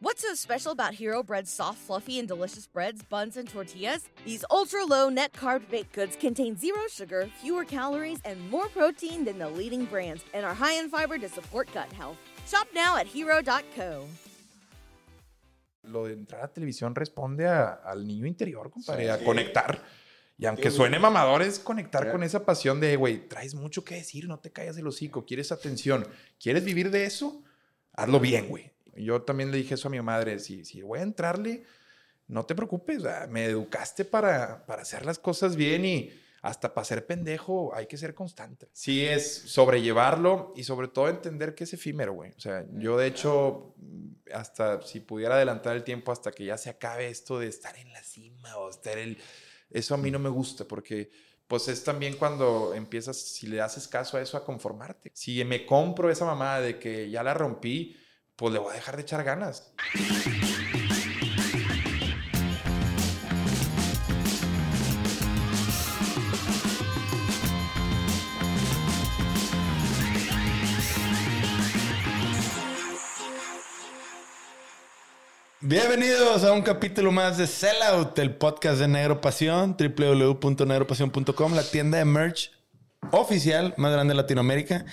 What's so special about Hero Bread's soft, fluffy, and delicious breads, buns, and tortillas? These ultra low net carb baked goods contain zero sugar, fewer calories, and more protein than the leading brands, and are high in fiber to support gut health. Shop now at hero.co. Lo de entrar a televisión responde a- al niño interior, compadre, a conectar. Y aunque suene mamador, es conectar con esa pasión de, güey, traes mucho que decir, no te callas el hocico, quieres atención, quieres vivir de eso, hazlo bien, güey. Yo también le dije eso a mi madre, si, si voy a entrarle, no te preocupes, sea, me educaste para, para hacer las cosas bien y hasta para ser pendejo hay que ser constante. Sí es sobrellevarlo y sobre todo entender que es efímero, güey. O sea, yo de hecho, hasta si pudiera adelantar el tiempo hasta que ya se acabe esto de estar en la cima o estar el... Eso a mí no me gusta porque pues es también cuando empiezas, si le haces caso a eso, a conformarte. Si me compro esa mamada de que ya la rompí, pues le voy a dejar de echar ganas. Bienvenidos a un capítulo más de Sellout, el podcast de Negro Pasión, www.negropasión.com, la tienda de merch oficial más grande de Latinoamérica.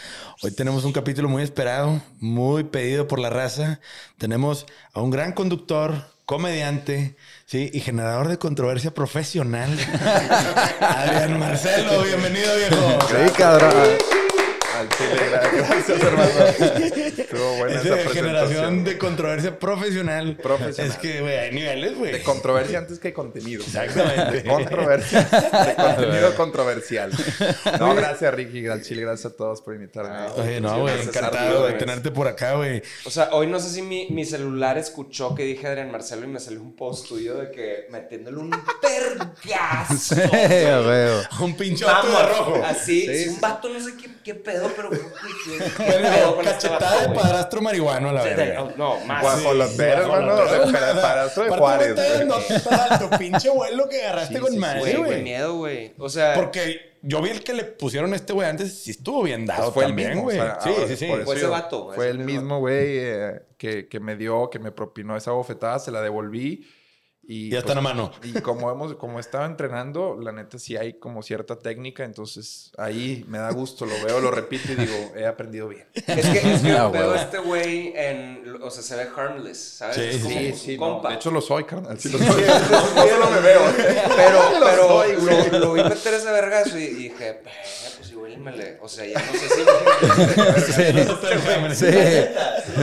Hoy tenemos un capítulo muy esperado, muy pedido por la raza. Tenemos a un gran conductor, comediante, sí, y generador de controversia profesional, Adrián Marcelo. Bienvenido, viejo. Sí, cabrón. Chile, gra- gracias, hermano. Estuvo buena Es esa de generación de controversia profesional. Profesional. Es que, güey, hay niveles, güey. De controversia antes que contenido. Exactamente. De controversia. De contenido controversial. No, gracias, Ricky. Al chile, gracias a todos por invitarme. Oye, no, güey, encantado de tenerte por acá, güey. O sea, hoy no sé si mi, mi celular escuchó que dije Adrián Marcelo y me salió un post tuyo de que metiéndole un vergazo. Un pinche rojo. Así, Sí, sí, un vato no sé qué, qué pedo, pero ¿qué, qué- qué Bueno, pedo con este cachetada de padrastro marihuano la verga. No, más. Guajolotero, hermano. Padrastro de Juárez. tu pinche vuelo que agarraste con madre, Güey, miedo, güey. O sea, Porque yo vi el que le pusieron a este güey antes, sí estuvo bien dado Pues fue el también, mismo, güey. o sea, sí, sí, sí. Fue ese vato, Fue ese el mismo mismo güey eh, que, que me dio, que me propinó esa bofetada, se la devolví. Y, Ya está en la mano. Y como hemos, como estaba entrenando, la neta sí hay como cierta técnica, entonces ahí me da gusto, lo veo, lo repito y digo, he aprendido bien. es que, es que Ah, veo a este güey en. O sea, se ve harmless, ¿sabes? Sí, Es como sí, Sí, no, compa. de hecho lo soy, carnal. Sí lo soy. no solo me veo. Pero, Lo pero lo, lo vi meter ese vergazo y, y dije, "Eh, pues O sea, ya no sé si. Sí.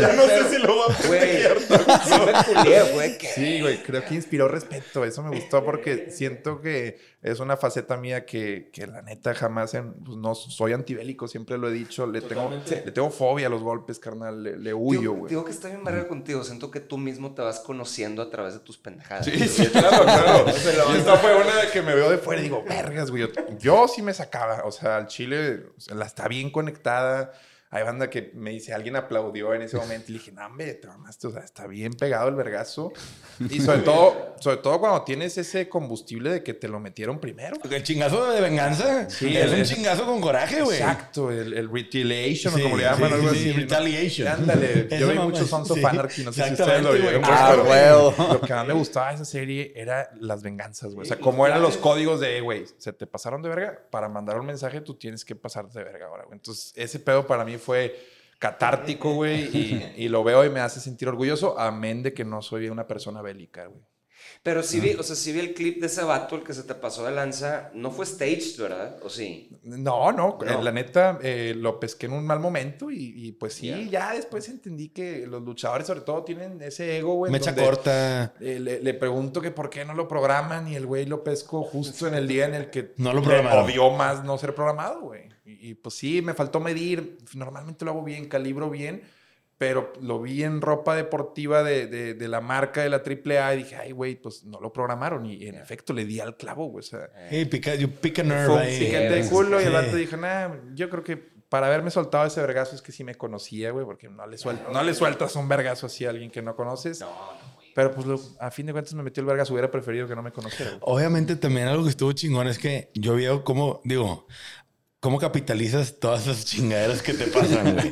Ya no sé si lo va a culié, güey. Sí, güey, creo que inspiró respeto. Eso me gustó porque siento que es una faceta mía que, que la neta jamás, en- pues, no soy antibélico, siempre lo he dicho. Le tengo, le tengo fobia a los golpes, carnal. Le, le huyo, güey. digo que estoy bien verga contigo. Siento que tú mismo te vas conociendo a través de tus pendejadas. Sí, sí, claro, claro. Y esta fue una de que me veo de fuera y digo, vergas, güey. Yo, yo sí me sacaba. O sea, al chile la está bien conectada. Hay banda que me dice, alguien aplaudió en ese momento y le dije, no, hombre, te mamaste, o sea, está bien pegado el vergazo. Y sobre todo, sobre todo cuando tienes ese combustible de que te lo metieron primero. El chingazo de venganza. Sí, es el- un chingazo con coraje, güey. Exacto, el, el retaliation, Sí, o como le llaman, sí, algo sí, así. retaliation. Ándale, yo vi muchos Sons of Anarchy, no sé si ustedes lo vieron. Ah, Lo que- huevo. Lo que más me gustaba de esa serie era las venganzas, güey. O sea, cómo eran los códigos de, güey, se te pasaron de verga, para mandar un mensaje tú tienes que pasarte de verga ahora, güey. Entonces, ese pedo para mí fue catártico, güey, y, y lo veo y me hace sentir orgulloso, amén de que no soy una persona bélica, güey. Pero sí vi, o sea, sí vi el clip de ese vato, el que se te pasó de lanza. No fue staged, ¿verdad? ¿O sí? No, no, No. la neta eh, lo pesqué en un mal momento y, y, pues sí, Ya. ya después entendí que los luchadores sobre todo tienen ese ego, güey. Mecha corta. eh, le, le pregunto que por qué no lo programan y el güey lo pesco justo en el día en el que No lo le programaron. odió más no ser programado, güey. Y, y, pues sí, me faltó medir. Normalmente lo hago bien, calibro bien, pero lo vi en ropa deportiva de, de, de la marca de la AAA y dije, ay, güey, pues no lo programaron. Y en efecto le di al clavo, güey. O sea, Sí, pica, you pick a fue nerve un ahí. piquete de Sí, culo y el vato dijo, nah, yo creo que para haberme soltado ese vergazo es que sí me conocía, güey, porque no le, suel- no le sueltas un vergazo así a alguien que no conoces. Pero pues lo- a fin de cuentas me metió el vergazo, hubiera preferido que no me conociera. güey. Obviamente también algo que estuvo chingón es que yo veo como, digo, cómo capitalizas todas esas chingaderas que te pasan, güey.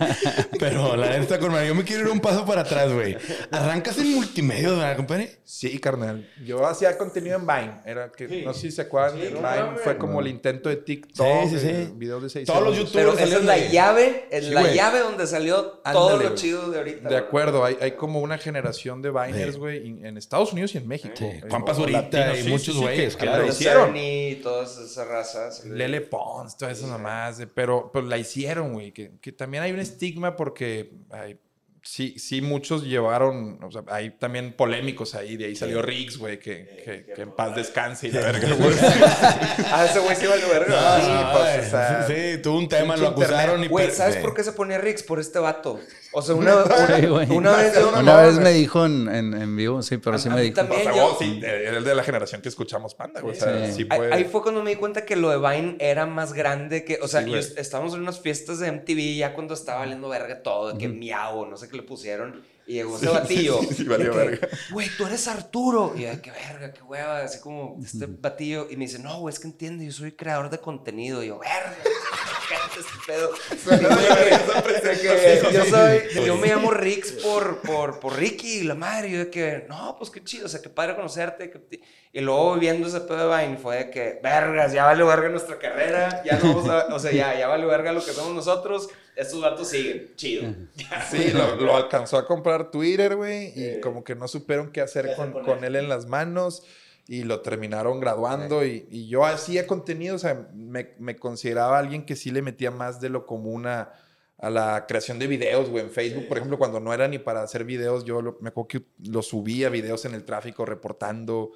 Pero la neta, con yo me quiero ir un paso para atrás, güey. Arrancas en multimedia, ¿verdad, compadre? Sí, carnal. Yo hacía contenido en Vine. Era que, no sé si se acuerdan. Sí, Vine no fue como el intento de TikTok. Sí, sí, sí. Videos de seis Todos los youtubers Pero esa es la de- llave, es Sí, la güey. llave donde salió todo lo chido de ahorita. De acuerdo, hay, hay como una generación de Viners, güey, en- en Estados Unidos y en México. Sí. Eh, Juan Pazurita y sí, muchos sí, sí, güeyes, claro. hicieron. Cerny, todas esas razas. Lele Pons, todas esas mamás, eh, pero, pero la hicieron, güey. Que, que también hay un estigma porque ay, sí, sí, muchos llevaron, o sea, hay también polémicos ahí. De ahí salió Riggs, güey, que, que, que en paz descanse y la verga, güey. Ah, ese güey sí vale verga. No, Sí, no, pues, güey. o sea, sí, tuvo un tema, lo acusaron internet. y... Güey, ¿sabes por qué se ponía Rix? Por este vato. O sea, una, una, vez yo... Una vez me dijo en, en, en vivo, sí, pero sí A me dijo. también. O sea, yo- vos, sí, eh, es de la generación que escuchamos Panda, güey. O sea, Sí. sí Ahí, fue... ahí fue cuando me di cuenta que lo de Vine era más grande que... O sea, yo estábamos en unas fiestas de MTV ya cuando estaba valiendo verga todo, de que miau, no sé qué le pusieron. Y llegó ese batillo. sí, sí, valió verga. Güey, tú eres Arturo. Y yo, de, qué verga, qué hueva. Así como este batillo. Y me dice, no, güey, es que entiende, yo soy creador de contenido. Y yo, verga. yo soy, yo me llamo Rix por, por, por Ricky, la madre. Y yo de que, no, pues qué chido, o sea, qué padre conocerte. que- Y luego viendo ese pedo de Vine fue de que, vergas, ya vale verga nuestra carrera. Ya no vamos a, o sea, ya, ya vale verga lo que somos nosotros. Estos vatos siguen, chido. Sí, lo, lo alcanzó a comprar Twitter, güey, y como que no supieron qué hacer con, con él en las manos y lo terminaron graduando y, y yo hacía contenido, o sea, me, me consideraba alguien que sí le metía más de lo común a, a la creación de videos, güey, en Facebook, por ejemplo, cuando no era ni para hacer videos, yo lo- me acuerdo que lo subía videos en el tráfico reportando.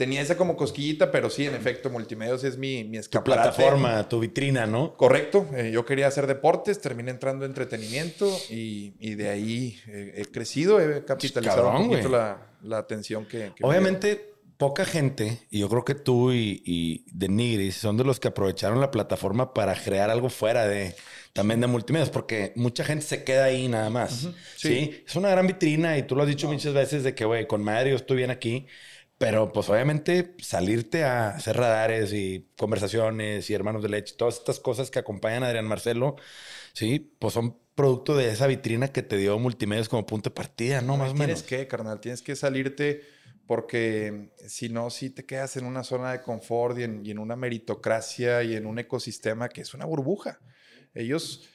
Tenía esa como cosquillita, pero sí, en efecto, multimedios es mi, mi Tu escaparate. plataforma, tu vitrina, ¿no? Correcto, eh, yo quería hacer deportes, terminé entrando en entretenimiento y, y de ahí eh, he crecido, he capitalizado Cabrón, un poquito la, la atención que... que Obviamente, poca gente, y yo creo que tú y, y The Nigris son de los que aprovecharon la plataforma para crear algo fuera de también de multimedia, porque mucha gente se queda ahí nada más. sí. sí. es una gran vitrina y tú lo has dicho muchas veces de que, güey, con madre yo estoy bien aquí. Pero pues obviamente salirte a hacer radares y conversaciones y hermanos de leche, todas estas cosas que acompañan a Adrián Marcelo, sí, pues son producto de esa vitrina que te dio multimedios como punto de partida, ¿no? Más o Tienes menos. que, carnal, tienes que salirte porque si no, si te quedas en una zona de confort y en, y en una meritocracia y en un ecosistema que es una burbuja. Ellos,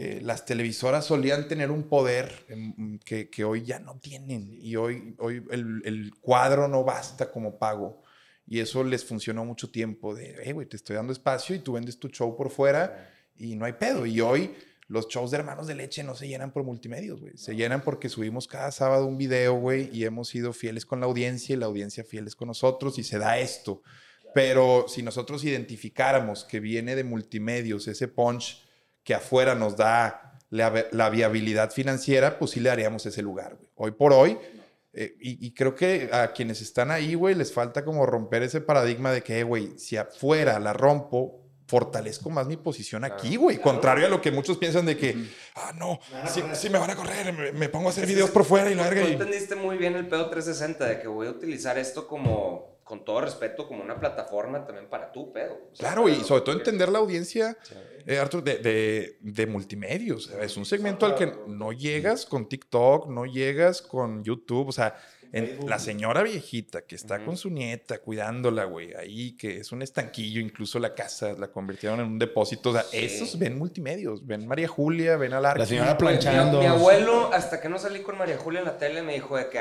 eh, las televisoras solían tener un poder em, que, que hoy ya no tienen y hoy, hoy el, el cuadro no basta como pago. Y eso les funcionó mucho tiempo de, hey, güey, te estoy dando espacio y tú vendes tu show por fuera y no hay pedo. Y hoy los shows de Hermanos de Leche no se llenan por multimedios, güey. Se llenan porque subimos cada sábado un video, güey, y hemos sido fieles con la audiencia y la audiencia fieles con nosotros y se da esto. Pero si nosotros identificáramos que viene de multimedios ese punch que afuera nos da la, la viabilidad financiera, pues sí le daríamos ese lugar, güey. Hoy por hoy, eh, y, y creo que a quienes están ahí, güey, les falta como romper ese paradigma de que, eh, güey, si afuera la rompo, fortalezco más mi posición aquí, güey. Contrario a lo que muchos piensan de que, ah, no, si, si me van a correr, me, me pongo a hacer videos por fuera y la Tú verga. y- entendiste muy bien el pedo 360 de que voy a utilizar esto como, con todo respeto, como una plataforma también para tu pedo. O sea, Claro, y sobre todo entender la audiencia, eh, Arthur, de, de, de multimedios. Es un segmento al que no llegas con TikTok, no llegas con YouTube. O sea, en- la señora viejita que está con su nieta cuidándola, güey, ahí que es un estanquillo, incluso la casa la convirtieron en un depósito. O sea, esos ven multimedios. Ven María Julia, ven Alarqui. La señora mi- planchando. Mi, abuelo, hasta que no salí con María Julia en la tele, me dijo de que...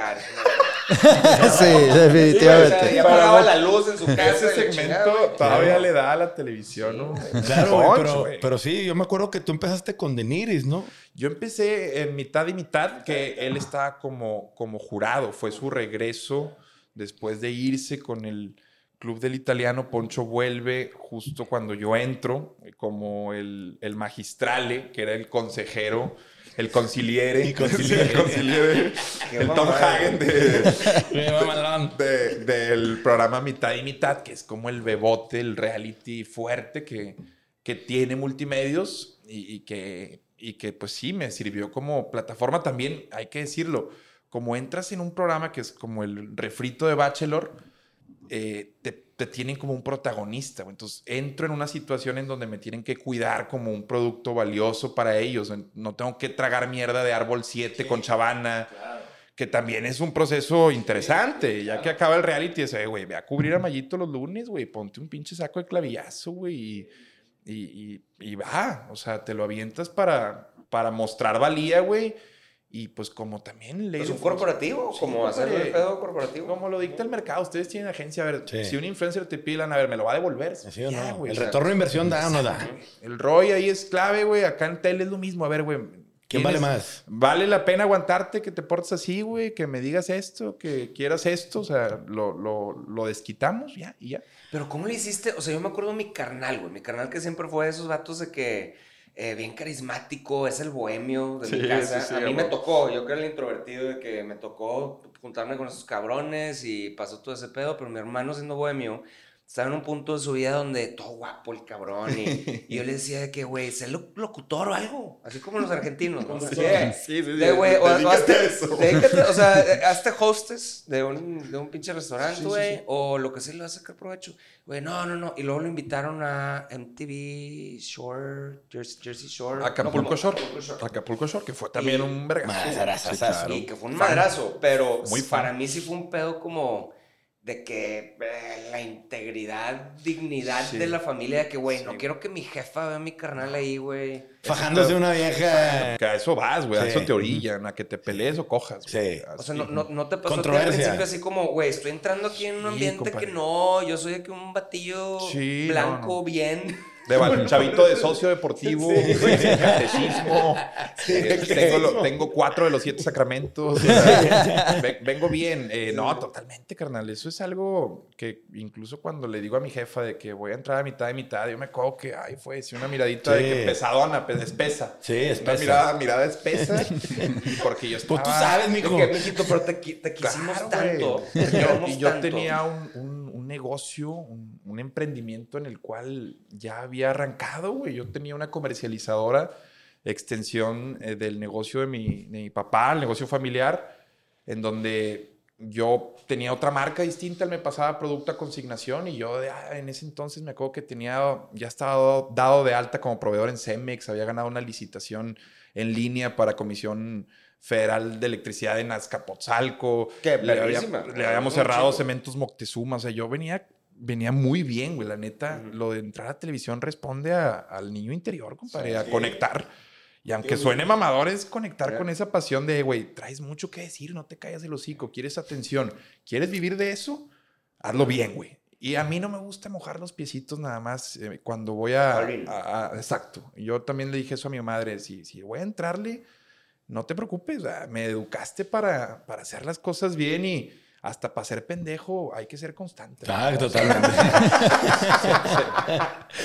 sí, Sí, güey, o sea, definitivamente. ya Para pagaba vos- la luz en su casa. Ese segmento chingada, todavía le da a la televisión, ¿no? Claro, pero sí, yo me acuerdo que tú empezaste con Deniris, ¿no? Yo empecé en mitad y mitad, que él estaba como, como jurado. Fue su regreso después de irse con el Club del Italiano. Poncho vuelve justo cuando yo entro, como el, el magistrale, que era el consejero, el conciliere. Y conciliere. el conciliere. El Tom. Hagen de, de- del programa Mitad y Mitad, que es como el bebote, el reality fuerte que, que tiene multimedios y, y que, y que pues sí, me sirvió como plataforma también, hay que decirlo, como entras en un programa que es como el refrito de Bachelor, eh, te, te tienen como un protagonista. Entonces, entro en una situación en donde me tienen que cuidar como un producto valioso para ellos. No tengo que tragar mierda de árbol 7 con chabana. Que también es un proceso interesante. Ya que acaba el reality, dice, güey, ve a cubrir a Mayito los lunes, güey. Ponte un pinche saco de clavillazo, güey. Y, y, y- y va. O sea, te lo avientas para, para mostrar valía, güey. Y pues como también le Es un corporativo, Sí, como hacer el pedo corporativo. Como lo dicta el mercado, ustedes tienen agencia, a ver, Sí. si un influencer te pilan, a ver, me lo va a devolver. ¿Sí o Ya, no? güey, el o sea, retorno de inversión da o no da. El ROI ahí es clave, güey. Acá en tele es lo mismo. A ver, güey. ¿Quién ¿tienes- vale más? ¿Vale la pena aguantarte que te portes así, güey? Que me digas esto, que quieras esto. O sea, lo, lo, lo desquitamos ya y ya. Pero ¿cómo le hiciste? O sea, yo me acuerdo de mi carnal, güey. Mi carnal que siempre fue de esos vatos de que eh, bien carismático, es el bohemio de Sí, mi casa. sí, sí, a mí me tocó, yo que era el introvertido de que me tocó juntarme con esos cabrones y pasó todo ese pedo, pero mi hermano siendo bohemio estaba en un punto de su vida donde todo guapo el cabrón y, y yo le decía de que, güey, sé lo- locutor o algo, así como los argentinos, ¿no? Sí, Sí. sí. De, güey, o, o hazte, dedícate, o sea, hazte hostess de un, de un pinche restaurante, sí, güey, sí. o lo que sea le vas a sacar provecho. Güey, no, no, no. Y luego lo invitaron a MTV Shore, Jersey, Jersey Shore. Acapulco No, Shore. Acapulco Shore. Acapulco Shore, que fue también Y- un vergazo. Madrazazazo. Sí, claro. Que fue un madrazo, pero Muy fan. para mí sí fue un pedo como de que eh, la integridad, dignidad Sí. de la familia, de que, güey, no quiero que mi jefa vea a mi carnal ahí, güey. Fajándose una vieja. Que a eso vas, güey. A eso te orillan, a que te pelees o cojas. Sí. O sea, no, no, no te pasó al principio así como, güey, estoy entrando aquí en un Sí, ambiente compadre. que no, yo soy aquí un batillo Sí, blanco, no, no. bien. De val- chavito de socio deportivo, catecismo. eh, tengo, lo- tengo cuatro de los siete sacramentos. ve- vengo bien. Eh, no, totalmente, carnal. Eso es algo que incluso cuando le digo a mi jefa de que voy a entrar a mitad de mitad, yo me acuerdo que, ay, fue sí, una miradita de Sí. que pesadona, pe- espesa. Sí, Una espesa. mirada, mirada espesa. porque yo estaba... Pues tú sabes, De mijo. que, mijito, pero te, te quisimos Claro, tanto. te yo- y yo tanto. tenía un, un- negocio, un, emprendimiento en el cual ya había arrancado, güey. Yo tenía una comercializadora, extensión eh, del negocio de mi, papá, el negocio familiar, en donde yo tenía otra marca distinta, él me pasaba producto a consignación y yo ah, en ese entonces me acuerdo que tenía, ya estaba dado de alta como proveedor en Cemex, había ganado una licitación en línea para Comisión Federal de Electricidad en Azcapotzalco. Qué le, había- le habíamos cerrado chico. Cementos Moctezuma, o sea, yo venía... Venía muy bien, güey. La neta, lo de entrar a televisión responde a- al niño interior, compadre, a conectar. Y aunque suene mamador, es conectar con esa pasión de, güey, traes mucho que decir, no te calles el hocico, quieres atención, quieres vivir de eso, hazlo bien, güey. Y a mí no me gusta mojar los piecitos nada más eh, cuando voy a, a- a- Exacto. Yo también le dije eso a mi madre, si, si voy a entrarle, no te preocupes, me educaste para, para hacer las cosas bien y hasta para ser pendejo hay que ser constante. Ah, ¿no? totalmente.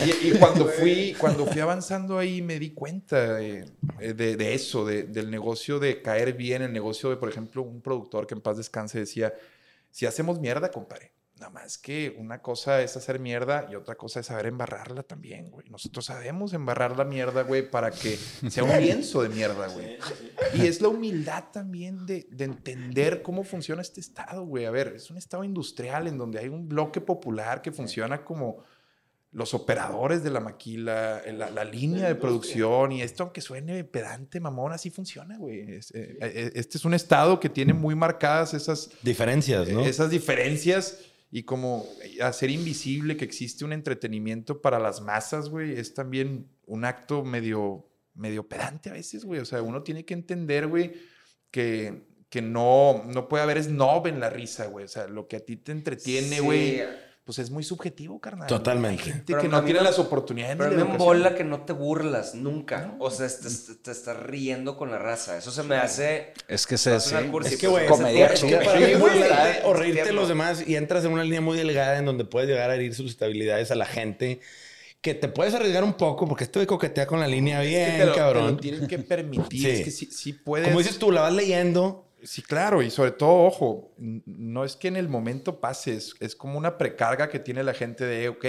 Y, y cuando, fui, cuando fui avanzando ahí me di cuenta de, de- de eso, de- del negocio de caer bien, el negocio de, por ejemplo, un productor que en paz descanse decía, si hacemos mierda, compadre, nada más que una cosa es hacer mierda y otra cosa es saber embarrarla también, güey. Nosotros sabemos embarrar la mierda, güey, para que sea un lienzo de mierda, güey. Y es la humildad también de, de entender cómo funciona este estado, güey. A ver, es un estado industrial en donde hay un bloque popular que funciona como los operadores de la maquila, la, la línea de producción y esto, aunque suene pedante, mamón, así funciona, güey. Es, eh, eh, Este es un estado que tiene muy marcadas esas, Diferencias, ¿no? esas diferencias y como hacer invisible que existe un entretenimiento para las masas, güey, es también un acto medio, medio pedante a veces, güey. O sea, uno tiene que entender, güey, que, que no, no puede haber snob en la risa, güey. O sea, lo que a ti te entretiene, Sí. Pues es muy subjetivo, carnal. Totalmente. Hay gente Pero que no tiene las oportunidades. Pero me la educación. embola que no te burlas nunca. O sea, te, te- te estás riendo con la raza. Eso se me hace. Es que se cursi, Es que, pues, güey, comedia es que para mí güey, o reírte de los demás y entras en una línea muy delgada en donde puedes llegar a herir susceptibilidades a la gente. Que te puedes arriesgar un poco porque esto de coquetear con la línea Es que bien, te lo, te cabrón. lo tienen que permitir. Sí. Es que sí, sí puedes. Como dices tú, la vas leyendo. Sí, claro, y sobre todo, ojo, no es que en el momento pase, es, como una precarga que tiene la gente de, ok,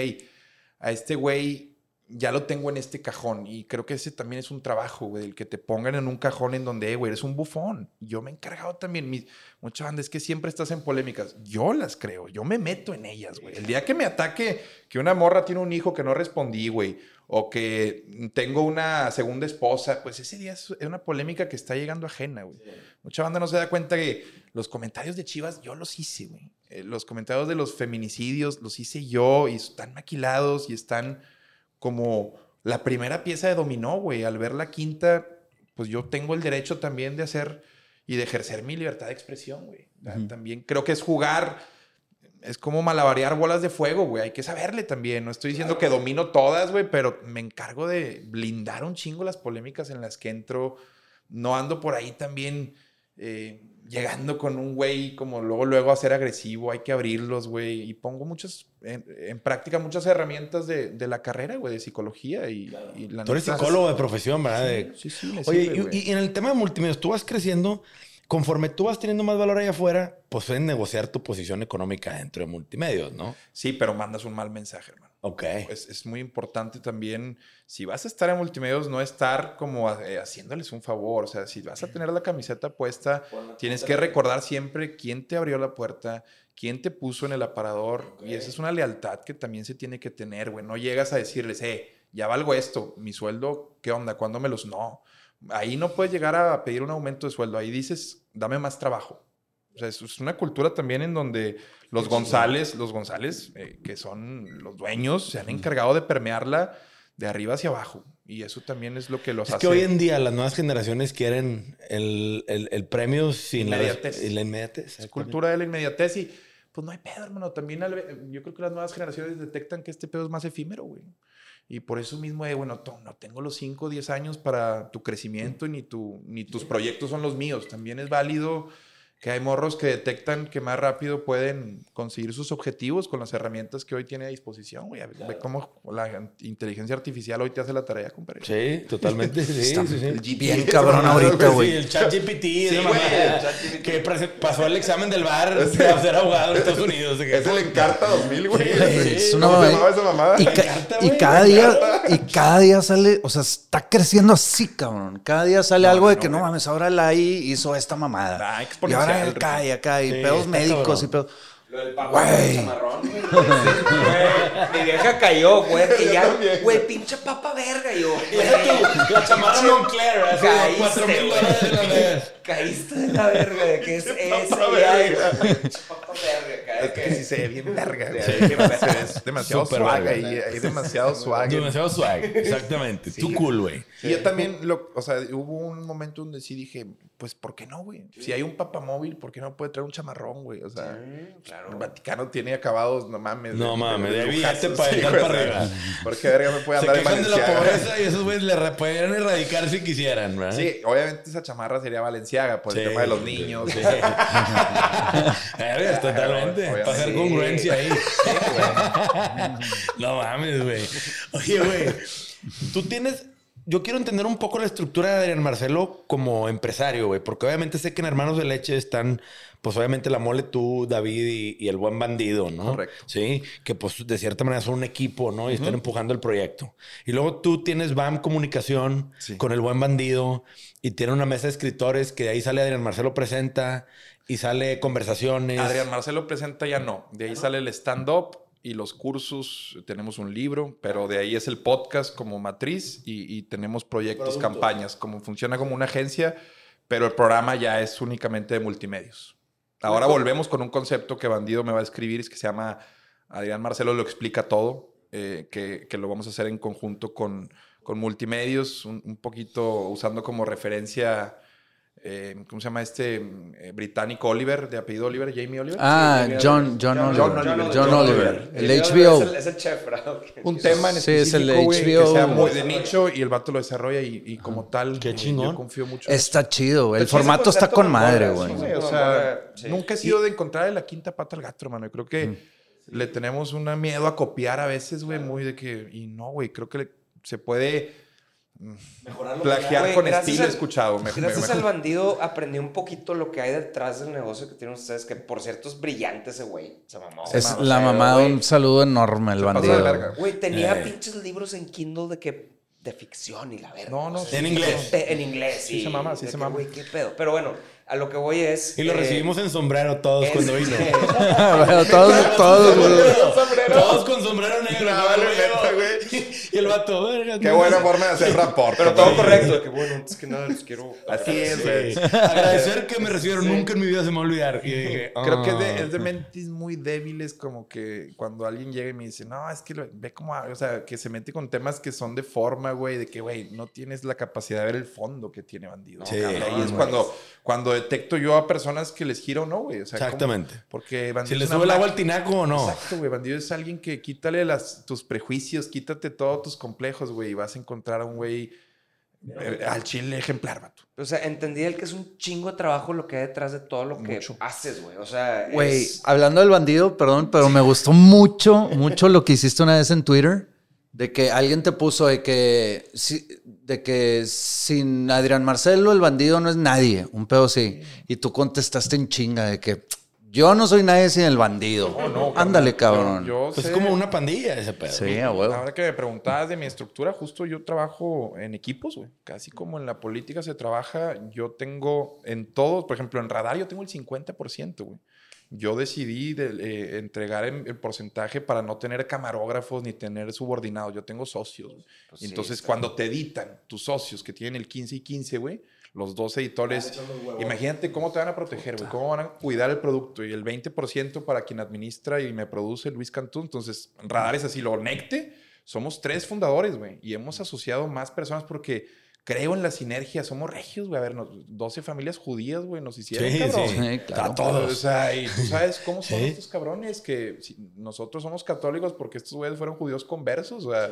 a este güey ya lo tengo en este cajón. Y creo que ese también es un trabajo, güey, el que te pongan en un cajón en donde, "Eh, güey, eres un bufón. Yo me he encargado también. Mi, mucha banda es que siempre estás en polémicas. Yo las creo, yo me meto en ellas, güey. El día que me ataque que una morra tiene un hijo que no respondí, güey, o que tengo una segunda esposa, pues ese día es es una polémica que está llegando ajena, güey. Mucha banda no se da cuenta que los comentarios de Chivas yo los hice, güey. Eh, los comentarios de los feminicidios los hice yo y están maquilados y están como la primera pieza de dominó, güey. Al ver la quinta, pues yo tengo el derecho también de hacer y de ejercer mi libertad de expresión, güey. Ta- También creo que es jugar, es como malabarear bolas de fuego, güey. Hay que saberle también. No estoy diciendo que domino todas, güey, pero me encargo de blindar un chingo las polémicas en las que entro. No ando por ahí también eh, llegando con un güey como luego, luego a ser agresivo. Hay que abrirlos, güey. Y pongo muchas, en, en práctica muchas herramientas de, de la carrera, güey, de psicología. Y, y la Tú eres psicólogo de profesión, ¿verdad? De- Sí, sí, me Oye, sirve, y- y, en el tema de multimedios, tú vas creciendo, conforme tú vas teniendo más valor allá afuera, pues puedes negociar tu posición económica dentro de multimedios, ¿no? Sí, pero mandas un mal mensaje, hermano. Ok. Es, es muy importante también, si vas a estar en multimedios, no estar como eh, haciéndoles un favor. O sea, si vas a tener la camiseta puesta, tienes que recordar siempre quién te abrió la puerta, quién te puso en el aparador. Y esa es una lealtad que también se tiene que tener, güey. No llegas a decirles, eh, ya valgo esto, mi sueldo, ¿qué onda? ¿Cuándo me los...? No. Ahí no puedes llegar a pedir un aumento de sueldo. Ahí dices, dame más trabajo. O sea, es es una cultura también en donde los González, los González, eh, que son los dueños, se han encargado de permearla de arriba hacia abajo. Y eso también es lo que los Es hace. que hoy en día las nuevas generaciones quieren el, el- el premio sin la Inmediatez. y la inmediatez. Es cultura de la inmediatez y pues no hay pedo, hermano. También yo creo que las nuevas generaciones detectan que este pedo es más efímero, güey. Y por eso mismo, eh, bueno, no tengo los 5 o 10 años para tu crecimiento ni, tu, ni tus proyectos son los míos. También es válido que hay morros que detectan que más rápido pueden conseguir sus objetivos con las herramientas que hoy tiene a disposición, güey. Ve cómo la inteligencia artificial hoy te hace la tarea, compadre. Sí, totalmente. Sí, sí, sí. Bien cabrón ahorita, güey. Sí, el chat GPT. Sí, güey, ChatGPT. Que pasó el examen del bar para ser abogado en Estados Unidos. Es el Encarta 2000, güey. Es una ¿Cómo se mamada. Y, ca- y cada día. Y cada día sale, o sea, está creciendo así, cabrón. Cada día sale No, algo de no, que no mames, ahora la AI hizo esta mamada. Ah, y ahora acá y acá, y Sí, pedos médicos cabrón. y pedos. Lo del papá Güey. del chamarrón, güey. Mi vieja cayó, güey, que ya, güey, pinche papa verga. Y yo, la chamarra Moncler, así de Caíste, cuatro mil dólares. Caíste de la verga de que es ya, verga. verga. Es que sí se ve bien verga. Sí. Es demasiado Súper swag verga. ahí. Hay demasiado swag. Demasiado swag, exactamente. Tú cool, güey. Y yo también, lo, o sea, hubo un momento donde sí dije, pues, ¿por qué no, güey? Si hay un papamóvil, ¿por qué no puede traer un chamarrón, güey? O sea, claro. el Vaticano tiene acabados, no mames. No mames, de billete para sí, arriba. ¿Por qué verga me puede andar en quejan de la Valenciaga? pobreza y esos güeyes le podrían erradicar si quisieran, ¿verdad? Sí, obviamente esa chamarra sería Valenciaga por Sí. el tema de los niños. Sí. Eres, totalmente. Obviamente. Para hacer Sí. congruencia ahí. no mames, güey. Oye, güey. Tú tienes. Yo quiero entender un poco la estructura de Adrián Marcelo como empresario, güey. Porque obviamente sé que en Hermanos de Leche están, pues obviamente la mole tú, David y, y el buen bandido, ¿no? Correcto. Sí, que pues de cierta manera son un equipo, ¿no? Y están empujando el proyecto. Y luego tú tienes BAM Comunicación Sí. con el buen bandido y tiene una mesa de escritores que de ahí sale Adrián Marcelo Presenta y sale Conversaciones. Adrián Marcelo presenta ya no. De ahí sale el stand-up y los cursos. Tenemos un libro, pero de ahí es el podcast como matriz y, y tenemos proyectos, campañas, como funciona como una agencia, pero el programa ya es únicamente de multimedios. Ahora volvemos con un concepto que Bandido me va a escribir, es que se llama Adrián Marcelo lo explica todo, eh, que, que lo vamos a hacer en conjunto con, con multimedios, un, un poquito usando como referencia, eh, ¿cómo se llama este eh, británico Oliver, de apellido Oliver, Jamie Oliver? Ah, Sí, John, John, John Oliver. Oliver. John John Oliver. El Es HBO. el, es el chef, ¿verdad? un tema en Sí, es el güey, que HBO. sea muy de nicho y el vato lo desarrolla y, y como tal Qué eh, chingón. yo confío mucho. Está chido, güey. El chido formato está con madre, güey. sí, o sea, sí. nunca he sido de encontrar la quinta pata al gato, hermano. Yo creo que le tenemos un miedo a copiar a veces, güey, muy de que... Y no, güey, creo que le- se puede Plagiar Güey, con estilo al- he escuchado. Me- me- Gracias me- al bandido aprendí un poquito lo que hay detrás del negocio que tienen ustedes, que por cierto es brillante ese güey. Se mamó. Es mamó, la mamá, un saludo enorme, el bandido. Güey, tenía Eh. pinches libros en Kindle de que de ficción y la verga. No, no, sea, En sí, inglés. En inglés, sí. Sí se mama, sí se que, mama. Güey, qué pedo. Pero bueno, a lo que voy es. Y lo eh, recibimos en sombrero todos es- cuando vino. Bueno, todos, todos, güey. Todos con sombrero negro. No, güey, Y el vato, verga. Qué buena forma de hacer rapport. Pero todo correcto. Que bueno, es que nada, les quiero. Así es. Agradecer que me recibieron. Nunca en mi vida se me va a olvidar. Y dije, Creo que es ah. de, es de mentes muy débiles, como que cuando alguien llega y me dice, no, es que lo- ve cómo, ha-", o sea, que se mete con temas que son de forma, güey, de que, güey, no tienes la capacidad de ver el fondo que tiene bandido. Sí, Y ahí cabrón, es cuando, cuando detecto yo a personas que les giro o no, güey. O sea, ¿cómo? Exactamente. Porque bandido Si le es una sube el agua al tinaco o no. Exacto, güey. Bandido es alguien que quítale las, tus prejuicios, quítate todos tus complejos, güey, y vas a encontrar a un güey eh, al chile ejemplar, vato. O sea, entendí el que es un chingo de trabajo lo que hay detrás de todo lo que Mucho. haces, güey. O sea, Güey, es- hablando del bandido, perdón, pero me gustó mucho, mucho lo que hiciste una vez en Twitter. De que alguien te puso de que, de que sin Adrián Marcelo el bandido no es nadie, un pedo sí. Y tú contestaste en chinga de que yo no soy nadie sin el bandido. Ándale, cabrón. Yo, Pues sé- es como una pandilla ese pedo. sí, a huevo. Ahora que me preguntabas de mi estructura, justo yo trabajo en equipos, güey. Casi como en la política se trabaja, yo tengo en todos, por ejemplo, en radar yo tengo el 50%, güey. Yo decidí de- eh, entregar en- el porcentaje para no tener camarógrafos ni tener subordinados. Yo tengo socios. güey. Pues sí, Entonces, cuando te editan tus socios que tienen el 15 y 15, güey, los dos editores, imagínate cómo te van a proteger, güey, cómo van a cuidar el producto. Y el 20% para quien administra y me produce Luis Cantú. Entonces, Radar es así, lo Necte, somos tres fundadores, güey, y hemos asociado más personas porque creo en la sinergia. Somos regios, güey. A ver, nos- 12 familias judías, güey, nos hicieron, Sí, cabrón. sí. Sí, claro. A todos. O sea, y tú sabes cómo son Sí. estos cabrones que si- nosotros somos católicos porque estos güeyes fueron judíos conversos, o sea,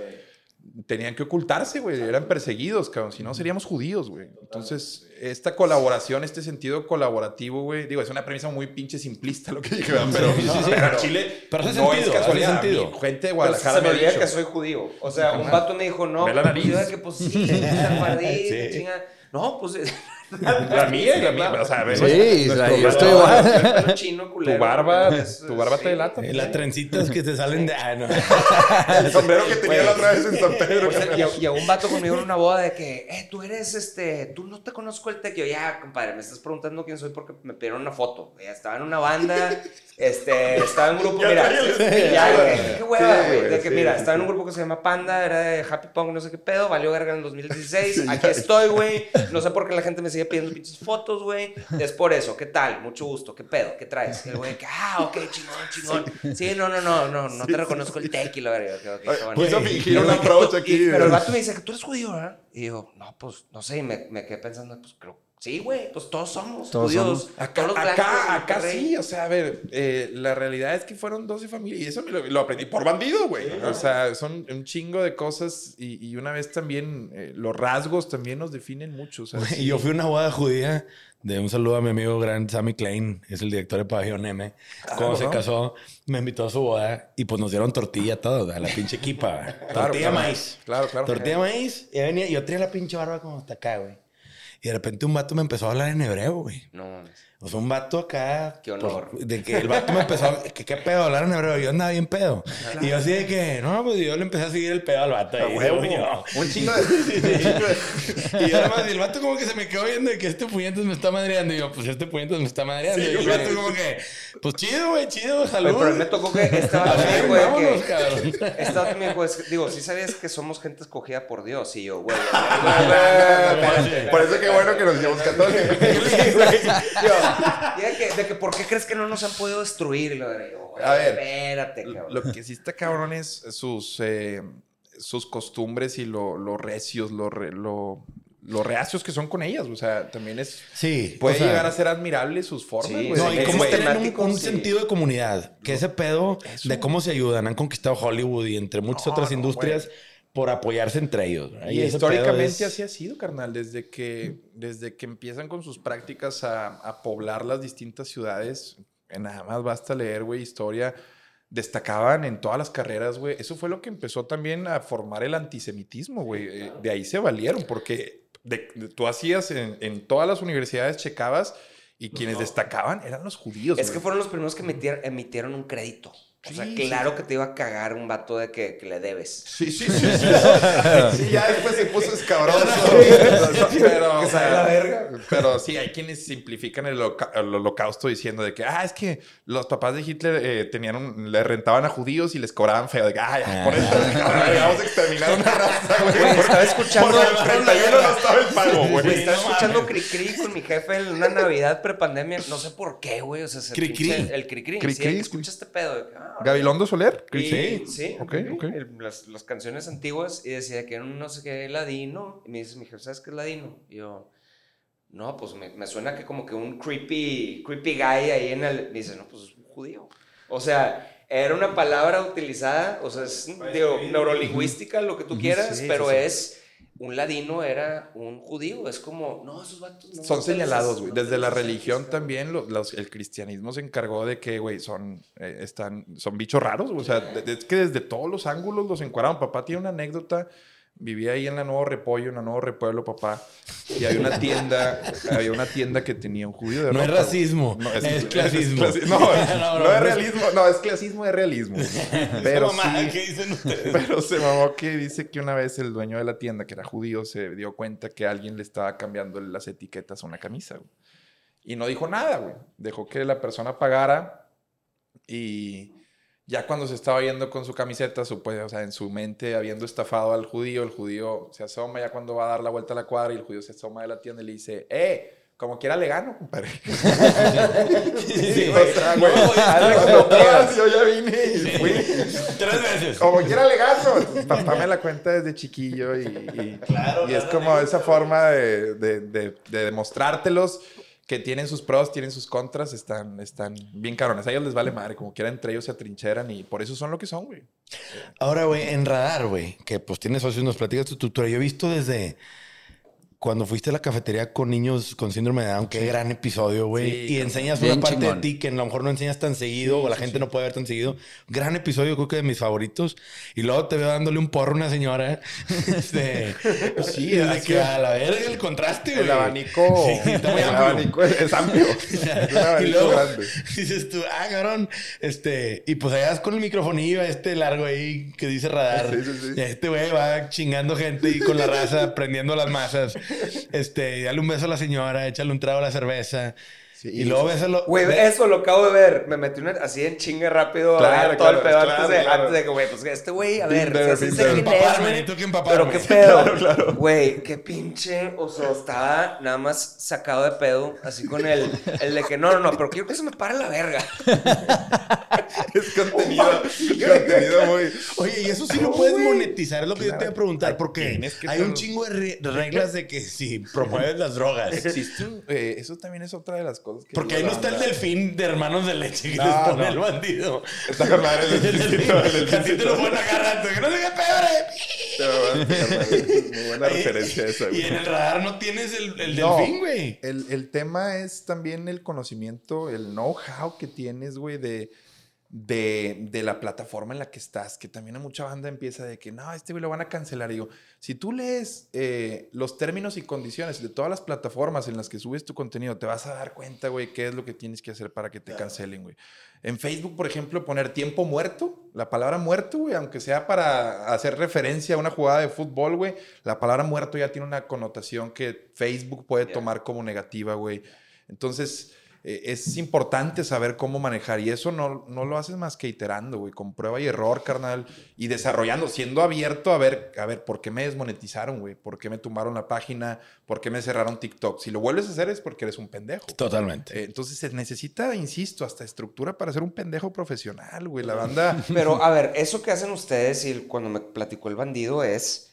tenían que ocultarse, güey, eran perseguidos, cabrón, si no seríamos judíos, güey. Entonces, esta colaboración, este sentido colaborativo, güey, digo, es una premisa muy pinche simplista lo que dije, ¿verdad? pero, pero en Chile Pero no sentido, es casualidad. sentido. Gente de Guadalajara se me olvida dicho, que soy judío. O sea, un vato me dijo, no, Ve la nariz. yo de que pues sí, Sí. No, pues La mía y la mía, o sea, ve, Sí, nuestro o sea, yo brazo- estoy igual. Un chino culero. Tu barba, Es- tu barba sí. te delata. Eh, Las trencitas que te salen de. Ah, no. El sombrero que tenía la otra vez en San Pedro. O sea, y, y a un vato conmigo en una boda de que, eh, tú eres este, tú no te conozco el tech. Yo, ya, compadre, me estás preguntando quién soy porque me pidieron una foto. Ya estaba en una banda, este, estaba en un grupo, Ya mira, ya, güey. qué hueva, güey. de que, sí, mira, estaba en un grupo que se llama Panda, era de Happy Punk, no sé qué pedo, valió verga en el 2016. Aquí estoy, güey. No sé por qué la gente me sigue pidiendo pinches fotos, güey. Es por eso, ¿qué tal? Mucho gusto, ¿qué pedo? ¿Qué traes? El güey, que, ah, ok, chingón, chingón. Sí, no, no, no, no, no te reconozco el tech y la verga. Güey. fingir un approach aquí. Y- pero el vato me dice que tú eres judío, ¿verdad? Y digo, no, pues, no sé. Y me, me quedé pensando, pues, creo, sí, güey, pues todos somos Todos judíos. somos. Acá, todos blancos acá, acá sí, o sea, a ver, eh, la realidad es que fueron 12 familias y eso me lo, lo aprendí por bandido, güey. O sea, son un chingo de cosas y, y una vez también eh, los rasgos también nos definen mucho. O sea, sí. Yo fui a una boda judía de un saludo a mi amigo gran Sammy Klein, es el director de Pabellón M. Cuando se ¿no? casó, me invitó a su boda y pues nos dieron tortilla a todos, a la pinche equipa. Claro, tortilla claro. maíz. Claro, claro. Tortilla maíz. Y venía, yo tenía la pinche barba como hasta acá, güey. Y de repente un vato me empezó a hablar en hebreo, güey. No mames. O sea, un vato acá. Qué honor. pues, de que el vato me empezó a. Que qué pedo, hablar en hebreo. Yo andaba bien pedo. Y yo así de que, no, pues yo le empecé a seguir el pedo al vato. Ahí, huevo. yo. Un chingo de. Y yo además, y el vato como que se me quedó viendo de que este puñetas me está madreando. Y yo, pues este puñetas me está madreando. Sí, y el güey. vato como que, pues chido, güey, chido, salud. pero me tocó que este A vato me ver, dijo de vámonos, que... cabrón. Este vato me dijo, es que- digo, sí sabías que somos gente escogida por Dios. Y yo, güey, Por eso qué bueno que nos hicimos católicos. Y de que, de que, ¿por qué crees que no nos han podido destruir? Y lo de, yo, güey, A ver, espérate, cabrón. Lo que sí está cabrón es sus, eh, sus costumbres y lo, lo recios, lo, re- lo, lo reacios que son con ellas. O sea, también es. Sí. Puede o sea, llegar a ser admirable sus formas, Sí. No, y güey, tienen un, un sí. sentido de comunidad. Que ese pedo de cómo se ayudan. Han conquistado Hollywood y entre muchas No, otras no, industrias por apoyarse entre ellos. ¿verdad? Y ese históricamente es- así ha sido, carnal. Desde que, desde que empiezan con sus prácticas a, a poblar las distintas ciudades, eh, nada más basta leer, güey, historia destacaban en todas las carreras, güey. Eso fue lo que empezó también a formar el antisemitismo, güey. Eh, De ahí se valieron, porque de- de- tú hacías en, en todas las universidades, checabas, y quienes destacaban eran los judíos. Es güey. que fueron los primeros que emitieron, emitieron un crédito. O sea, Sí, claro que te iba a cagar un vato de que, que le debes. Sí, sí, sí. Sí, Sí, ya después se puso escabroso. pero, Que sea, la verga. pero sí, hay quienes simplifican el, holoca- el holocausto diciendo de que, ah, es que los papás de Hitler eh, tenían un- le rentaban a judíos y les cobraban feo. De que, ah, ya, por eso vamos a exterminar una raza, güey. Güey, estaba Por escuchando- el 31 no estaba el pago, Güey, güey. estaba escuchando Cricri con mi jefe en una Navidad prepandemia. No sé por qué, güey. O sea, se Cri-cri. El Cricri. Cri-cri, Sí, el escucha este pedo. de que, ah, Gabilondo Soler. Y- Sí. sí, Ok, ok, ok. el- las, las canciones antiguas y decía que era un no sé qué ladino. Y me dice, mi jefe, ¿sabes qué es ladino? Y yo, no, pues me, me suena que como que un creepy, creepy guy ahí en el. Me dice, no, pues es un judío. O sea, era una palabra utilizada, o sea, es digo, neurolingüística, lo que tú quieras, sí, pero sí, sí. es. Un ladino era un judío. Es como, no, esos vatos no. Son señalados, güey. Desde la religión también, lo- los- el cristianismo se encargó de que, güey, son, eh, están, son bichos raros. O sea, es que desde todos los ángulos los encuadraron. Papá tiene una anécdota. Vivía ahí en la Nuevo Repollo, en la Nuevo Repueblo, papá. Y había una tienda, había una tienda que tenía un judío de No es ropa, racismo, es clasismo. clasi- no, No, no, no, es no. realismo. No, es clasismo de realismo. Pero mamada sí, que dicen ustedes. pero se mamó que dice que una vez el dueño de la tienda, que era judío, se dio cuenta que alguien le estaba cambiando las etiquetas a una camisa, güey. Y no dijo nada, güey. Dejó que la persona pagara y ya cuando se estaba yendo con su camiseta, su, pues, o sea, en su mente, habiendo estafado al judío, el judío se asoma ya cuando va a dar la vuelta a la cuadra y el judío se asoma de la tienda y le dice, ¡eh! Como quiera le gano, compadre. Sí, yo ya vine y fui. Tres veces. Como quiera le gano. Papá me la cuenta desde chiquillo y, y- y es como esa forma de, de, de- de demostrártelos que tienen sus pros, tienen sus contras, están, están bien cabrones. A ellos les vale madre, como quiera entre ellos se atrincheran y por eso son lo que son, güey. Ahora, güey, en Radar, güey, que pues tienes socios, nos platicas tu tutora. Yo he visto desde cuando fuiste a la cafetería con niños con síndrome de Down, qué gran episodio, güey. Sí, y enseñas una parte chingón. de ti que a lo mejor no enseñas tan seguido o la gente no puede ver tan seguido. Gran episodio, creo que de mis favoritos. Y luego te veo dándole un porro a una señora. este, Sí, es que que- a la verga el contraste, güey. El abanico, Sí, está muy el amplio. abanico es, es amplio. Es y luego grande. dices tú, ah, cabrón, este, y pues allá vas con el microfonillo este largo ahí que dice radar. Sí, sí, sí. Y este güey va chingando gente y con la raza, prendiendo las masas. Este, dale un beso a la señora, échale un trago a la cerveza. Sí, y luego bésalo. Güey, ve- eso lo acabo de ver. Me metí una, así en chinga rápido Claro, a ver todo el pedo claro, antes, de, claro. antes de que, güey, pues este güey, a ver, Tinder, o sea, sí sé quién es, güey. Pero qué pedo. Güey, qué pinche. O sea, estaba nada más sacado de pedo, así con el, el de que no, no, no, pero quiero que se me pare la verga. Es contenido, contenido muy... Oye, y eso sí lo puedes monetizar, es lo que yo te iba a preguntar, porque hay un chingo de re- reglas de que si promueves las drogas. Existe eh, eso también es otra de las cosas que... Porque ahí no está el delfín de hermanos de leche que No, les pone no. el bandido. Está con madre el delfincito, el Que a ti te lo pueden agarrar, que no sé qué a pegar, Muy buena referencia esa, Y en el radar no tienes el, el No. delfín, güey. El, el tema es también el conocimiento, el know-how que tienes, güey, de, de, de la plataforma en la que estás. Que también a mucha banda empieza de que, no, este güey lo van a cancelar. Y digo, si tú lees eh, los términos y condiciones de todas las plataformas en las que subes tu contenido, te vas a dar cuenta, güey, qué es lo que tienes que hacer para que te cancelen, güey. En Facebook, por ejemplo, poner tiempo muerto, la palabra muerto, güey, aunque sea para hacer referencia a una jugada de fútbol, güey, la palabra muerto ya tiene una connotación que Facebook puede tomar como negativa, güey. Entonces, eh, es importante saber cómo manejar y eso no, no lo haces más que iterando, güey, con prueba y error, carnal, y desarrollando, siendo abierto a ver, a ver, ¿por qué me desmonetizaron, güey? ¿Por qué me tumbaron la página? ¿Por qué me cerraron TikTok? Si lo vuelves a hacer es porque eres un pendejo. Totalmente. Eh, entonces se necesita, insisto, hasta estructura para ser un pendejo profesional, güey. La banda. Pero, a ver, eso que hacen ustedes y cuando me platicó el bandido es.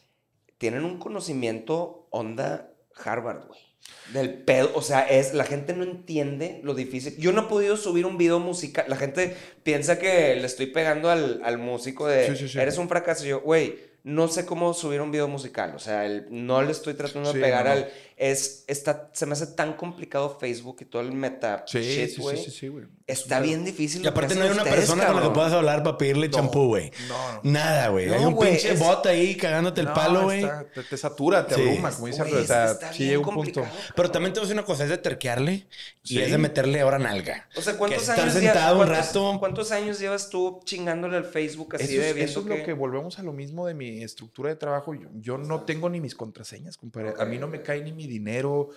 Tienen un conocimiento onda Harvard, güey. Del pedo. O sea, es. La gente no entiende lo difícil. Yo no he podido subir un video musical. La gente piensa que le estoy pegando al, al músico de. Sí, sí, sí. Eres un fracaso. Yo, güey. No sé cómo subir un video musical. O sea, el- no le estoy tratando de pegar no, al. es, está, se me hace tan complicado Facebook y todo el meta Sí, shit, sí, sí, sí, güey. Está bien difícil. Y que aparte no hay una ustedes, persona con la que cabrón. puedas hablar para pedirle champú, güey. no, no. Nada, güey. No, hay un güey, pinche es- bot ahí cagándote el No, palo, güey. Te, te satura, te Sí. abruma, como dice Andrés. O sea, sí bien llega un punto. Pero también te voy a decir una cosa, es de terquearle y Sí. es de meterle ahora nalga. O sea, ¿cuántos Que años estar llevas- sentado un rato. ¿Cuántos años llevas tú chingándole al Facebook así Eso de viendo eso es lo que volvemos a lo mismo de mi estructura de trabajo. Yo, yo no tengo ni mis contraseñas, compadre. A mí no me cae ni mi dinero.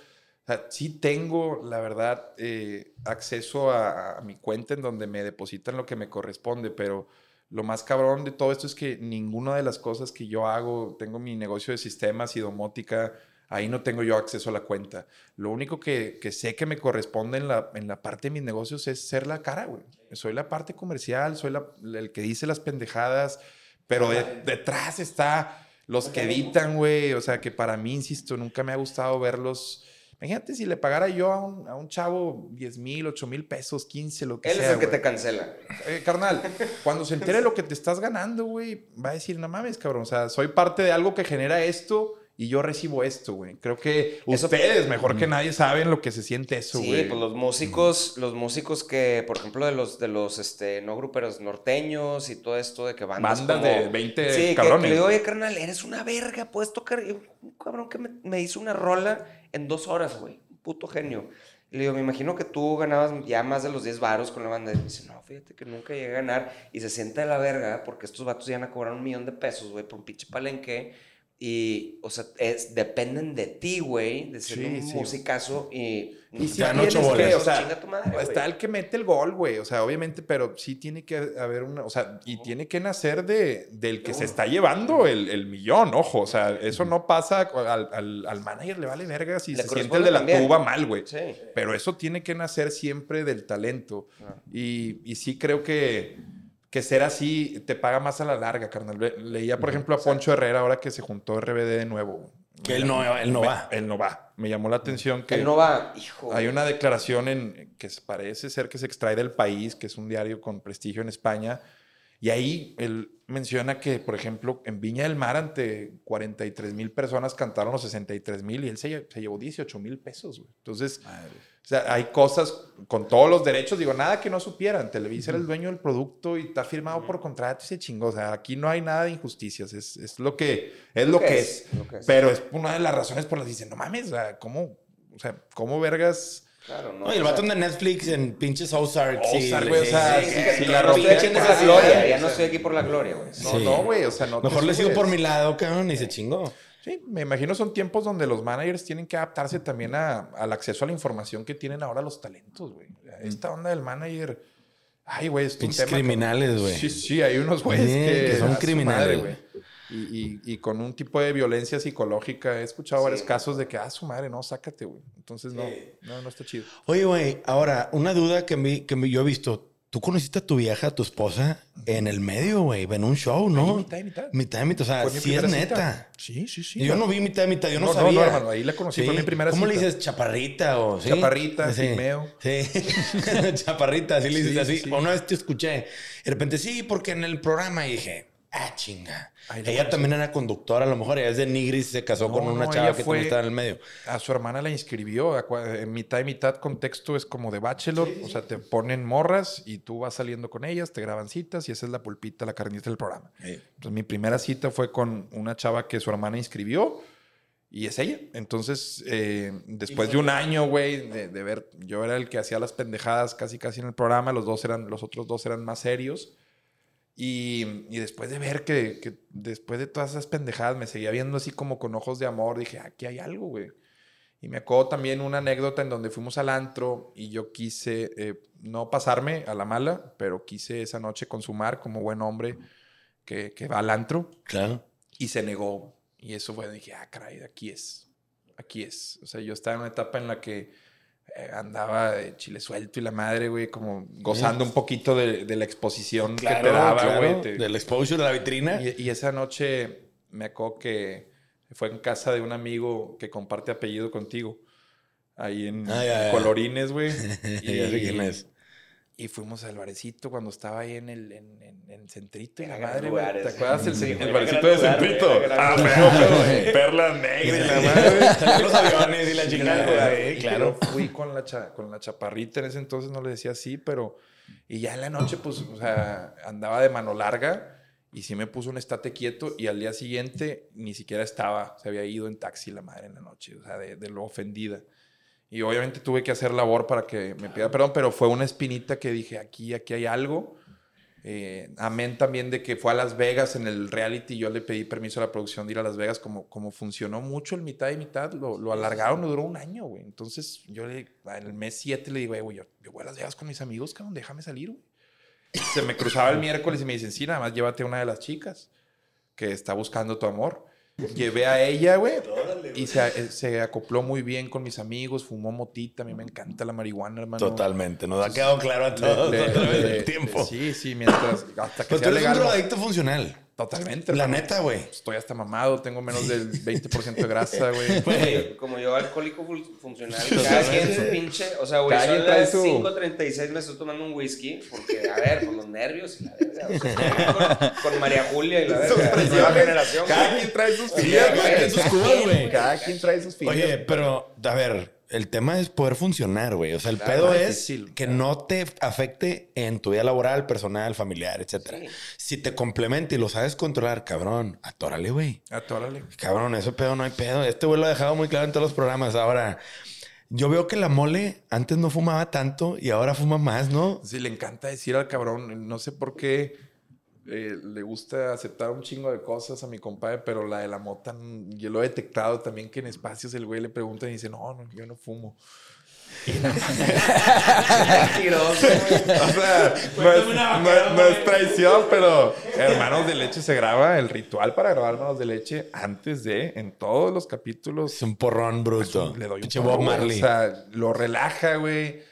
O sea, sí tengo, la verdad, eh, acceso a, a mi cuenta en donde me depositan lo que me corresponde, pero lo más cabrón de todo esto es que ninguna de las cosas que yo hago, tengo mi negocio de sistemas y domótica, ahí no tengo yo acceso a la cuenta. Lo único que, que sé que me corresponde en la, en la parte de mis negocios es ser la cara, güey. Soy la parte comercial, soy la- el que dice las pendejadas, pero de- detrás está los que editan, güey. O sea, que para mí, insisto, nunca me ha gustado verlos. Imagínate si le pagara yo a un, a un chavo 10 mil, 8 mil pesos, 15, lo que Él sea. es el que te cancela. Eh, carnal, cuando se entere lo que te estás ganando, güey, va a decir, no mames, cabrón. O sea, soy parte de algo que genera esto y yo recibo esto, güey. Creo que Eso- ustedes, mejor que nadie, saben lo que se siente eso, Sí, güey. pues los músicos, los músicos que, por ejemplo, de los, de los, este, no gruperos norteños y todo esto de que bandas Bandas como- de 20 sí, que- cabrones, Que, le digo, oye, carnal, eres una verga, puedes tocar. Un cabrón que me, me hizo una rola en dos horas, güey. Un puto genio. Y le digo, me imagino que tú ganabas ya más de los 10 varos con la banda. Y dice, no, fíjate que nunca llegué a ganar. Y se siente de la verga porque estos vatos ya van a cobrar un millón de pesos, güey, por un pinche palenque. Y, o sea, es, dependen de ti, güey, de ser Sí, un sí. musicazo y... Y si ocho que, o sea, Chinga tu madre, güey. está el que mete el gol, güey. O sea, obviamente, pero sí tiene que haber una. O sea, y tiene que nacer de, del que se está llevando el, el millón, ojo. O sea, eso no pasa al, al, al manager, le vale verga si Le se siente el de la también. tuba mal, güey. Sí. Pero eso tiene que nacer siempre del talento. Y, y sí creo que, que ser así te paga más a la larga, carnal. Le- Leía, por ejemplo, a Poncho Herrera ahora que se juntó RBD de nuevo. Que él no, él no Me- va. Él no va. Me llamó la atención que... Él no va, hijo. Hay una declaración en, que parece ser que se extrae del país, que es un diario con prestigio en España, y ahí él menciona que, por ejemplo, en Viña del Mar, ante 43 mil personas cantaron los 63 mil y él se, lle- se llevó 18 mil pesos. güey. Entonces, o sea, hay cosas con todos los derechos, digo, nada que no supieran. Televisa era el dueño del producto y está firmado por contrato y se chingó. O sea, aquí no hay nada de injusticias, es, es lo que es. Lo que es. lo que es. Pero es una de las razones por las que dicen, no mames, ¿cómo, o sea, ¿cómo vergas? Claro, ¿no? No, y el vato de Netflix en pinches Ozark. sí, Ozark, güey, o sí, sea, sí, sí, sí. si no la haciendo con esa gloria, ya no estoy aquí por la gloria, güey. No, Sí. no, güey, o sea, no. te Mejor le sigo por mi lado, cabrón, y se chingó. Sí, me imagino son tiempos donde los managers tienen que adaptarse también a- al acceso a la información que tienen ahora los talentos, güey. Esta onda del manager. Ay, güey, es un Pinches tema. criminales, güey. Sí, sí, hay unos güeyes Sí, que, que son criminales. güey. Y, y- y con un tipo de violencia psicológica. He escuchado varios casos de que, ah, su madre, no, sácate, güey. Entonces, no, no, no está chido. Oye, güey, ahora, una duda que, me, que me- yo he visto. Tú conociste a tu vieja, a tu esposa, en el medio, güey, en un show, ¿no? Ahí, mitad y mitad. Mitad y mitad, o sea, mi sí es cita. neta. Sí, sí, sí. Yo no vi mitad y mitad, yo no, No, no, sabía. no, hermano, ahí la conocí, fue mi primera ¿Cómo le cita. dices? ¿Chaparrita o sí? Chaparrita, sí. pigmeo. Sí, chaparrita, así le dices Sí, así. sí, sí. Una vez te escuché, de repente, sí, porque en el programa dije, ah, chinga. Ella también era conductora, a lo mejor ella es de Nigris, se casó No, con una no, chava que también estaba en el medio. A su hermana la inscribió, en mitad y mitad contexto es como de bachelor, o sea, te ponen morras y tú vas saliendo con ellas, te graban citas y esa es la pulpita, la carnita del programa. Entonces mi primera cita fue con una chava que su hermana inscribió y es ella. Entonces, eh, después de un año, güey, de, de ver, yo era el que hacía las pendejadas casi casi en el programa, los dos eran, los otros dos eran más serios. Y, y después de ver que, que después de todas esas pendejadas me seguía viendo así como con ojos de amor, dije, aquí hay algo, güey. Y me acuerdo también una anécdota en donde fuimos al antro y yo quise eh, no pasarme a la mala, pero quise esa noche consumar como buen hombre que, que va al antro Claro. y se negó. Y eso fue, dije, ah, caray, aquí es, aquí es. O sea, yo estaba en una etapa en la que andaba de chile suelto y la madre, güey, como gozando un poquito de, de la exposición que te daba, güey. te- Del exposure de la vitrina. y, y esa noche me acuerdo que fue en casa de un amigo que comparte apellido contigo. Ahí en Ah, ya, ya. Colorines, güey. Ya sé quién es. Y fuimos al barecito cuando estaba ahí en el, en, en, en Centrito. y la madre, lugar ¿Te acuerdas el, el barecito de lugar, Centrito? Ah, pero, perlas negras y la madre. Los aviones y la chingada. Claro. claro. Fui con la, cha- con la chaparrita en ese entonces, no le decía así, pero... Y ya en la noche, pues, o sea, andaba de mano larga y sí me puso un estate quieto y al día siguiente ni siquiera estaba, se había ido en taxi la madre en la noche, o sea, de, de lo ofendida. Y obviamente tuve que hacer labor para que me pida perdón, pero fue una espinita que dije, aquí, aquí hay algo. Eh, amén también de que fue a Las Vegas en el reality. Yo le pedí permiso a la producción de ir a Las Vegas. Como, como funcionó mucho el mitad y mitad, lo, lo alargaron, lo duró un año, güey. Entonces yo le, en el mes 7 le digo, "Eh, güey, yo, yo voy a Las Vegas con mis amigos, cabrón, déjame salir, güey. Se me cruzaba el miércoles y me dicen, sí, nada más llévate a una de las chicas que está buscando tu amor. Llevé a ella, güey, y se, eh, se acopló muy bien con mis amigos, fumó motita, a mí me encanta la marihuana, hermano. Totalmente. Nos ha quedado claro a todos le- a través le- del tiempo. Sí, sí, mientras, hasta que Pero tú sea eres un legal. ¿no? drogadicto funcional. Totalmente. La hermano. neta, güey. Estoy hasta mamado, tengo menos del 20% de grasa, güey. Como yo, alcohólico fun- funcional, cada quien su pinche. O sea, güey, Cada son las su- 5.36 me estoy tomando un whisky, porque, a ver, por los nervios y la verga. O sea, con, con María Julia y la verga. Nueva generación. Cada güey. quien trae sus quien güey. trae sus cubas, güey. Cada quien trae sus filias. Oye, pero, a ver, el tema es poder funcionar, güey. O sea, el Claro, pedo es difícil, que no te afecte en tu vida laboral, personal, familiar, etcétera. Sí. Si te complementa y lo sabes controlar, cabrón, atórale, güey. Atórale. Cabrón, ese pedo no hay pedo. Este güey lo ha dejado muy claro en todos los programas. Ahora, yo veo que la mole antes no fumaba tanto y ahora fuma más, ¿no? Sí, le encanta decir al cabrón, no sé por qué eh, le gusta aceptar un chingo de cosas a mi compadre, pero la de la mota, mm, yo lo he detectado también que en espacios el güey le pregunta y dice, no, no, yo no fumo. Mentiroso, güey. O sea, no es, no no traición, pero Hermanos de Leche se graba el ritual para grabar Hermanos de Leche antes de, en todos los capítulos. Es un porrón bruto. Le doy un Bob güey. Marley. O sea, lo relaja, güey.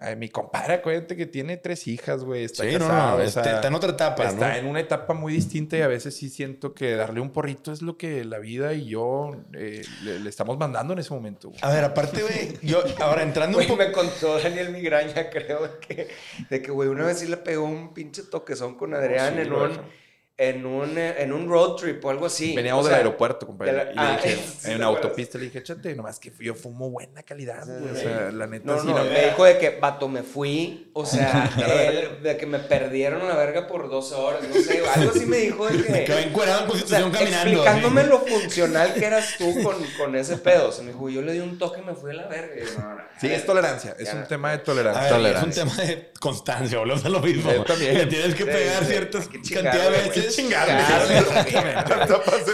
Ay, mi compadre, acuérdate que tiene tres hijas, güey. Está Sí, no, casado, no, o sea, está en otra etapa, Está ¿no? en una etapa muy distinta y a veces sí siento que darle un porrito es lo que la vida y yo eh, le, le estamos mandando en ese momento. güey. A ver, aparte, güey, yo ahora entrando un poco. me contó Daniel Migraña, creo, de que, de que, güey, una vez sí le pegó un pinche toquezón con Adrián sí, en, un. En, un, eh, en un road trip o algo así. Veníamos O sea, del aeropuerto, compadre. de la- y le ah, dije, sí, en ¿te una autopista le dije, échate, nomás que yo fumo buena calidad, güey. O sea, la neta No, sí, no, no- me dijo de que, vato, me fui, o sea, él- de que me perdieron a la verga por 12 horas, no sé, algo así me dijo de que... Me quedé encuerado en O sea, constitución caminando. explicándome lo funcional que eras tú con, con ese pedo. O sea, me dijo, yo le di un toque y me fui a la verga. Y no, no, Sí, es tolerancia. Es Ya. un tema de tolerancia. ver, es un Tolerancia. tema de constancia, volvemos a lo mismo. Yo también. Le tienes que Sí, pegar sí, ciertas hay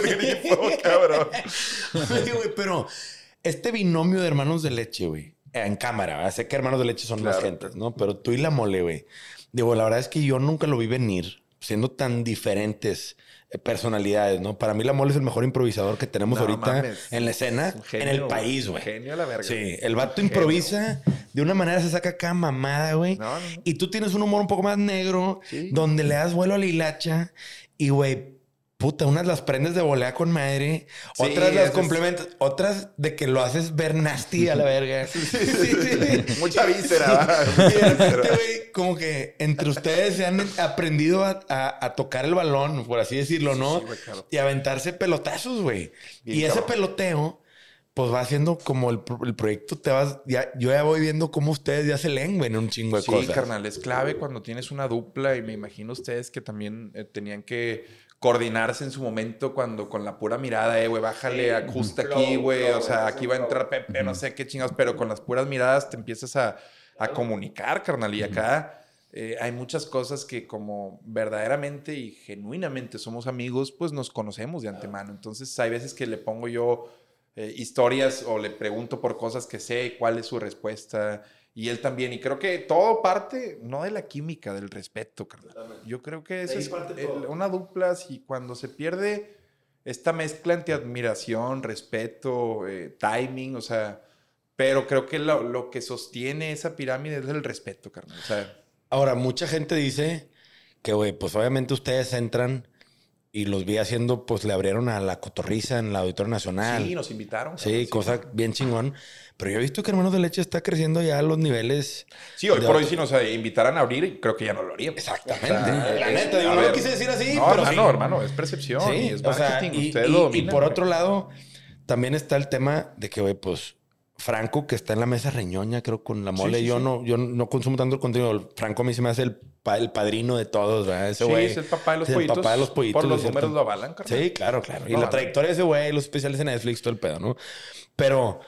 grifo, cabrón. Oye, güey, pero este binomio de hermanos de leche, güey, en cámara, ¿verdad? sé que hermanos de leche son más gentes, ¿no? Pero tú y la mole, güey. Digo, la verdad es que yo nunca lo vi venir, siendo tan diferentes personalidades, ¿no? Para mí la mole es el mejor improvisador que tenemos No ahorita mames. en la escena, genio, en el país, güey. genio la verga. Sí, el vato improvisa de una manera, se saca acá mamada, güey. No, no, no. Y tú tienes un humor un poco más negro, Sí. donde le das vuelo a la hilacha y, güey, puta, unas las prendes de volea con madre, Sí, otras las es- complementas, otras de que lo haces ver nasty a la verga. Sí, sí, sí. Mucha víscera, como que entre ustedes se han aprendido a, a- a tocar el balón, por así decirlo, ¿no? Sí, güey, claro. Y aventarse pelotazos, güey. Y ese cabrón. peloteo, pues va haciendo como el, el proyecto te vas, ya, yo ya voy viendo cómo ustedes ya se leen, güey, en un chingo de Sí, cosas. carnal, es clave cuando tienes una dupla y me imagino ustedes que también eh, tenían que coordinarse en su momento cuando con la pura mirada, eh, güey, bájale, ajusta Flow, aquí, güey, flow, o sea, aquí va a entrar Pepe, no sé qué chingados, pero con las puras miradas te empiezas a, a comunicar, carnal, y acá eh, hay muchas cosas que como verdaderamente y genuinamente somos amigos, pues nos conocemos de antemano, entonces hay veces que le pongo yo eh, historias o le pregunto por cosas que sé, cuál es su respuesta. Y él también. Y creo que todo parte no de la química, del respeto, carnal. Yo creo que eso es parte una dupla. Si cuando se pierde esta mezcla entre admiración, respeto, eh, timing, o sea. Pero creo que lo, lo que sostiene esa pirámide es el respeto, carnal. O sea, Ahora, mucha gente dice que, güey, pues obviamente ustedes entran y los vi haciendo, pues le abrieron a la cotorriza en la Auditorio Nacional. Sí, nos invitaron. Sí, cabrón, cosa bien chingón. Pero yo he visto que Hermanos de Leche está creciendo ya a los niveles. Sí, hoy por hoy si nos eh, invitaran a abrir, creo que ya no lo haríamos. Exactamente. O sea, la neta, digo, a no lo quise decir así, No, pero hermano, sí. hermano, es percepción y es o sea, marketing. y, Ustedes y- lo y por otro lado, también está el tema de que, güey, pues Franco, que está en la mesa reñoña, creo, con la mole. sí, yo sí. no, yo no consumo tanto el contenido. Franco a mí se me hace el, el padrino de todos, ¿verdad? Ese Sí, güey. es el papá de los pollitos. El papá de los pollitos. Por los números lo avalan, carnal. Sí, claro, claro. Y la trayectoria de ese güey, los especiales en Netflix, todo el pedo, ¿no? Pero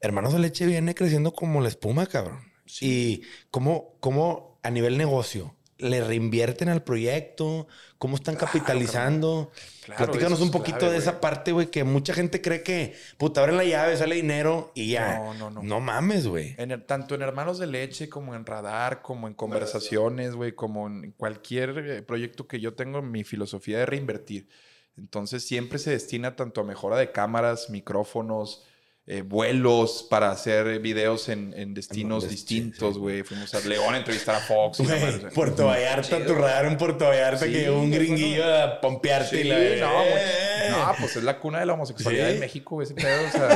Hermanos de Leche viene creciendo como la espuma, cabrón. Y cómo, cómo a nivel negocio le reinvierten al proyecto, cómo están capitalizando. Claro, Platícanos eso un es poquito clave, de esa parte, güey, que mucha gente cree que, puta, abren la llave, sale dinero y ya. No, no, no. No mames, güey. Tanto en Hermanos de Leche como en Radar, como en conversaciones, güey, como en cualquier eh, proyecto que yo tengo, mi filosofía de reinvertir. Entonces siempre se destina tanto a mejora de cámaras, micrófonos, eh, vuelos para hacer videos en, en destinos distintos, sí. güey. Fuimos a León a entrevistar a Fox. y Güey, sea. Puerto Vallarta, tu radar en Puerto Vallarta Sí, que llegó un gringuillo a pompearte Sí, y la no, güey. Eh. No, pues es la cuna de la homosexualidad Sí. en México, güey, ese pedo. O sea,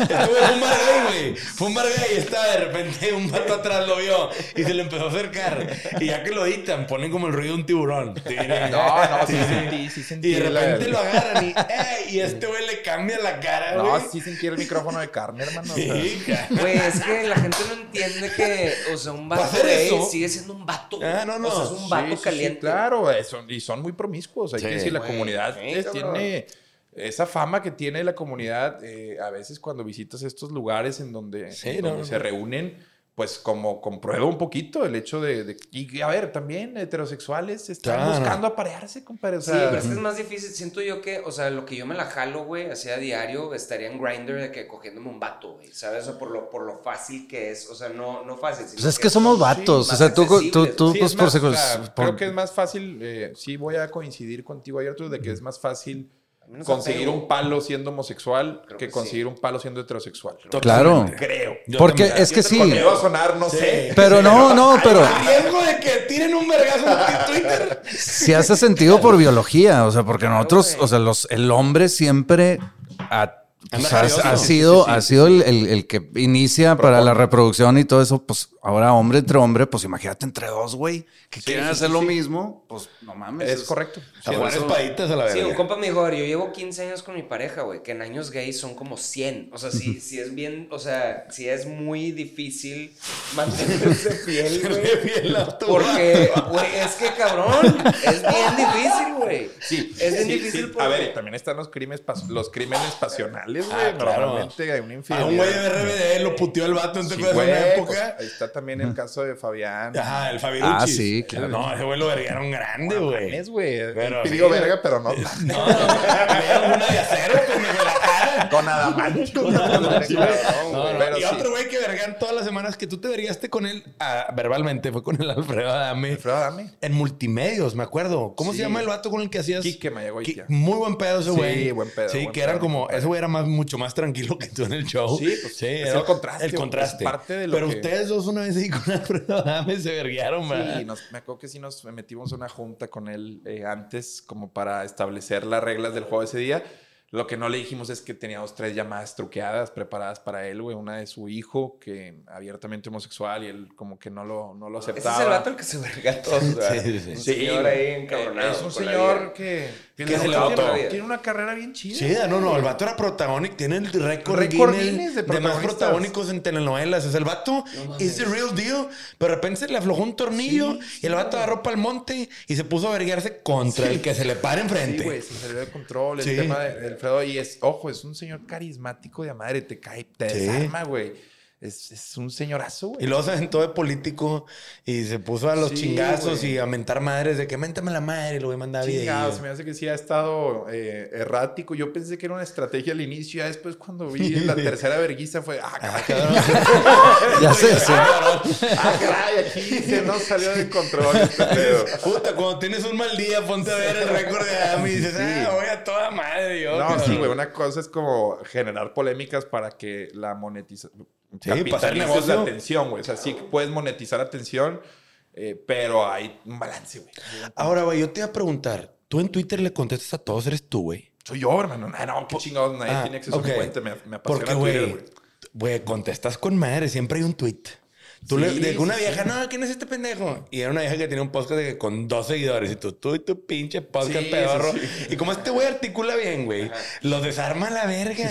Estuve fue un bar gay, güey. Fue un bar gay y estaba de repente un vato atrás lo vio y se le empezó a acercar. Y ya que lo editan, ponen como el ruido de un tiburón. no, no, sí sentí, sí sentí. Y de repente lo agarran y, ¡eh! y este güey le cambia la cara, No, güey. sí sentí el micrófono de carne, hermano. o sea. Sí. Güey, es que la gente no entiende que, o sea, un vato gay eso- sigue siendo un vato. Ah, no, no. O sea, es un Sí, vato sí, sí, caliente. claro, son- y son muy promiscuos. Hay Sí, que decir, la comunidad sí, tiene esa fama que tiene la comunidad. eh, a veces cuando visitas estos lugares en donde, Sí, en no, donde no, se no. reúnen, pues como comprueba un poquito el hecho de... de- y a ver, también heterosexuales están Claro. buscando aparearse, compadre. O Sí, sea, pero es que es más difícil. Siento yo que, o sea, lo que yo me la jalo, güey, hacía diario, estaría en Grindr de que cogiéndome un vato, güey, ¿sabes? O sea, por lo, por lo fácil que es. O sea, no, no fácil. sino Pues es que somos vatos. más o sea, tú, tú, tú Sí, pues es por más, secu- o sea, por- Creo que es más fácil, eh, sí voy a coincidir contigo ayer, tú, de que es más fácil conseguir apego. un palo siendo homosexual Creo que, que conseguir un palo siendo heterosexual. Claro. Creo. Yo Porque también. es que sí. Porque a sonar, no sé. Pero no, no, pero A riesgo de que tiren un vergazo en Twitter. sí hace sentido por biología. O sea, porque nosotros, o sea, los, el hombre siempre ha, pues, Anda ha- jarioso. ha Sí, sido, sí, sí, ha sido el, el- el que inicia para la reproducción y todo eso. Pues ahora hombre entre hombre, pues imagínate entre dos, güey, que quieren sí, hacer sí, lo mismo. Pues no mames. Es correcto. A espaditas a la Sí, un verga. compa me dijo, yo llevo 15 años con mi pareja, güey, que en años gays son como 100. O sea, sí, sí es bien, o sea, sí es muy difícil mantenerse fiel, güey. Porque, güey, es que cabrón, es bien difícil, güey. Sí, es bien sí, difícil. sí. porque- A ver, y también están los crímenes, pas- los crímenes pasionales, güey. Ah, claro. Normalmente hay una A infidelidad. un güey de RBD lo puteó el vato en Sí, te acuerdas güey, de una pues, época. ahí está también el caso de Fabián. Ajá, el Fabirucci. Ah, sí, claro. No, ese güey lo vergaron grande, güey. Es, güey. Pidió sí. verga, pero no. No, no, una de acero, pendejo, la cara. Con. No, No, no, Pero y sí. otro güey que vergan todas las semanas que tú te vergaste con él ah, verbalmente fue con el Alfredo Adame. Alfredo, dame. En multimedios, me acuerdo. ¿Cómo Sí. se llama el vato con el que hacías? Quique Mayagoitia. Muy buen pedo ese Sí, güey. buen pedo, Sí, que eran como. Ese güey era más, mucho más tranquilo que tú en el show. Sí, pues, es era el contraste, El contraste. es parte de lo Pero que- ustedes dos una vez ahí con Alfredo Adame se verguearon, ¿verdad? Sí, nos- me acuerdo que sí nos metimos a una junta con él eh, antes, como para establecer las reglas del juego ese día. Lo que no le dijimos es que teníamos tres llamadas truqueadas preparadas para él, güey. Una de su hijo, que abiertamente homosexual, y él como que no lo, no lo Ese aceptaba. es el vato el que se verga ¿verdad? Sí, sí, sí. Un Sí, señor ahí encabronado Es un señor que, que Que se le tiene- tiene una carrera bien chida. Sí, no, no, el vato era protagónico, tiene el récord, Récord Guinness de, de más protagónicos en telenovelas. Es el vato, es the real deal. Pero de repente se le aflojó un tornillo y el vato agarró para el monte y se puso a verguiarse contra el que se le para enfrente. Sí, güey, se salió de control. El Sí. tema de, Alfredo. Y es, ojo, es un señor carismático de madre. Te cae, te Sí. desarma, güey. Es, es un señorazo, güey. Y luego se aventó de político y se puso a los Sí, chingazos güey. y a mentar madres de que méntame la madre y lo voy a mandar Chingado, videos. se me hace que sí ha estado eh, errático. Yo pensé que era una estrategia al inicio. Ya después, cuando vi la tercera verguiza, fue. Ah, Ah, caray. cabrón. Ya sé, sí. Ah, caray, aquí se nos salió de control este. Puta, cuando tienes un mal día, ponte a ver el récord de Adame y dices, ah, voy a toda madre. Yo, No, cabrón. sí, güey. Una cosa es como generar polémicas para que la monetización. Sí, pasar negocio. la atención, güey. O sea, sí que puedes monetizar atención, eh, pero hay un balance, güey. Ahora, güey, yo te iba a preguntar. tú en Twitter le contestas a todos, eres tú, güey. Soy yo, hermano. No, no, qué chingados. Nadie Ah, tiene acceso a mi cuenta. Me, me apasiona Porque, Twitter, güey, güey, contestas con madre, siempre hay un tweet. Tú Sí, le, de una sí, vieja, sí. no, ¿quién es este pendejo? Y era una vieja que tenía un podcast de con dos seguidores. Y tú, tú y tu pinche podcast Sí, pedorro. sí. Y como este güey articula bien, güey, los desarma a la verga.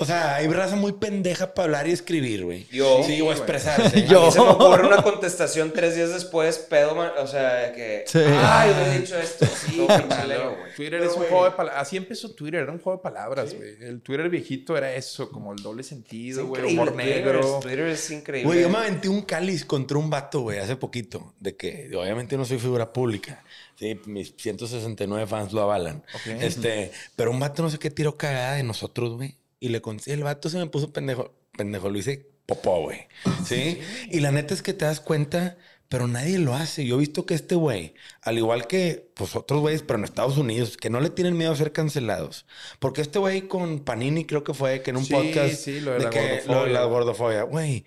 O sea, hay raza muy pendeja para hablar y escribir, güey. Yo. Sí, o expresarse. Yo. A mí se me ocurre una contestación tres días después, pedo, man, o sea, que... Sí. Ay, yo he dicho esto. Sí, pinche Leo, güey. Twitter es un juego de palabras. Así empezó Twitter, era un juego de palabras, güey. El Twitter viejito era eso, como el doble sentido, güey, humor negro. Twitter es increíble. Güey, yo me aventé un cáliz contra un vato, güey, hace poquito. De que obviamente no soy figura pública. Sí, mis 169 fans lo avalan. Ok. Este, pero un vato no sé qué tiró cagada de nosotros, güey. Y le conté, el vato se me puso pendejo. Pendejo, lo hice popó, güey. ¿Sí? Y la neta es que te das cuenta, pero nadie lo hace. Yo he visto que este güey, al igual que pues otros güeyes, pero en Estados Unidos, que no le tienen miedo a ser cancelados. Porque este güey con Panini creo que fue que en un Sí, podcast sí, lo de la que- gordofobia. lo de la gordofobia. Güey,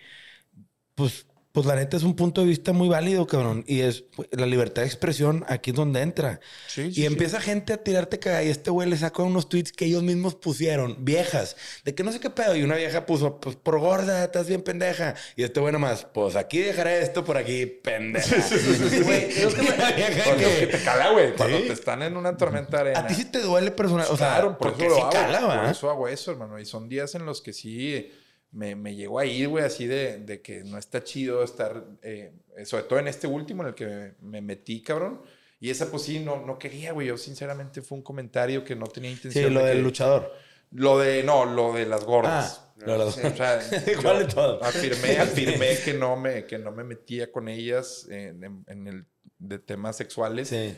pues, pues la neta es un punto de vista muy válido, cabrón. Y es la libertad de expresión aquí es donde entra. Sí, y sí, sí. empieza gente a tirarte cagada. Y este güey le sacó unos tweets que ellos mismos pusieron, viejas, de que no sé qué pedo. Y una vieja puso, pues por gorda, estás bien pendeja. Y este güey nomás, pues aquí dejaré esto, por aquí, pendeja. Güey, digo que La vieja Cuando que- te cala, güey. Cuando te están en una tormenta arena. A ti sí te duele personal. O sea, claro, por porque eso lo hago. cala, por eso hago eso, hermano. Y son días en los que sí me, me llegó a ir, güey, así de, de que no está chido estar, eh, sobre todo en este último en el que me metí, cabrón. Y esa, pues sí, no, no quería, güey. Yo, sinceramente, fue un comentario que no tenía intención. Sí, lo de del que- luchador. Lo de, no, lo de las gordas. Ah, lo de las- O sea, ¿Cuál yo de todo? Afirmé, afirmé que no me, que no me metía con ellas en, en- en el de temas sexuales. Sí.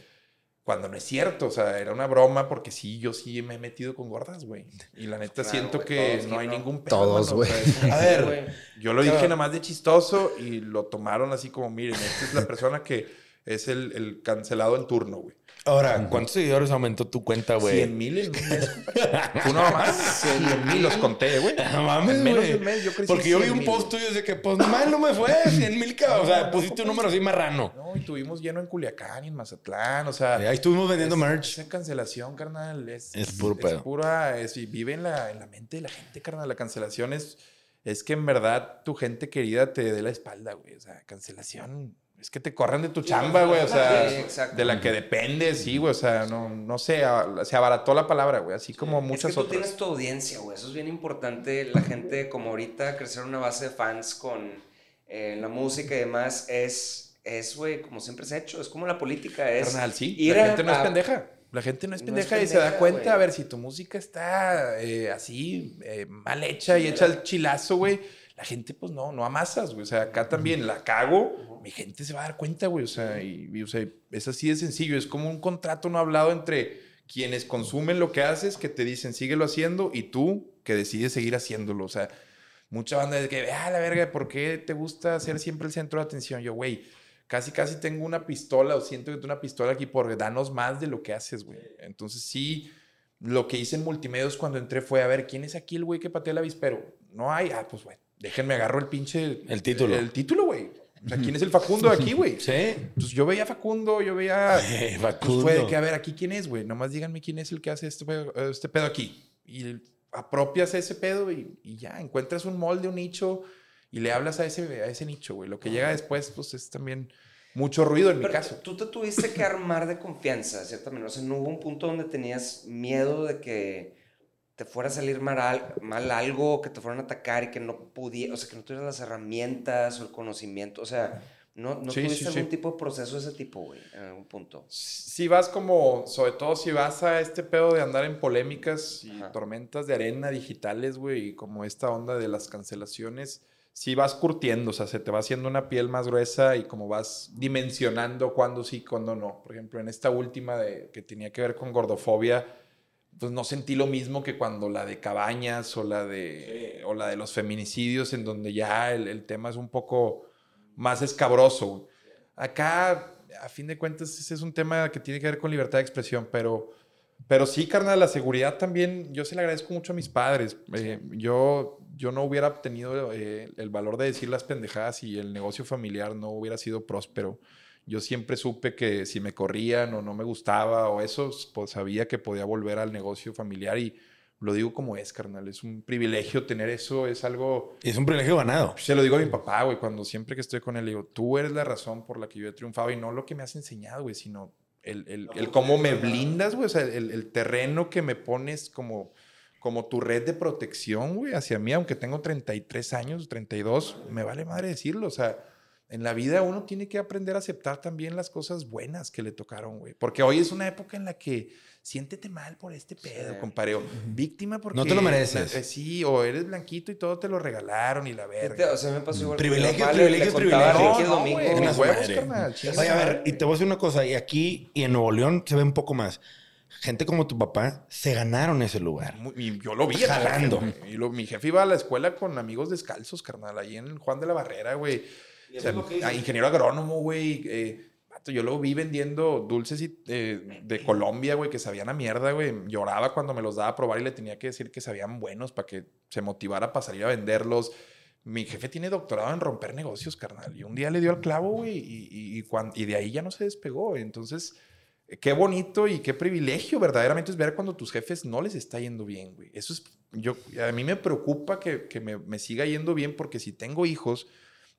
Cuando no es cierto, o sea, era una broma porque sí, yo sí me he metido con gordas, güey. Y la neta Claro, siento que todos, no hay ¿no? ningún pedo. Todos, güey. A ver, güey. yo lo dije nada más de chistoso y lo tomaron así como, miren, esta es la persona que es el, el cancelado en turno, güey. Ahora, ¿cuántos seguidores aumentó tu cuenta, güey? 100 mil en un mes. nada más. 100 mil los conté, güey. No mames, En menos de un mes yo crecí Porque yo vi 100 un post tuyo de que, pues, mal no me fue, 100 mil cabrón. O sea, pusiste un número así marrano. No, y tuvimos lleno en Culiacán y en Mazatlán, o sea. Ahí estuvimos vendiendo es- merch. Esa cancelación, carnal, es, Es puro pedo. pura, es, y vive en la, en la mente de la gente, carnal. La cancelación es, es que en verdad tu gente querida te dé la espalda, güey. O sea, cancelación es que te corran de tu chamba, güey. O sea, Sí, de la que depende, sí, güey. O sea, no, no sé, se abarató la palabra, güey. Así como muchas es que tú otras. tienes tu audiencia, güey. Eso es bien importante. La gente, como ahorita, crecer una base de fans con eh, la música y demás es, es, güey, como siempre se ha hecho. Es como la política. Es Carnal, sí. ir La a- gente no es pendeja. La gente no es No es pendeja y se da cuenta, a ver, si tu música está eh, así, eh, mal hecha y hecha el chilazo, güey, la gente pues no, no amasas, güey. O sea, acá también la cago, mi gente se va a dar cuenta, güey. O sea, y, y, o sea, es así de sencillo. Es como un contrato no hablado entre quienes consumen lo que haces, que te dicen síguelo haciendo, y tú que decides seguir haciéndolo. O sea, mucha banda de que, ah, la verga, ¿por qué te gusta ser siempre el centro de atención? Yo, güey, casi, casi tengo una pistola o siento que tengo una pistola aquí por danos más de lo que haces, güey. Entonces, sí, lo que hice en multimedios cuando entré fue, a ver, ¿quién es aquí el güey que patea el avispero? No hay, ah, pues, güey, déjenme agarro el pinche... El título. El, título, güey. O sea, ¿quién es el Facundo de aquí, güey? Sí. Entonces, yo veía a Facundo, yo veía... Eh, Pues Facundo. fue de que, a ver, aquí quién es, güey. Nomás díganme quién es el que hace este pedo, este pedo aquí. Y apropias ese pedo y, y ya, encuentras un molde, un nicho y le hablas a ese, a ese nicho, güey. Lo que llega después, pues es también mucho ruido en mi Pero caso. Tú te tuviste que armar de confianza, manera. O sea, no hubo un punto donde tenías miedo de que te fuera a salir mal, al- mal algo, que te fueran a atacar y que no pudiera, o sea, que no tuvieras las herramientas o el conocimiento. O sea, no, no Sí, tuviste sí, algún sí. tipo de proceso de ese tipo, güey, en algún punto. Si vas como, sobre todo si vas a este pedo de andar en polémicas y Ajá. tormentas de arena digitales, güey, y como esta onda de las cancelaciones, si vas curtiendo, o sea, se te va haciendo una piel más gruesa y como vas dimensionando cuándo sí, cuándo no. Por ejemplo, en esta última de, que tenía que ver con gordofobia, pues no sentí lo mismo que cuando la de Cabañas o la de, o la de los feminicidios, en donde ya el, el tema es un poco más escabroso. Acá, a fin de cuentas, ese es un tema que tiene que ver con libertad de expresión, pero, pero sí, carnal, la seguridad también, yo se le agradezco mucho a mis padres. Eh, yo, yo no hubiera tenido eh, el valor de decir las pendejadas y el negocio familiar no hubiera sido próspero. Yo siempre supe que si me corrían o no me gustaba o eso, pues sabía que podía volver al negocio familiar y lo digo como es, carnal. Es un privilegio tener eso, es algo... Es un privilegio ganado. Se lo digo a mi papá, güey, cuando siempre que estoy con él, digo, tú eres la razón por la que yo he triunfado y no lo que me has enseñado, güey, sino el, el, el cómo me blindas, güey, o sea, el, el terreno que me pones como como tu red de protección, güey, hacia mí, aunque tengo 33 años, 32, me vale madre decirlo, o sea, en la vida uno tiene que aprender a aceptar también las cosas buenas que le tocaron, güey, porque hoy es una época en la que siéntete mal por este pedo, compadre, o víctima porque... No te lo mereces. eh, sí, o eres blanquito y todo te lo regalaron y la verga. O sea, me pasó igual. privilegios. Ricky el No, no, güey, En huevos, carnal, Oye, a ver, y te voy a decir una cosa. Y aquí y en Nuevo León se ve un poco más. Gente como tu papá se ganaron ese lugar. Y yo lo vi. Jalando. Y lo- mi jefe iba a la escuela con amigos descalzos, carnal, ahí en Juan de la Barrera, güey. O sea, a ingeniero agrónomo, güey. eh, yo lo vi vendiendo dulces y, eh, de Colombia, güey, que sabían a mierda, güey. Lloraba cuando me los daba a probar y le tenía que decir que sabían buenos para que se motivara para salir a venderlos. Mi jefe tiene doctorado en romper negocios, carnal. Y un día le dio al clavo, güey, y, y, y y de ahí ya no se despegó. Entonces, eh, qué bonito y qué privilegio verdaderamente es ver cuando tus jefes no les está yendo bien, güey. Eso es, yo, a mí me preocupa que, que me, me siga yendo bien porque si tengo hijos,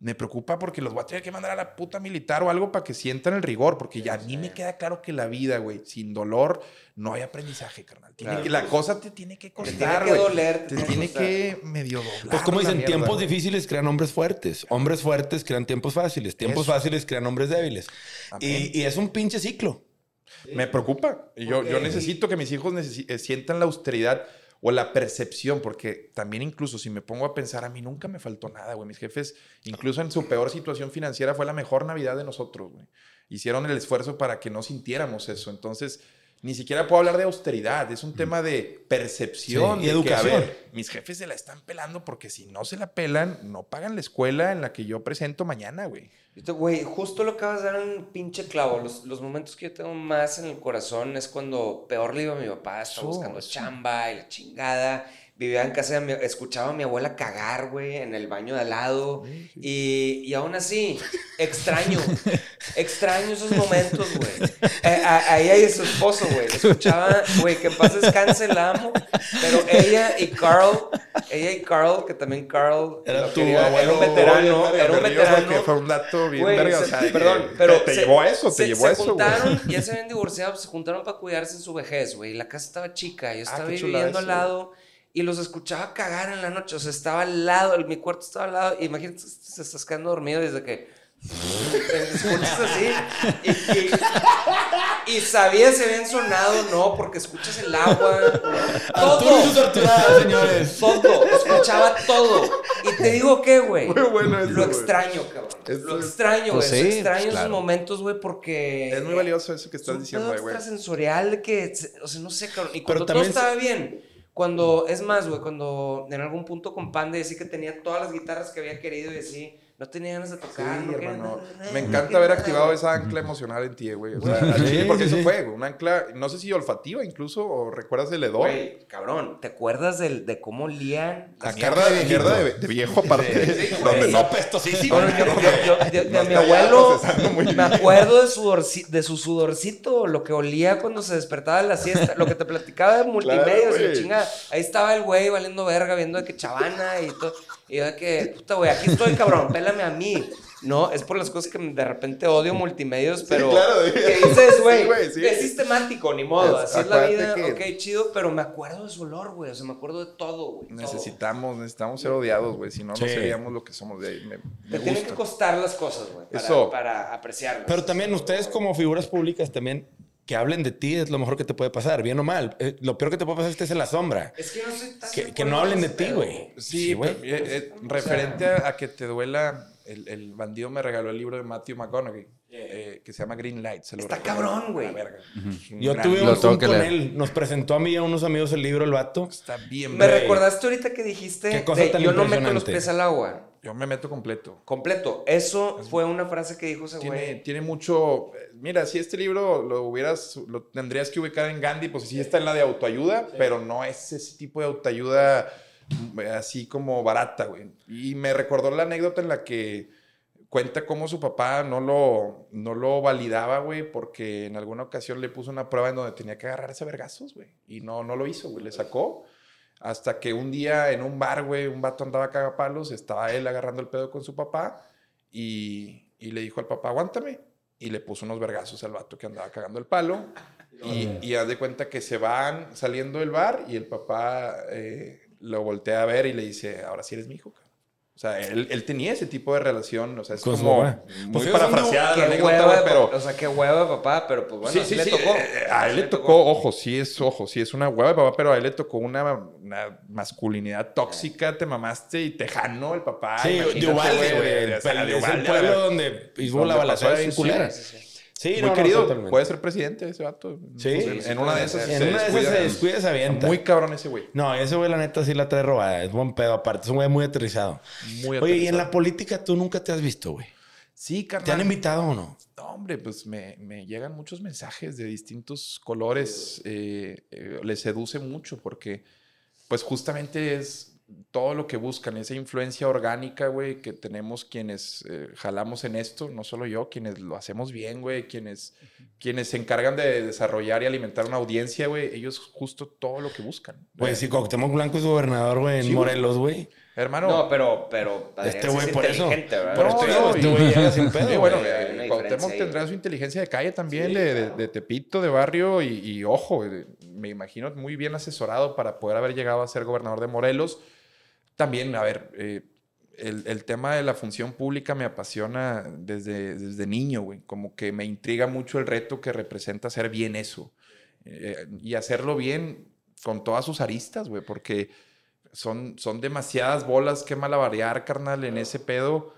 me preocupa porque los voy a tener que mandar a la puta militar o algo para que sientan el rigor, porque ya a mí me queda claro que la vida, güey, sin dolor no hay aprendizaje, carnal. Tiene Claro. que, la cosa te tiene que Te tiene costar, que güey. doler. Te tiene que medio doblar. Pues como dicen, mierda, tiempos difíciles crean hombres fuertes. Hombres fuertes crean tiempos fáciles. Tiempos Eso. fáciles crean hombres débiles. Y, y es un pinche ciclo. Me preocupa. Y Yo, yo necesito que mis hijos eh, sientan la austeridad o la percepción, porque también incluso si me pongo a pensar, a mí nunca me faltó nada, güey. Mis jefes, incluso en su peor situación financiera, fue la mejor Navidad de nosotros, güey. Hicieron el esfuerzo para que no sintiéramos eso. Entonces, ni siquiera puedo hablar de austeridad. Es un tema de percepción. Sí, y de que, a educación. ver, mis jefes se la están pelando porque si no se la pelan, no pagan la escuela en la que yo presento mañana, güey. Güey, justo lo acabas de dar un pinche clavo. Los, los momentos que yo tengo más en el corazón es cuando peor le iba a mi papá, estaba Eso, buscando chamba y la chingada. Vivía en casa de mi, escuchaba a mi abuela cagar, güey, en el baño de al lado. Y, y aún así, extraño, extraño esos momentos, güey. Eh, ahí hay su esposo, güey. Escuchaba, güey, que en paz descanse, la amo. Pero ella y Carl, ella y Carl, que también Carl Era tu quería- era un veterano, Oye, era un veterano. Fue un dato bien Güey, verga, se- o sea, de que perdón, pero te, se- llevó a eso, te se, llevó a eso, juntaron, ya se habían divorciado, se juntaron para cuidarse en su vejez, güey. La casa estaba chica, yo estaba Ah, chulada viviendo al eso. Y los escuchaba cagar en la noche, o sea, estaba al lado, el- mi cuarto estaba al lado, imagínate, se estás quedando dormido desde que escuchas así y, y, y sabías si habían sonado o no, porque escuchas el agua, todo, torturadas, señores. todo, escuchaba todo. Y te digo qué, güey. Muy bueno eso, Lo extraño, cabrón. Eso Lo es- extraño, güey. Pues sí, extraño pues esos claro. momentos, güey, porque. Es muy valioso eso que Es estás diciendo, güey. extrasensorial de que, o sea, no sé, cabrón. Y cuando también todo estaba bien, cuando, es más, güey, cuando en algún punto con Panda decía que tenía todas las guitarras que había querido y así, no tenía ganas de Sí, tocar, no hermano. Me encanta haber activado esa ancla emocional en ti, güey. O sea, Sí, porque sí, eso fue, güey. Una ancla, no sé si olfativa incluso, o recuerdas el hedor. Güey, cabrón, ¿te acuerdas del, de cómo olían La mierda de, mierda de, de viejo aparte. donde no pestosísimo. Bueno, yo, yo- yo- de, mi abuelo me acuerdo de, sudorci- de su sudorcito, lo que olía cuando se despertaba de la siesta, lo que te platicaba de multimedia, Claro, chingada. Ahí estaba el güey valiendo verga, viendo de que chavana y todo. Y yo de que, puta güey, aquí estoy cabrón, a mí. No, es por las cosas que de repente odio multimedios, pero claro, güey. que dices, Sí, güey, güey, sí. es sistemático, ni modo, Es- así es la vida, que- ok, chido, pero me acuerdo de su olor, güey, o sea, me acuerdo de todo, güey. todo. Necesitamos, necesitamos ser odiados, güey. Si no, Sí. no seríamos lo que somos. De, me, Te tienen que costar las cosas, güey, para, Eso. para apreciarlas. Pero también ustedes como figuras públicas también que hablen de ti es lo mejor que te puede pasar, bien o mal. Eh, lo peor que te puede pasar es que estés en la sombra. Es que yo no soy tan Que, no hablen de ti, güey. Sí, güey. eh, eh, referente a, a que te duela, el, el bandido me regaló el libro de Matthew McConaughey, eh, que se llama Green Light. se lo Está cabrón, güey. Yo gran tuve un con leer. él. Nos presentó a mí y a unos amigos el libro, el vato. Está bien, Me recordaste ahorita que dijiste Qué cosa de, tan yo no meto los pies al agua. Yo me meto completo. Completo. Eso fue una frase que dijo ese Tiene, güey. tiene mucho. eh, Mira, si este libro lo hubieras, lo tendrías que ubicar en Gandhi, pues sí está en la de autoayuda, pero no es ese tipo de autoayuda mm, así como barata, güey. Y me recordó la anécdota en la que cuenta cómo su papá no lo, no lo validaba, güey, porque en alguna ocasión le puso una prueba en donde tenía que agarrarse a vergazos, güey. Y no, no lo hizo, güey. Le sacó. Hasta que un día en un bar, güey, un vato andaba cagapalos, estaba él agarrando el pedo con su papá y, y le dijo al papá, aguántame. Y le puso unos vergazos al vato que andaba cagando el palo. Y, y haz de cuenta que se van saliendo del bar y el papá eh, lo voltea a ver y le dice, ahora sí eres mi hijo, cabrón". O sea, él, él tenía ese tipo de relación, o sea, es su como papá. muy Pues, parafraseada la anécdota, pero... o sea, qué hueva de papá, pero pues bueno, sí, le sí, tocó. eh, a él le tocó, ojo, sí es, ojo, sí es una hueva de papá, pero a él le tocó una, una masculinidad tóxica, te mamaste y tejano el papá. Sí, de Uvalde, güey. El, o sea, pueblo donde hizo la balacera bien culera. sí, sí. Muy no, no, querido, totalmente. puede ser presidente ese vato. Sí, en, una de esas. En una de esas se descuida. se avienta. Muy cabrón ese güey. No, ese güey, la neta, sí la trae robada. Es buen pedo. Aparte, es un güey muy aterrizado. Muy Oye, y en aterrizado. la política tú nunca te has visto, güey. Sí, carnal. ¿Te han invitado o no? No, hombre, pues me, me llegan muchos mensajes de distintos colores. eh, eh, les seduce mucho porque, pues justamente es todo lo que buscan, esa influencia orgánica, güey, que tenemos quienes eh, jalamos en esto, no solo yo, quienes lo hacemos bien, güey, quienes, quienes se encargan de desarrollar y alimentar una audiencia, güey, ellos justo todo lo que buscan. Pues si Cuauhtémoc Blanco es gobernador, güey, en Sí, güey. Morelos, güey. Hermano, No, pero, pero Adrián Este sí güey es por eso. inteligente, ¿verdad? Por No, esto no, digo, este y- güey llega sin pedo. Sí, bueno, güey. eh, Cuauhtémoc ahí. tendrá su inteligencia de calle también, de, de- de Tepito, de barrio, y, y ojo, eh, me imagino muy bien asesorado para poder haber llegado a ser gobernador de Morelos. También, a ver, eh, el, el tema de la función pública me apasiona desde, desde niño, güey. Como que me intriga mucho el reto que representa hacer bien eso. Eh, y hacerlo bien con todas sus aristas, güey, porque son, son demasiadas bolas que malabarear, carnal, en ese pedo.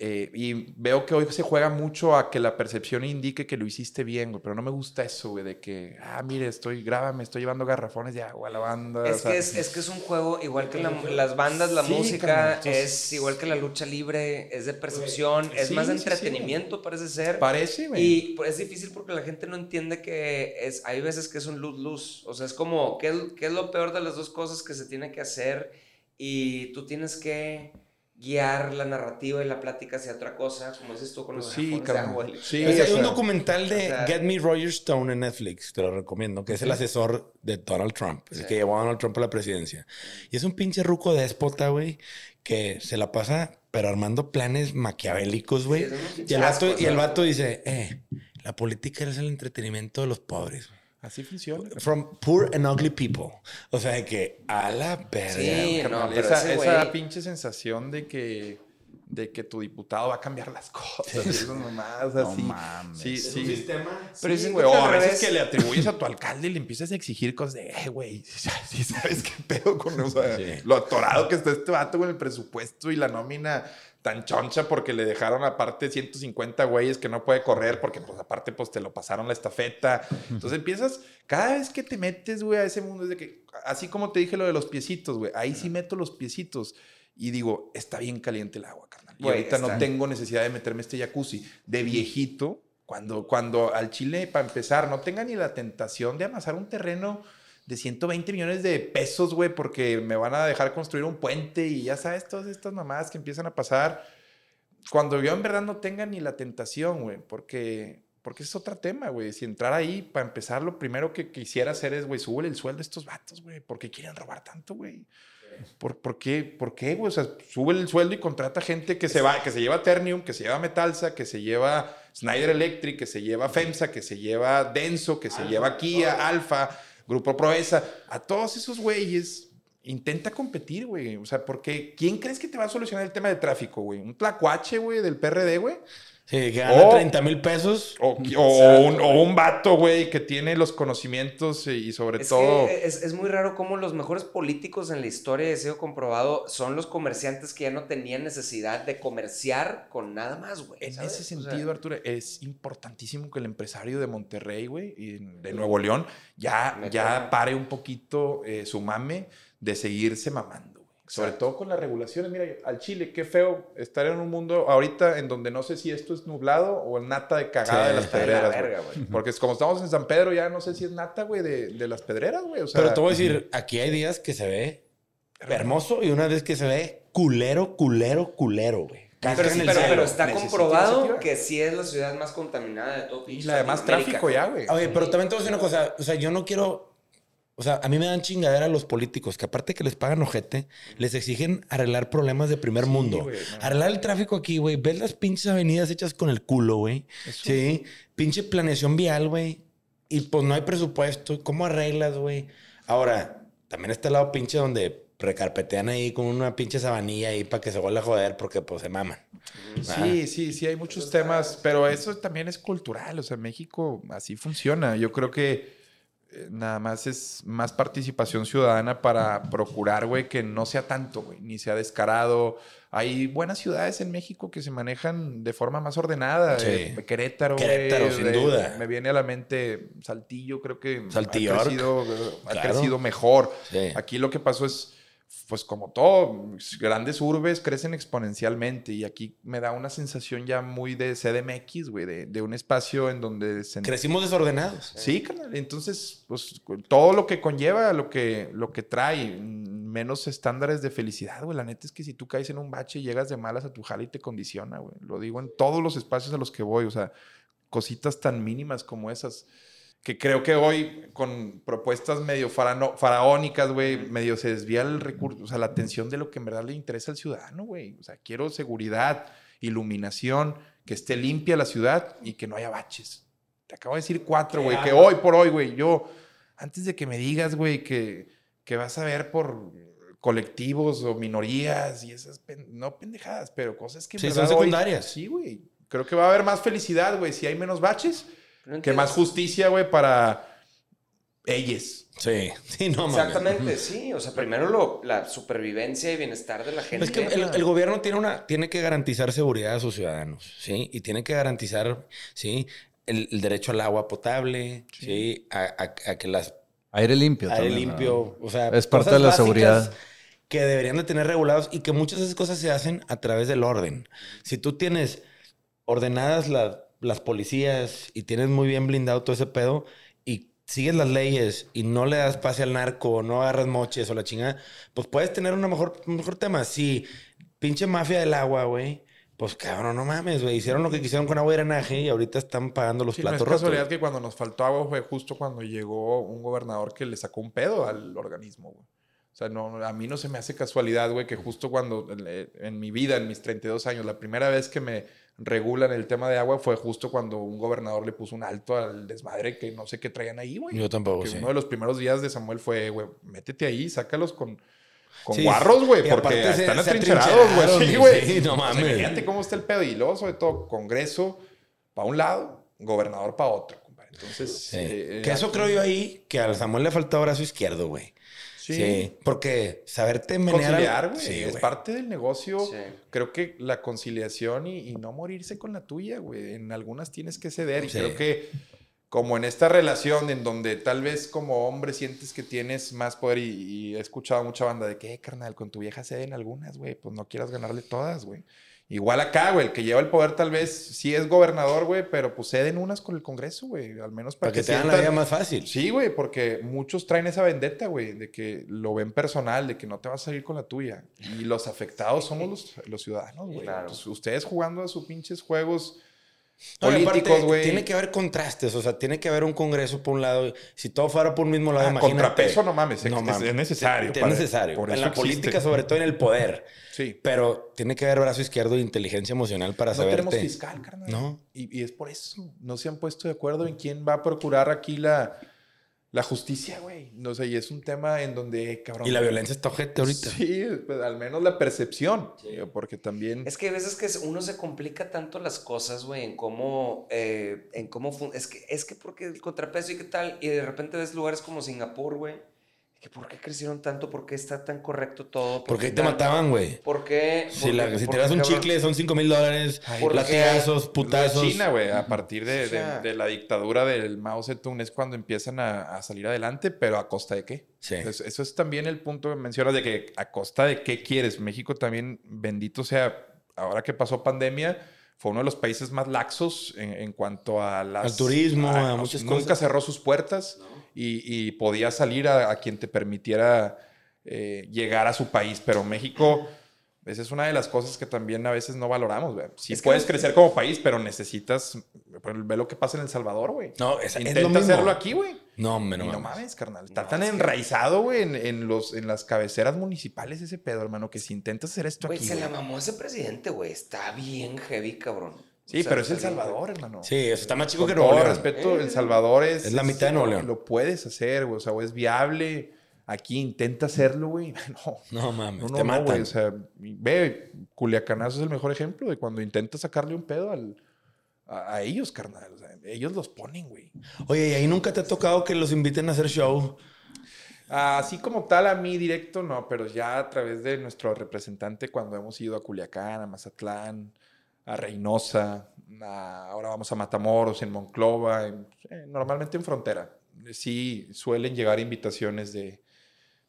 Eh, y veo que hoy se juega mucho a que la percepción indique que lo hiciste bien, güey. Pero no me gusta eso, güey, de que, ah, mire, estoy, grábame, estoy llevando garrafones de agua a la banda. o Es sea, que es, es que es un juego igual que la- las bandas, la Sí, música, entonces- es igual que la lucha libre, es de percepción, es Sí, más de sí, sí, entretenimiento, parece ser. Parece, güey. Y es difícil porque la gente no entiende que es, hay veces que es un lose-lose. O sea, es como, ¿qué qué es lo peor de las dos cosas que se tiene que hacer? Y tú tienes que guiar la narrativa y la plática hacia otra cosa, como dices tú con los Pues sí, garrafones de. Sí, Pues hay un documental de o sea- Get Me Roger Stone en Netflix, te lo recomiendo, que es el asesor de Donald Trump, el que llevó a Donald Trump a la presidencia. Y es un pinche ruco déspota, güey, que se la pasa, pero armando planes maquiavélicos, güey. Sí, y, el vato, y el vato dice, eh, la política es el entretenimiento de los pobres. Así funciona. From poor and ugly people. O sea, de que a la verga. Sí, no, esa, esa pinche sensación de que, de que tu diputado va a cambiar las cosas. Eso nomás, sea, No mames. Sí, sí. sistema. Pero Sí, güey, güey. O a veces que le atribuyes a tu alcalde y le empiezas a exigir cosas de, eh, güey, sí sabes qué pedo con o sea, Sí. lo atorado que está este vato con el presupuesto y la nómina tan choncha porque le dejaron aparte 150 güeyes que no puede correr porque pues aparte pues te lo pasaron la estafeta. Entonces empiezas, cada vez que te metes, güey, a ese mundo es de que, así como te dije lo de los piecitos, güey, ahí sí meto los piecitos y digo, está bien caliente el agua, carnal. Y ahorita no tengo necesidad de meterme este jacuzzi. De viejito, cuando, cuando al Chile, para empezar, no tenga ni la tentación de amasar un terreno de 120 millones de pesos, güey, porque me van a dejar construir un puente y ya sabes, todas estas mamadas que empiezan a pasar. Cuando yo en verdad no tenga ni la tentación, güey, porque, porque es otro tema, güey. Si entrar ahí, para empezar, lo primero que quisiera hacer es, güey, súbele el sueldo a estos vatos, güey. ¿Por qué quieren robar tanto, güey? ¿Por, por qué, ¿Por qué, güey? O sea, sube el sueldo y contrata gente que se va, que se lleva Ternium, que se lleva Metalsa, que se lleva Snyder Electric, que se lleva FEMSA, que se lleva Denso, que se lleva Kia, Alfa, Grupo Proesa. A todos esos güeyes intenta competir, güey. O sea, porque ¿quién crees que te va a solucionar el tema de tráfico, güey? ¿Un tlacuache, güey, del PRD, güey? Sí, que gana O- 30 mil pesos. O, o un, o un vato, güey, que tiene los conocimientos y sobre Es todo... que es, es muy raro cómo los mejores políticos en la historia, he sido comprobado, son los comerciantes que ya no tenían necesidad de comerciar con nada más, güey. En ese O sea, sentido, Arturo, es importantísimo que el empresario de Monterrey, güey, y de Nuevo León, ya, Me ya pare un poquito eh, su mame de seguirse mamando. Sobre todo con las regulaciones. Mira, al Chile, qué feo estar en un mundo ahorita en donde no sé si esto es nublado o el nata de cagada Sí, de las la pedreras, güey. verga. Porque es como estamos en San Pedro, ya no sé si es nata, güey, de, de las pedreras, güey. O sea, Pero te voy a decir, aquí hay días que se ve hermoso y una vez que se ve culero, culero, culero, güey. Pero, sí, está comprobado que sí es la ciudad más contaminada de todo Y la de más tráfico ya, güey. Oye, pero también te voy a decir una cosa. O sea, yo no quiero. O sea, a mí me dan chingadera los políticos que aparte que les pagan ojete, les exigen arreglar problemas de primer mundo. no. Arreglar el tráfico aquí, güey. Ves las pinches avenidas hechas con el culo, güey. Sí. Pinche planeación vial, güey. Y pues no hay presupuesto. ¿Cómo arreglas, güey? Ahora, también está el lado pinche donde recarpetean ahí con una pinche sabanilla ahí para que se vuelva a joder porque pues se maman. Sí, sí, sí, hay muchos temas, pero eso también es cultural, o sea, México así funciona. Yo creo que nada más es más participación ciudadana para procurar, güey, que no sea tanto, güey, ni sea descarado. Hay buenas ciudades en México que se manejan de forma más ordenada. Sí. eh, Querétaro, Querétaro, sin de- duda. Me viene a la mente Saltillo, creo que Saltillo. ha crecido, eh, ha Claro. crecido mejor. Sí. Aquí lo que pasó es, pues como todo, grandes urbes crecen exponencialmente y aquí me da una sensación ya muy de CDMX, güey, de, de un espacio en donde se... Crecimos desordenados. Sí, carnal. Entonces, pues todo lo que conlleva, lo que, lo que trae, menos estándares de felicidad, güey. La neta es que si tú caes en un bache y llegas de malas a tu jale y te condiciona, güey. Lo digo en todos los espacios a los que voy, o sea, cositas tan mínimas como esas. Que creo que hoy, con propuestas medio farano- faraónicas, güey, medio se desvía el recurso, o sea, la atención de lo que en verdad le interesa al ciudadano, güey. O sea, quiero seguridad, iluminación, que esté limpia la ciudad y que no haya baches. Te acabo de decir cuatro, güey, que hoy por hoy, güey, yo, antes de que me digas, güey, que, que vas a ver por colectivos o minorías y esas, pen- no pendejadas, pero cosas que Sí, son hoy- secundarias. sí, güey. Creo que va a haber más felicidad, güey, si hay menos baches, no que más justicia, güey, para ellos. Sí, sí, no mames. Exactamente, sí. O sea, primero lo- la supervivencia y bienestar de la gente. Es que el, el gobierno tiene, una, tiene que garantizar seguridad a sus ciudadanos, ¿sí? Y tiene que garantizar, ¿sí? El, el derecho al agua potable, ¿sí? A, a- a que las... Aire limpio. Aire también, limpio, o sea... Es parte cosas de la seguridad. Que deberían de tener regulados y que muchas de esas cosas se hacen a través del orden. Si tú tienes ordenadas la- las policías y tienes muy bien blindado todo ese pedo y sigues las leyes y no le das pase al narco, no agarras moches o la chingada, pues puedes tener una mejor, un mejor tema. Si pinche mafia del agua, güey, pues cabrón, no mames, güey. Hicieron lo que quisieron con agua y drenaje y ahorita están pagando los Sí, no es platos rotos. casualidad que cuando nos faltó agua fue justo cuando llegó un gobernador que le sacó un pedo al organismo, güey. O sea, no, a mí no se me hace casualidad, güey, que justo cuando en, en mi vida, en mis 32 años, la primera vez que me regulan el tema de agua fue justo cuando un gobernador le puso un alto al desmadre que no sé qué traían ahí, güey. Yo tampoco, Que sí. uno de los primeros días de Samuel fue, güey, métete ahí, sácalos con, con Sí, guarros, güey, porque se- están se atrincherados, güey. Sí, güey. sí, no O sea, mames. imagínate cómo está el pedo. Y luego, sobre todo, Congreso para un lado, gobernador para otro, compadre. Entonces, Sí. eh, que eso aquí- creo yo ahí, que a Samuel le faltó brazo izquierdo, güey. Sí. Sí. Porque saberte menear... Conciliar, güey. Sí, es parte del negocio. Sí. Creo que la conciliación y, y no morirse con la tuya, güey. En algunas tienes que ceder. Y creo que como en esta relación en donde tal vez como hombre sientes que tienes más poder y, y he escuchado mucha banda de que, "Eh, carnal, con tu vieja ceden algunas, güey. Pues no quieras ganarle todas, güey. Igual acá, güey, el que lleva el poder tal vez sí es gobernador, güey, pero pues ceden unas con el Congreso, güey. Al menos para, Para que te hagan la vida más fácil. Sí, güey, porque muchos traen esa vendetta, güey, de que lo ven personal, de que no te vas a salir con la tuya. Y los afectados somos los, los ciudadanos, güey. Claro. Entonces, ustedes jugando a sus pinches juegos No, políticos, güey. Tiene que haber contrastes, o sea, tiene que haber un congreso por un lado. Si todo fuera por un mismo lado, Ah, imagínate. contrapeso, no mames, es- No es- mames. es necesario Es necesario. por en la existe. política, sobre todo en el poder. Sí. Pero tiene que haber brazo izquierdo e inteligencia emocional para No tenemos fiscal, carnal. No. Y, y es por eso. No se han puesto de acuerdo en quién va a procurar aquí la, la justicia, güey. No sé, y es un tema en donde, cabrón. Y la violencia está ojete ahorita. Sí, pues, al menos la percepción. Porque también. Es que hay veces que uno se complica tanto las cosas, güey, en cómo, eh, en cómo es que es que porque el contrapeso y qué tal y de repente ves lugares como Singapur, güey, que por qué crecieron tanto, por qué está tan correcto todo, Porque ahí qué te mataban, güey. ¿Por qué? Si, por la- por te das un cabrón? chicle son 5 mil dólares, ¿por latigazos, putazos. De China, güey, a partir de, O sea- de- de la dictadura del Mao Zedong es cuando empiezan a, a salir adelante, pero a costa de qué. Sí. Entonces, eso es también el punto que mencionas de que a costa de qué quieres. México también, bendito sea, ahora que pasó pandemia, fue uno de los países más laxos en, en cuanto a las... Al turismo, a muchas Nunca cosas. cerró sus puertas y, y podía salir a, a quien te permitiera eh, llegar a su país. Pero México Esa es una de las cosas que también a veces no valoramos, güey. Sí Es puedes crecer como país, pero necesitas... pero Ve lo que pasa en El Salvador, güey. No, es, es Intenta lo mismo. hacerlo aquí, güey. No, hombre, no, y no mames. mames, carnal. Está No, tan es enraizado, güey, en, en los, en las cabeceras municipales ese pedo, hermano, que si intentas hacer esto Güey, aquí... se güey- la mamó ese presidente, güey. Está bien heavy, cabrón. Sí, O sea, pero es El Salvador, hermano. Sí, eso está más chico Con que Nuevo León. respeto, Eh. El Salvador es... Es la mitad de Nuevo León. Lo puedes hacer, güey. O sea, güey, es viable. Aquí intenta hacerlo, güey. No. No mames, No, no, te no, güey. O sea, ve, Culiacanazo es el mejor ejemplo de cuando intenta sacarle un pedo al, a, a ellos, carnal. O sea, ellos los ponen, güey. Oye, ¿y ahí nunca te ha tocado que los inviten a hacer show? Así como tal, a mí directo, no, pero ya a través de nuestro representante, cuando hemos ido a Culiacán, a Mazatlán, a Reynosa, a- ahora vamos a Matamoros, en Monclova, en- eh, normalmente en frontera. Sí suelen llegar invitaciones de,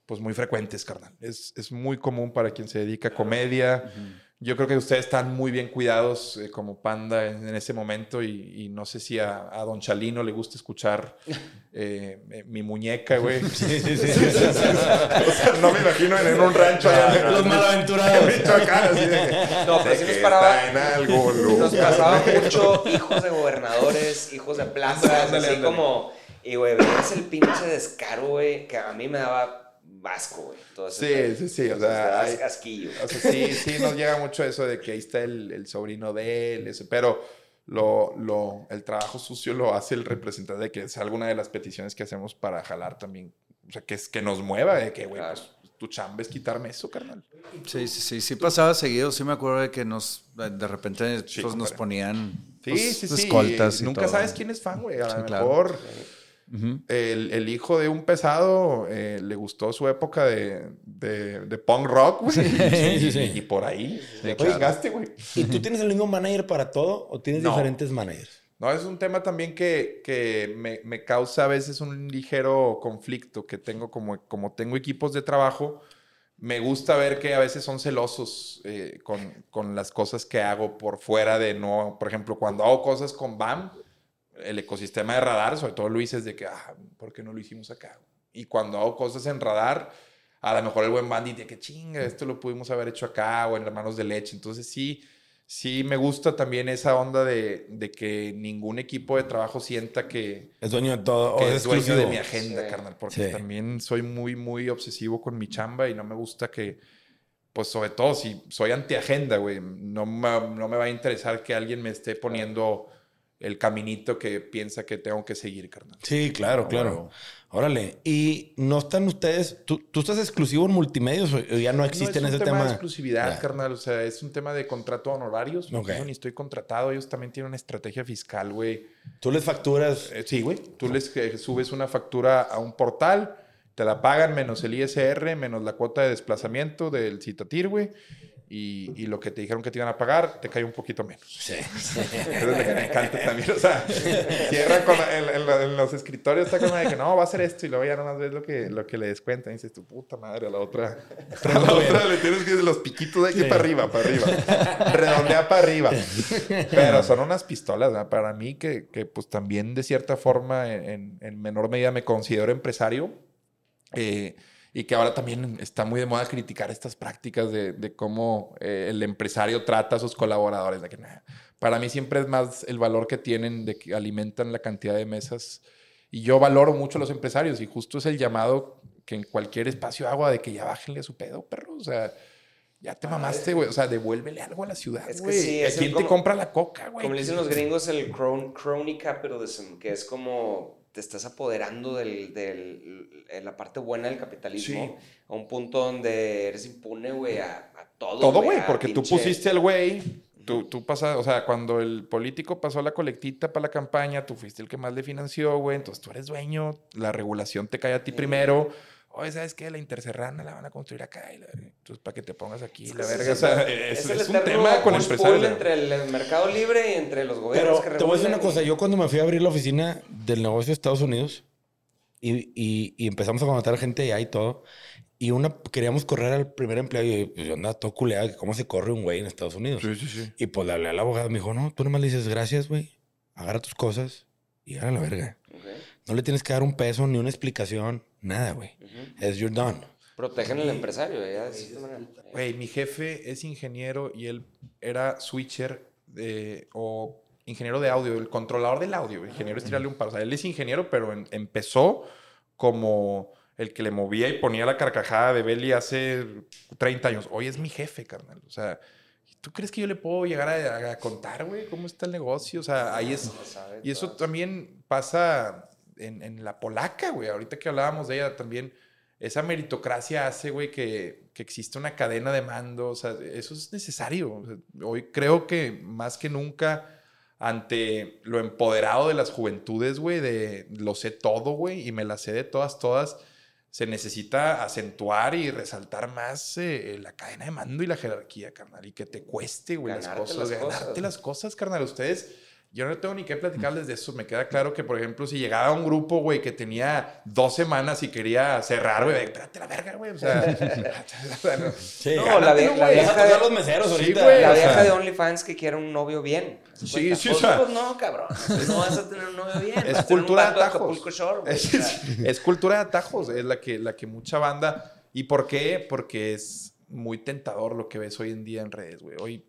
pues muy frecuentes, carnal. Es, es muy común para quien se dedica a comedia. Yo creo que ustedes están muy bien cuidados eh, como panda en, en ese momento y, y no sé si a, a Don Chalino le gusta escuchar eh, eh, mi muñeca, güey. o sea, no me imagino en, en un rancho allá en- Los malaventurados. Michoacán, así de No, pero de sí nos paraba- en lugar. Nos pasaba mucho hijos de gobernadores, hijos de plazas, Ándale, así ándale. como... Y, güey, veías el pinche descaro, güey, que a mí me daba vasco, güey. todo ese Sí, pedo. sí, sí, o Me sea, hay- asquillo. O sea, sí, sí nos llega mucho eso de que ahí está el, el sobrino de él, ese, pero lo, lo, el trabajo sucio lo hace el representante de que es alguna de las peticiones que hacemos para jalar también. O sea, que, es, que nos mueva, de que, güey, Claro. pues tu chamba es quitarme eso, carnal. Sí, sí, sí, sí pasaba seguido. Sí me acuerdo de que nos, de repente Sí, pues, nos ponían Sí, pues, sí, sí. escoltas y Nunca todo. sabes quién es fan, güey. A Sí, lo claro. Ujú. el, el hijo de un pesado eh, le gustó su época de, de, de punk rock, güey. Sí, sí, sí. Y, y por ahí le claro. chingaste, güey. ¿Y tú tienes el mismo manager para todo o tienes No. diferentes managers? No, es un tema también que, que me, me causa a veces un ligero conflicto que tengo como, como tengo equipos de trabajo. Me gusta ver que a veces son celosos eh, con, con las cosas que hago por fuera de no, por ejemplo, cuando hago cosas con BAM, el ecosistema de radar, sobre todo Luis, es de que, ah, ¿por qué no lo hicimos acá? Y cuando hago cosas en radar, a lo mejor el buen bandit de que chinga, esto lo pudimos haber hecho acá o en Hermanos de Leche. Entonces sí, sí me gusta también esa onda de, de que ningún equipo de trabajo sienta que, Es dueño de todo. que o es es dueño de mi agenda, Sí. carnal, porque Sí. también soy muy, muy obsesivo con mi chamba y no me gusta que, pues sobre todo si soy antiagenda, güey, no me, no me va a interesar que alguien me esté poniendo el caminito que piensa que tengo que seguir, carnal. Sí, claro, claro. Órale. ¿Y no están ustedes? ¿Tú, tú estás exclusivo en multimedios o ya no existe no en es un ese tema, tema? de exclusividad, Ya. carnal. O sea, es un tema de contrato de honorarios. Ok. Yo ni estoy contratado. Ellos también tienen una estrategia fiscal, güey. Tú les facturas. Eh, sí, güey. Tú les eh, subes una factura a un portal, te la pagan menos el ISR, menos la cuota de desplazamiento del Citatir, güey. Y, y lo que te dijeron que te iban a pagar, te cae un poquito menos. Sí. Eso es lo que me encanta también. O sea, cierran con, en, en lo- en los escritorios, está como de que no, va a hacer esto y luego ya nomás ves lo que, lo que le descuentan. Y dices, tu puta madre, a la otra. A la otra le tienes que los piquitos de aquí para arriba, para arriba. Redondea para arriba. Pero son unas pistolas, ¿verdad? Para mí, que, que pues también de cierta forma, en- en menor medida, me considero empresario. eh, y que ahora también está muy de moda criticar estas prácticas de, de cómo eh, el empresario trata a sus colaboradores. De que, nah, para mí siempre es más el valor que tienen de que alimentan la cantidad de mesas. Y yo valoro mucho a los empresarios y justo es el llamado que en cualquier espacio hago de que ya bájenle a su pedo, perro. O sea, ya te mamaste, güey. O sea, devuélvele algo a la ciudad, Es que güey. sí, ¿A es el quién te como- compra la coca, güey? Como le dicen los gringos, el cron- crony capitalism, que es como te estás apoderando del, del- en la parte buena del capitalismo a un punto donde eres impune, güey, a, a todo. Todo, güey, porque tú pusiste al güey, tú, tú pasas, o sea, cuando el político pasó la colectita para la campaña, tú fuiste el que más le financió, güey, entonces tú eres dueño, la regulación te cae a ti primero. Oye, ¿sabes qué? La interserrana la van a construir acá. y la- Entonces, para que te pongas aquí, Es la verga. O es sea, es, es es un tema con empresarios. entre el mercado libre y entre los gobiernos Pero que te voy a decir una cosa. Yo cuando me fui a abrir la oficina del negocio de Estados Unidos y, y- y empezamos a contratar gente allá y todo, y una queríamos correr al primer empleado y yo andaba todo culeado cómo se corre un güey en Estados Unidos. Sí, sí, sí. Y pues le hablé al abogado, me dijo, no, tú nomás le dices gracias, güey, agarra tus cosas y agarra la verga. No le tienes que dar un peso ni una explicación, nada, güey. Es you're done. Protegen al empresario, ya. Güey, mi jefe es ingeniero y él era switcher de, o ingeniero de audio, el controlador del audio. Ingeniero es tirarle un paro. O sea, él es ingeniero, pero en- empezó como el que le movía y ponía la carcajada de Belly hace 30 años. Hoy es mi jefe, carnal. O sea, ¿tú crees que yo le puedo llegar a, a contar, güey, cómo está el negocio? O sea, ahí es... Lo sabe Y eso también pasa en, en la polaca, güey. Ahorita que hablábamos de ella también, esa meritocracia hace, güey, que, que existe una cadena de mando. O sea, eso es necesario. O sea, hoy creo que más que nunca, ante lo empoderado de las juventudes, güey, de lo sé todo, güey, y me la sé de todas, todas, se necesita acentuar y resaltar más eh, la cadena de mando y la jerarquía, carnal. Y que te cueste, güey, las cosas. las cosas. ganarte las cosas, carnal. Ustedes, yo no tengo ni que platicarles de eso. Me queda claro que, por ejemplo, si llegaba un grupo, güey, que tenía dos semanas y quería cerrar, güey, espérate la verga, güey. O sea, Sí. No, la, vie- la vieja de, los meseros Sí, ahorita. güey. la o vieja sea- de OnlyFans que quiere un novio bien. ¿Se Sí, sí, pues, o sea- pues no, cabrón. No vas a tener un novio bien. Es cultura de de atajos. Acapulco Shore, güey. Es cultura de atajos, es la que, la que mucha banda. ¿Y por qué? Porque es muy tentador lo que ves hoy en día en redes, güey. Hoy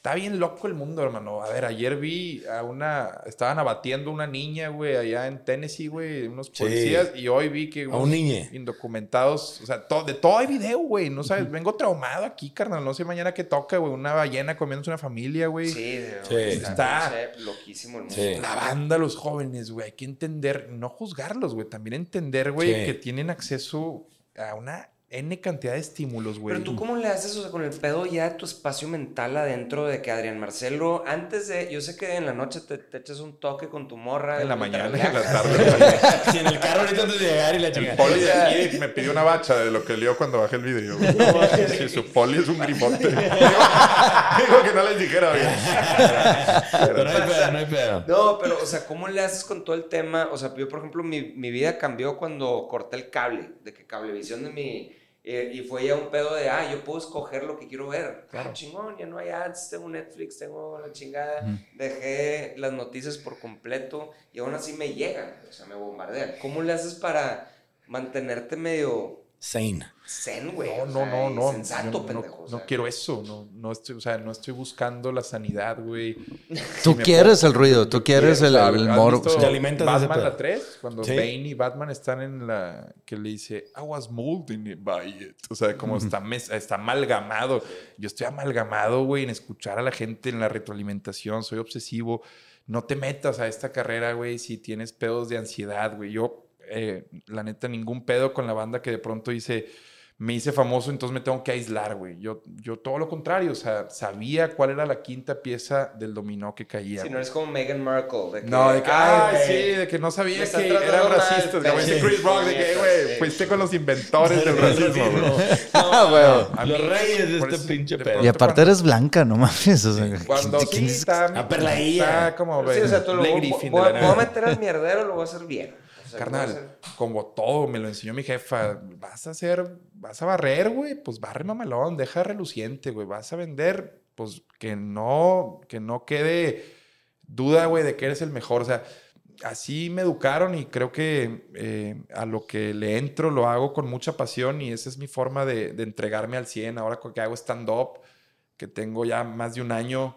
está bien loco el mundo, hermano. A ver, ayer vi a una. Estaban abatiendo una niña, güey, allá en Tennessee, güey, unos Sí. policías. Y hoy vi que. A un niñe. Indocumentados. O sea, to- de todo hay video, güey. No sabes, vengo traumado aquí, carnal. No sé mañana qué toca, güey. Una ballena comiéndose una familia, güey. Sí, de- Sí. está, loquísimo el mundo. Sí. La banda, los jóvenes, güey, hay que entender, no juzgarlos, güey, también entender, güey, Sí. que tienen acceso a una N cantidad de estímulos, güey. Pero tú, ¿cómo le haces, o sea, con el pedo ya de tu espacio mental adentro de que Adrián Marcelo, antes de, yo sé que en la noche te, te echas un toque con tu morra. En la mañana, en la tarde. Sí, en el carro ahorita antes de llegar y la El chingada. poli de aquí me pidió una bacha de lo que lió cuando bajé el video. Sí, su poli es un grifote. Digo, que no les dijera, güey. Pero no hay pedo, no hay pedo. No, pero, o sea, ¿cómo le haces con todo el tema? O sea, yo, por ejemplo, mi, mi vida cambió cuando corté el cable, de que Cablevisión de mi... eh, y fue ya un pedo de, ah, yo puedo escoger lo que quiero ver. Claro. chingón, ya no hay ads, tengo Netflix, tengo la chingada. Dejé las noticias por completo y aún así me llegan, o sea, me bombardean. ¿Cómo le haces para mantenerte medio Sane. zen, güey? No, no, no, no. Sensato, no, pendejo. no, quiero eso. No, no estoy, o sea, no estoy buscando la sanidad, güey. Tú quieres el ruido, tú quieres el, o sea, el ¿has moro. visto Te alimentas Batman la 3, cuando Sí. Bane y Batman están en la que le dice I was molded by it. O sea, como está, mes- está amalgamado. Yo estoy amalgamado, güey, en escuchar a la gente en la retroalimentación. Soy obsesivo. No te metas a esta carrera, güey, si tienes pedos de ansiedad, güey. Yo, eh, la neta, ningún pedo con la banda que de pronto dice me hice famoso, entonces me tengo que aislar, güey. Yo, yo todo lo contrario, o sea, sabía cuál era la quinta pieza del dominó que caía. Si no güey. eres como Meghan Markle. De que, No, de que, "Ay, ay, güey, sí, de que no sabía que mal, racistas. Como dice Chris Rock, de que, güey, fuiste con los inventores del racismo, güey. Ah, güey. Los reyes de este eso, pinche de pedo. Y aparte eres blanca, no mames. O sea, Cuando ¿de sí está, está como, Sí, o sea, tú lo voy, a meter al mierdero, lo voy a hacer bien. Carnal, como todo, me lo enseñó mi jefa. Vas a hacer, vas a barrer, güey, pues barre mamalón, deja reluciente, güey. Vas a vender, pues que no, que no quede duda, güey, de que eres el mejor. O sea, así me educaron y creo que eh, a lo que le entro lo hago con mucha pasión y esa es mi forma de, de entregarme al 100. Ahora que hago stand-up, que tengo ya más de un año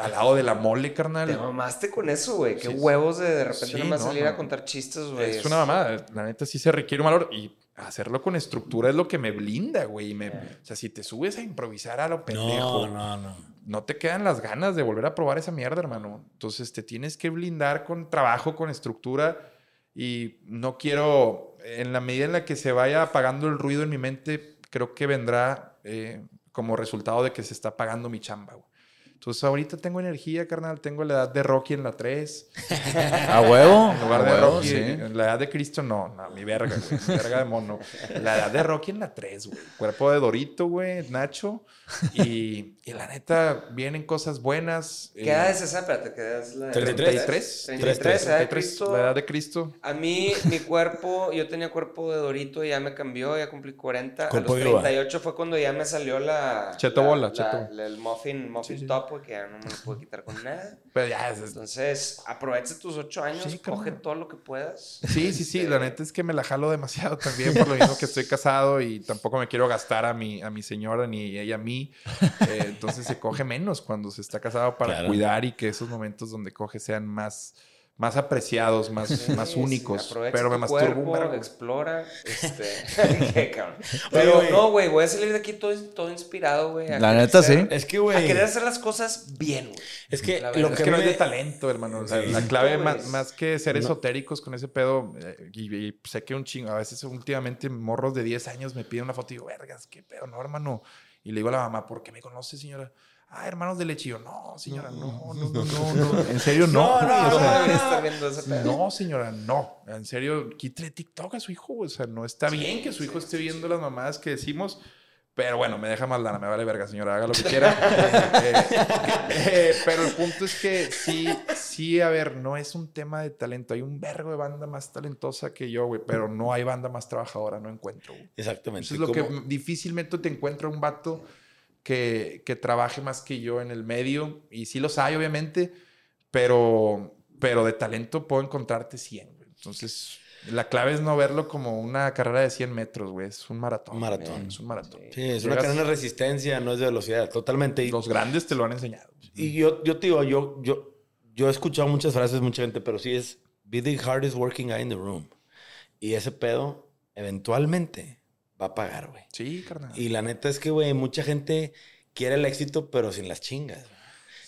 al lado de la mole, carnal. Te mamaste con eso, güey. Qué Sí, huevos de de repente sí, nomás no, salir no. a contar chistes, güey. Es una mamada. La neta sí se requiere un valor y hacerlo con estructura es lo que me blinda, güey. y me- O sea, si te subes a improvisar a lo pendejo, No, no, no. no te quedan las ganas de volver a probar esa mierda, hermano. Entonces te tienes que blindar con trabajo, con estructura y no quiero, en la medida en la que se vaya apagando el ruido en mi mente, creo que vendrá eh, como resultado de que se está apagando mi chamba, güey. Entonces ahorita tengo energía, carnal. Tengo la edad de Rocky en la 3. A huevo. En lugar de huevo, Rocky, sí. en la edad de Cristo, no, no, mi verga, güey. mi verga de mono. La edad de Rocky en la 3, güey. Cuerpo de Dorito, güey, Nacho. Y, y la neta, vienen cosas buenas. ¿Qué edad es esa? Espérate, ¿qué edad es la 33. 33, edad de 33, Cristo. La edad de Cristo. A mí, mi cuerpo, yo tenía cuerpo de Dorito, ya me cambió, ya cumplí 40. Cuerpo a los de uva. 38 fue cuando ya me salió la... Cheto la- bola, la- cheto. la- el muffin, muffin Sí, sí. top, que ya no me lo puedo quitar con nada. Pero ya, es- es- Entonces, aprovecha tus ocho años, Sí, coge todo lo que puedas. Sí, sí, sí. Este, La neta es que me la jalo demasiado también por lo mismo que estoy casado y tampoco me quiero gastar a mi, a mi señora ni ella a mí. Eh, entonces se coge menos cuando se está casado para Claro. cuidar y que esos momentos donde coge sean más, más apreciados, más, Sí, más sí, únicos. Pero me tu masturbo cuerpo, explora. Este, qué cabrón. Pero no, güey, voy a salir de aquí todo, todo inspirado, güey. a La neta, sí. Es que, A güey. querer hacer las cosas bien, güey. Es que lo que, Es que no es de talento, hermano. O sea, Sí. la clave, más, más que ser No. esotéricos con ese pedo, eh, y, y sé que un chingo, a veces últimamente morros de 10 años me piden una foto y digo, vergas, qué pedo, no, hermano. Y le digo a la mamá, ¿por qué me conoce, señora? Ah, hermanos de lechillo. No, señora, no, no, no, no, no. En serio, no. No, señora, no. En serio, quítale TikTok a su hijo. O sea, no está bien que su hijo esté viendo las mamadas que decimos. Pero bueno, me deja más lana, me vale verga, señora, haga lo que quiera. Eh, eh, pero el punto es que sí, sí, a ver, no es un tema de talento. Hay un vergo de banda más talentosa que yo, güey, pero no hay banda más trabajadora, no encuentro. güey. Exactamente. Eso es lo que difícilmente te encuentra un vato que, que trabaje más que yo en el medio. Y sí los hay, obviamente, pero, pero de talento puedo encontrarte 100. güey. Entonces, la clave es no verlo como una carrera de 100 metros, güey. Es un maratón. Un maratón. Es un maratón. Sí, es una cadena de resistencia, no es de velocidad, totalmente. Y, Los grandes te lo han enseñado. y yo, yo te digo, yo, yo, yo he escuchado muchas frases, mucha gente, pero sí es be the hardest working guy in the room. Y ese pedo, eventualmente, va a pagar, güey. Sí, carnal. Y la neta es que, güey, mucha gente quiere el éxito, pero sin las chingas.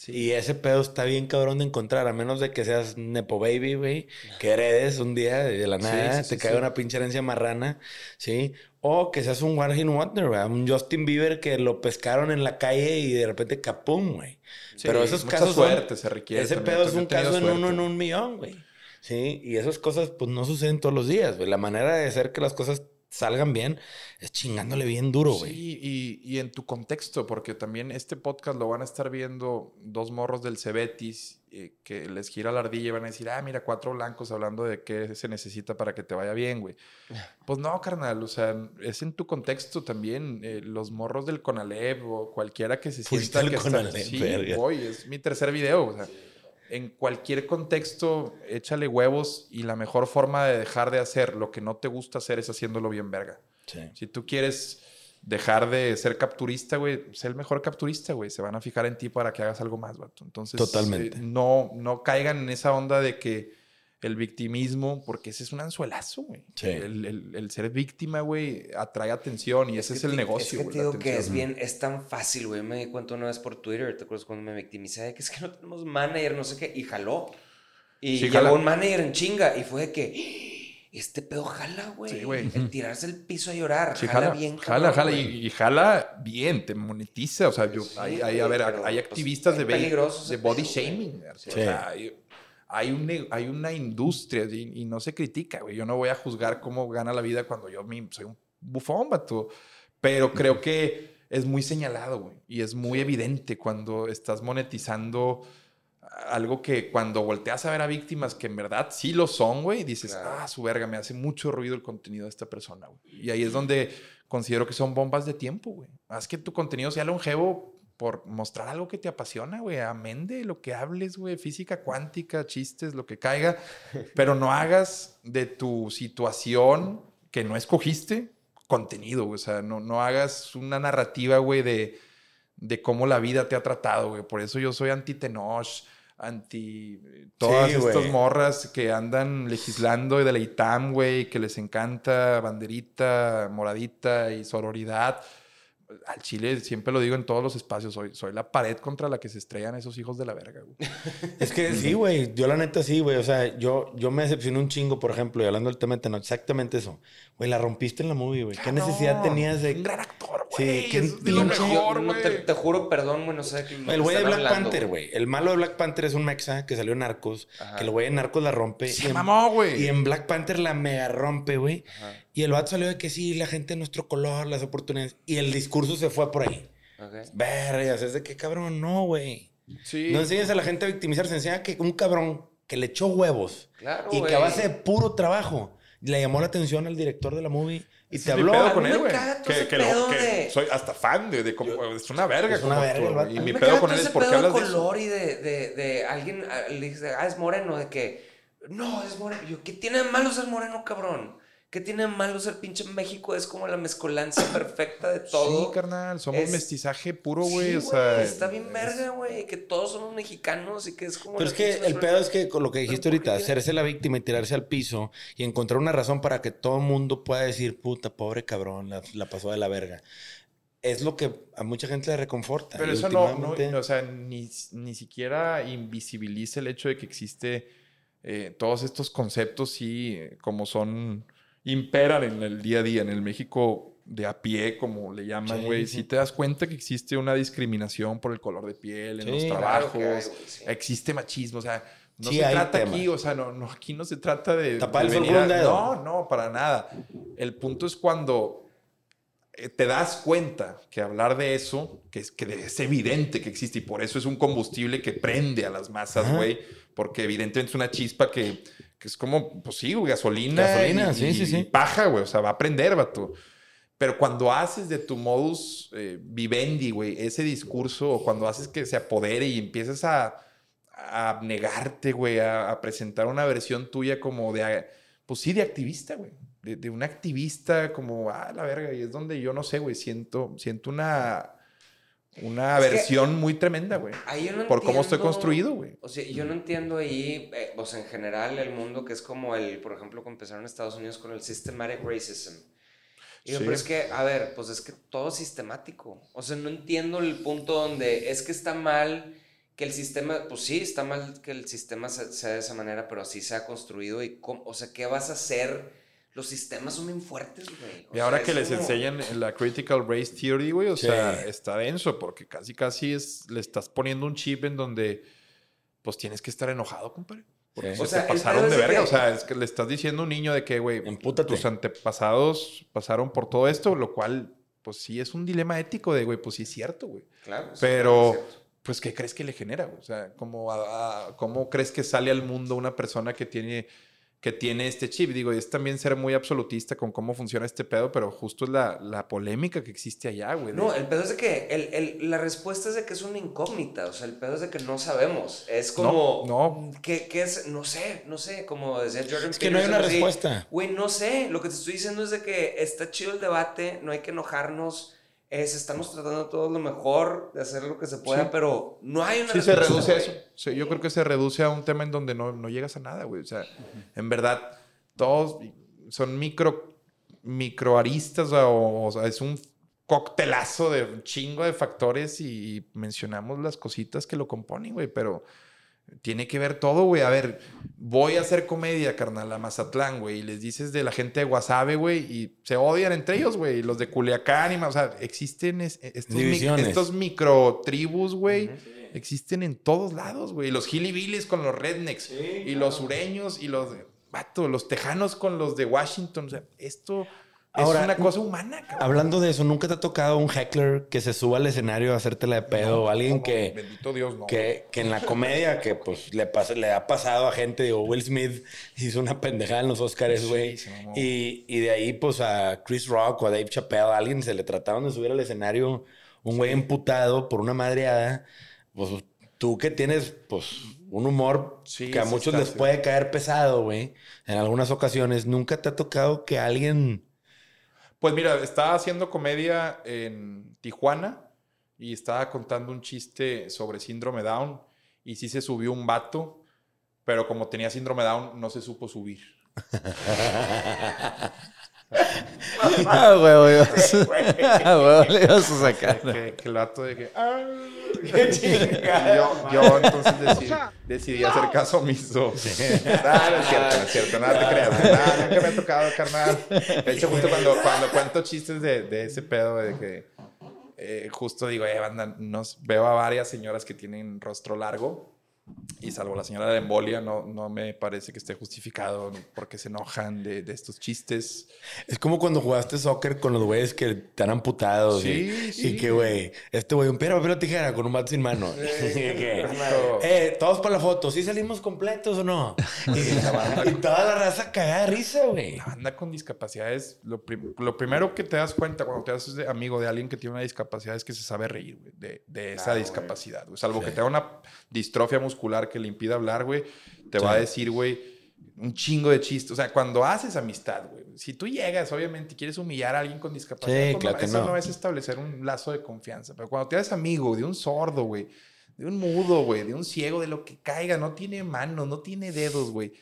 Sí. Y ese pedo está bien cabrón de encontrar, a menos de que seas Nepo Baby, güey, que heredes un día de la nada, sí, te caiga una pinche herencia marrana, ¿sí? O que seas un Hit Wonder, güey, un Justin Bieber que lo pescaron en la calle y de repente capum, güey. Pero esos casos son- suerte se requiere. Ese también. pedo es un caso en uno en un millón, güey. Sí, y esas cosas pues no suceden todos los días, güey. La manera de hacer que las cosas salgan bien es chingándole bien duro, güey. Sí, y, y en tu contexto, porque también este podcast lo van a estar viendo dos morros del Cebetis eh, que les gira la ardilla y van a decir, ah, mira, cuatro blancos hablando de qué se necesita para que te vaya bien, güey. Pues no, carnal, o sea, es en tu contexto también. eh, los morros del Conalep o cualquiera que se sienta que está- Conalep, Sí, verga. voy, es mi tercer video, o sea. En cualquier contexto, échale huevos y la mejor forma de dejar de hacer lo que no te gusta hacer es haciéndolo bien verga. Sí. Si tú quieres dejar de ser capturista, güey, sé el mejor capturista, güey. Se van a fijar en ti para que hagas algo más, vato. Entonces, Totalmente. eh, no, no caigan en esa onda de que el victimismo, porque ese es un anzuelazo, güey. Sí. El, el- el ser víctima, güey, atrae atención y ese es, que el te- negocio, Es que te digo que es bien, es tan fácil, güey. Me di cuenta una vez por Twitter, ¿te acuerdas cuando me victimicé? de Que es que no tenemos manager, no sé qué, y jaló. Y Sí, llegó jala. un manager en chinga y fue de que "¡Ah! este pedo jala, güey. Sí, güey. El tirarse al piso a llorar. Sí, jala, jala, bien, jala, cabrón, jala y, y jala bien, te monetiza. O sea, yo, Sí, hay, hay- a ver, hay pues, activistas es de, de body shaming. O sea, hay, hay, un hay una industria y, y no se critica, güey. Yo no voy a juzgar cómo gana la vida cuando yo mi- soy un bufón, vato. Pero creo que es muy señalado, güey. Y es muy evidente cuando estás monetizando algo que cuando volteas a ver a víctimas que en verdad sí lo son, güey, dices, Claro. ah, su verga, me hace mucho ruido el contenido de esta persona, güey. Y ahí es donde considero que son bombas de tiempo, güey. Haz que tu contenido sea longevo por mostrar algo que te apasiona, güey. Amén de lo que hables, güey. Física cuántica, chistes, lo que caiga. Pero no hagas de tu situación que no escogiste contenido, güey. O sea, no, no hagas una narrativa, güey, de, de cómo la vida te ha tratado, güey. Por eso yo soy anti-Tenoch, anti eh, todas Sí, estas morras que andan legislando de la ITAM, güey, que les encanta banderita, moradita y sororidad. Al Chile siempre lo digo en todos los espacios, soy, soy la pared contra la que se estrellan esos hijos de la verga. Es que sí, güey. Yo la neta sí, güey. O sea, yo, yo me decepcioné un chingo, por ejemplo, y hablando del tema de exactamente eso. Güey, la rompiste en la movie, güey. ¿Qué necesidad No, tenías de...? Un gran actor, Sí, güey. qué es de lo mejor, no te, juro, perdón, güey, no sé de qué El güey de Black hablando, Panther, güey. El malo de Black Panther es un mexa que salió en Narcos. Ajá. Que el güey de Narcos la rompe. Se y en- mamó, güey. Y en Black Panther la mega rompe, güey. Ajá, Y el vato salió de que sí, la gente de nuestro color, las oportunidades. Y el discurso se fue por ahí. ok. Vergas, es de que cabrón, no, güey. Sí. No enseñes a la gente a victimizarse, enseña que un cabrón que le echó huevos Claro, y que a base de puro trabajo le llamó la atención al director de la movie y te habló. pedo con él, güey. Que, lo- que de- soy hasta fan de, de cómo- es una verga Es una. Y mi pedo con él es porque hablas de color y de, de, de alguien ah, le dice, ah, es moreno, de que, no, es moreno. Yo, ¿qué tiene de malo ser moreno, cabrón? ¿Qué tiene malo ser pinche México? Es como la mezcolanza perfecta de todo. Sí, carnal, somos Es- mestizaje puro, Sí, güey. o sea, está bien es- verga, güey, que todos somos mexicanos y que es como... Pero es que el pedo es que con lo que dijiste Pero ¿por qué ahorita, hacerse la víctima y tirarse al piso y encontrar una razón para que todo el mundo pueda decir, puta, pobre cabrón, la, la pasó de la verga. Es lo que a mucha gente le reconforta. Pero Y eso no, no, últimamente- no, o sea, ni, ni siquiera invisibiliza el hecho de que existe eh, todos estos conceptos, sí, eh, como son, imperan en el día a día, en el México de a pie, como le llaman, güey. sí. Si te das cuenta que existe una discriminación por el color de piel en Sí, los trabajos, hay, existe machismo, o sea, no se trata aquí, o sea, no, no, aquí no se trata de, Tapar de el venir a-. No, no, para nada. El punto es cuando eh, te das cuenta que hablar de eso, que es, que es evidente que existe y por eso es un combustible que prende a las masas, güey, porque evidentemente es una chispa que, que es como, pues sí, güey, gasolina, Gasolina, y, sí, sí, sí. paja, güey, o sea, va a prender, vato. Pero cuando haces de tu modus eh, vivendi, güey, ese discurso, o cuando haces que se apodere y empiezas a, a negarte, güey, a, a presentar una versión tuya como de, pues sí, de activista, güey. De, de un activista como, ah, la verga, y es donde yo no sé, güey, siento, siento una, una Es versión muy tremenda, güey. Ahí yo no Por cómo estoy construido, güey. O sea, yo no entiendo ahí, eh, o sea, en general el mundo que es como el, por ejemplo, que empezaron en Estados Unidos con el systematic racism. Y yo, Sí. pero es que, a ver, pues es que todo es sistemático. O sea, no entiendo el punto donde es que está mal que el sistema, pues sí, está mal que el sistema se- sea de esa manera, pero así se ha construido y, cómo- o sea, ¿qué vas a hacer? Los sistemas son bien fuertes, güey. Y ahora sea, que es les como- enseñan la Critical Race Theory, güey, o Sí. sea, está denso porque casi, casi es, le estás poniendo un chip en donde, pues tienes que estar enojado, compadre. Porque Sí. se O sea, te pasaron de verga. que- O sea, es que le estás diciendo a un niño de que, güey, tus antepasados pasaron por todo esto, lo cual, pues sí es un dilema ético de, güey, pues sí es cierto, güey. Claro. Pero, pues, ¿qué crees que le genera? güey? O sea, ¿cómo, a- a- ¿cómo crees que sale al mundo una persona que tiene, que tiene este chip? Digo, es también ser muy absolutista con cómo funciona este pedo, pero justo es la, la polémica que existe allá, güey. No, el pedo es de que el, el- la respuesta es de que es una incógnita, o sea, el pedo es de que no sabemos. Es como... no. ¿Qué, qué es? No sé, no sé, como decía Jordan Es que no hay una Peterson, así, respuesta. Güey, no sé, lo que te estoy diciendo es de que está chido el debate, no hay que enojarnos, es, estamos tratando todo lo mejor de hacer lo que se pueda, Sí. pero no hay una Sí, se respuesta, reduce a güey. Eso. Sí, yo creo que se reduce a un tema en donde no, no llegas a nada, güey. O sea, en verdad, todos son micro, microaristas o, o sea, es un coctelazo de un chingo de factores y mencionamos las cositas que lo componen, güey, pero tiene que ver todo, güey. A ver, voy a hacer comedia, carnal, a Mazatlán, güey, y les dices de la gente de Guasave, güey, y se odian entre ellos, güey, y los de Culiacán, y más, o sea, existen es- estos, Divisiones. estos micro tribus, güey. Ujú. Existen en todos lados, güey. Los hillbillies con los rednecks. y los sureños y los... Vato, los tejanos con los de Washington. O sea, esto Ahora, es una cosa humana, cabrón. Hablando de eso, ¿nunca te ha tocado un heckler que se suba al escenario a hacértela de pedo? o alguien No, que, Bendito Dios, no. que, que en la comedia, que pues le, pasa, le ha pasado a gente, digo, Will Smith hizo una pendejada en los Oscars, güey. y, y de ahí, pues a Chris Rock o a Dave Chappelle, a alguien se le trataron de subir al escenario, un güey emputado por una madreada. Pues tú que tienes, pues, un humor Sí, que a muchos está, les sí. puede caer pesado, güey. En algunas ocasiones, ¿nunca te ha tocado que alguien... Pues mira, estaba haciendo comedia en Tijuana y estaba contando un chiste sobre síndrome Down y sí se subió un vato, pero como tenía síndrome Down no se supo subir. Ah, huevo, ibas- Ah, huevo, le ibas a sacar. Que, que el vato de que... "Ah". Y yo, yo entonces decidí, decidí hacer caso omiso. Ah, no es cierto, no es cierto, nada te creas. Nada, nunca me ha tocado, carnal. De hecho, justo cuando, cuando cuento chistes de, de ese pedo, de que eh, justo digo, eh, banda, nos, veo a varias señoras que tienen rostro largo Y salvo la señora de embolia, no, no me parece que esté justificado porque se enojan de, de estos chistes. Es como cuando jugaste soccer con los güeyes que están amputados. Sí, y, sí. y que, güey, este güey, un piedra, papel tijera con un bat sin mano. Que, Exacto. eh, todos para la foto, ¿sí salimos completos o no? Y, y toda la raza cagada de risa, güey. La banda con discapacidades, lo, prim- lo primero que te das cuenta cuando te haces de amigo de alguien que tiene una discapacidad es que se sabe reír, güey, de, de esa Claro, discapacidad. güey. Salvo que tenga una distrofia muscular que le impida hablar, güey, te va a decir, güey, un chingo de chistes. O sea, cuando haces amistad, güey, si tú llegas, obviamente, y quieres humillar a alguien con discapacidad, Sí, pues, claro eso no. no. es establecer un lazo de confianza. Pero cuando te haces amigo de un sordo, güey, de un mudo, güey, de un ciego, de lo que caiga, no tiene manos, no tiene dedos, güey.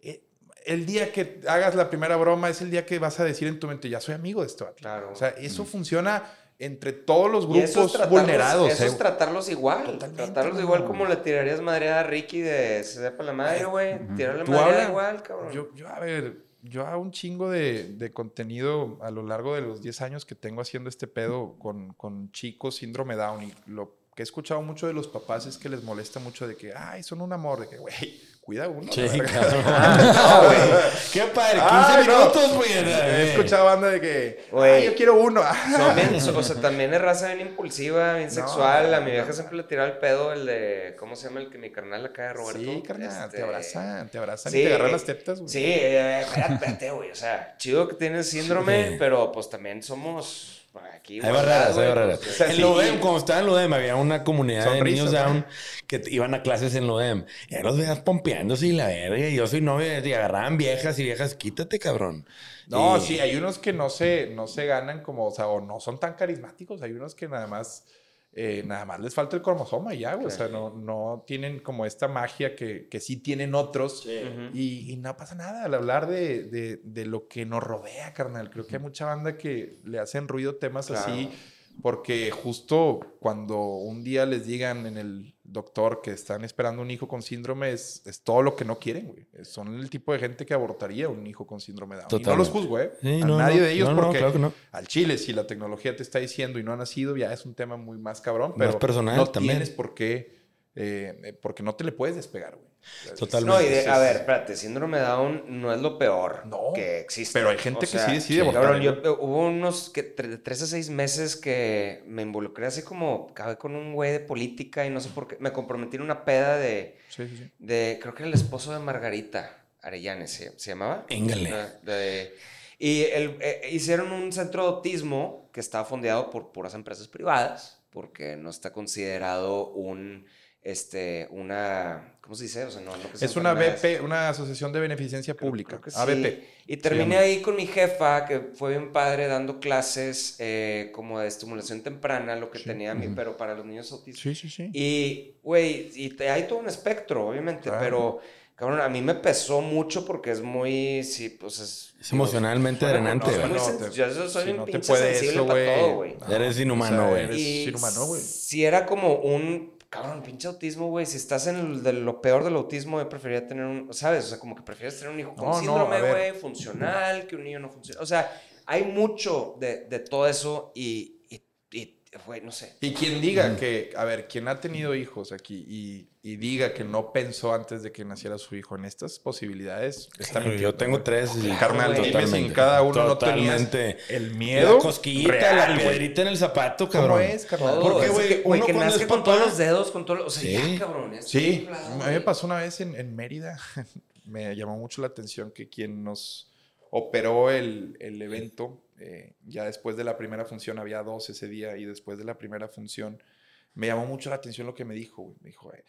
Eh, el día que hagas la primera broma es el día que vas a decir en tu mente, ya soy amigo de este vato. Claro. O sea, eso funciona entre todos los eso grupos es tratarlos- vulnerados. Eso eh. es tratarlos igual. Totalmente, tratarlos igual como le tirarías madre a Ricky de Se sepa la madre, güey. Tirarle Tú madre habla- igual, cabrón. Yo, yo, a ver, yo hago un chingo de, de contenido a lo largo de los 10 años que tengo haciendo este pedo con, con chicos síndrome Down. Y lo que he escuchado mucho de los papás es que les molesta mucho de que, ay, son un amor. De que, güey, cuida uno. Sí, la verga". cabrón. no, güey. Qué padre, 15 Ay, no. minutos, güey. He escuchado banda de que, Güey. ay, yo quiero uno. Son bien- o sea, también es raza bien impulsiva, bien No, sexual. A mi vieja siempre le tiraba el pedo el de, ¿cómo se llama el que mi carnal acá de Roberto? Sí, carnal, Este, te abrazan, te abrazan sí, y te agarran las tetas, güey. Sí, eh, espérate, espérate, güey. O sea, chido que tienes síndrome, Sí. pero pues también somos aquí. Hay barreras, hay barreras. sea, en sí. Lodem, cuando estaba en Lodem, había una comunidad de niños down que iban a clases en Lodem. Y ahí los veías pompeándose y la verga. Y yo soy novia y agarraban viejas y viejas, quítate, cabrón. No, Y- sí, hay unos que no se, no se ganan como, o sea, o no son tan carismáticos. Hay unos que nada más, eh, nada más les falta el cromosoma y ya, güey. O sea, no, no tienen como esta magia que, que sí tienen otros. Y, y no pasa nada al hablar de, de- de lo que nos rodea, carnal. Creo que hay mucha banda que le hacen ruido temas Claro. así. Porque justo cuando un día les digan en el doctor que están esperando un hijo con síndrome, es, es todo lo que no quieren, güey. Son el tipo de gente que abortaría un hijo con síndrome de Down. Y no los juzgo, ¿eh? Sí, a no, nadie no, de ellos, no, porque claro al chile, si la tecnología te está diciendo y no ha nacido, ya es un tema muy más cabrón. Más Pero personal no también. tienes por qué, eh, eh, porque no te le puedes despegar, güey. Totalmente. No, y de- a ver, espérate, síndrome de Down no es lo peor No, que existe. pero hay gente que sí decide sí, cabrón, ¿eh? yo- hubo unos que, tre- de tres a seis meses que me involucré así como, acabé con un güey de política y no sé por qué, me comprometí en una peda de, Sí, sí, sí. de creo que era el esposo de Margarita Arellanes, ¿se, se llamaba? Éngale. De- de- y el- eh, hicieron un centro de autismo que estaba fondeado por puras empresas privadas, porque no está considerado un, este, una, ¿cómo se dice? O sea, no, no Es una. BP, una asociación de beneficencia Creo- pública. creo sí. ABP. Y terminé ahí con mi jefa, que fue bien padre, dando clases eh, como de estimulación temprana, lo que tenía mi, pero para los niños autistas. Sí, sí, sí. Y, güey, y te- hay todo un espectro, obviamente, Claro. pero, cabrón, a mí me pesó mucho porque es muy, sí, pues es... Es emocionalmente digo, drenante, güey. No, te- yo soy si no te pinche puede sensible eso, para güey. todo, güey. Eres inhumano, O sea, güey. eres inhumano, güey. si era como un, cabrón, pinche autismo, güey, si estás en el- de lo peor del autismo, yo preferiría tener un, ¿sabes? O sea, como que prefieres tener un hijo con No, síndrome, güey, funcional, que un niño no funciona. O sea, hay mucho de, de todo eso y, y, y, güey, no sé. Y quien diga que, a ver, quien ha tenido hijos aquí y, y diga que no pensó antes de que naciera su hijo en estas posibilidades, está Yo mintiendo, tengo güey. tres. y- Carnal, güey. dime si en cada uno no Totalmente. tenías el La miedo cosquillita, real, la güey. piedrita en el zapato, ¿Cómo cabrón. es, carnal? Todo, Porque, es güey, que, uno que cuando nazca es con papá- todos los dedos, con todos los... O sea, Sí. ya, cabrón. es Sí, a mí güey. me pasó una vez en, en Mérida. me llamó mucho la atención que quien nos operó el, el evento, eh, ya después de la primera función, había dos ese día, y después de la primera función, me llamó mucho la atención lo que me dijo. güey. Me dijo, eh,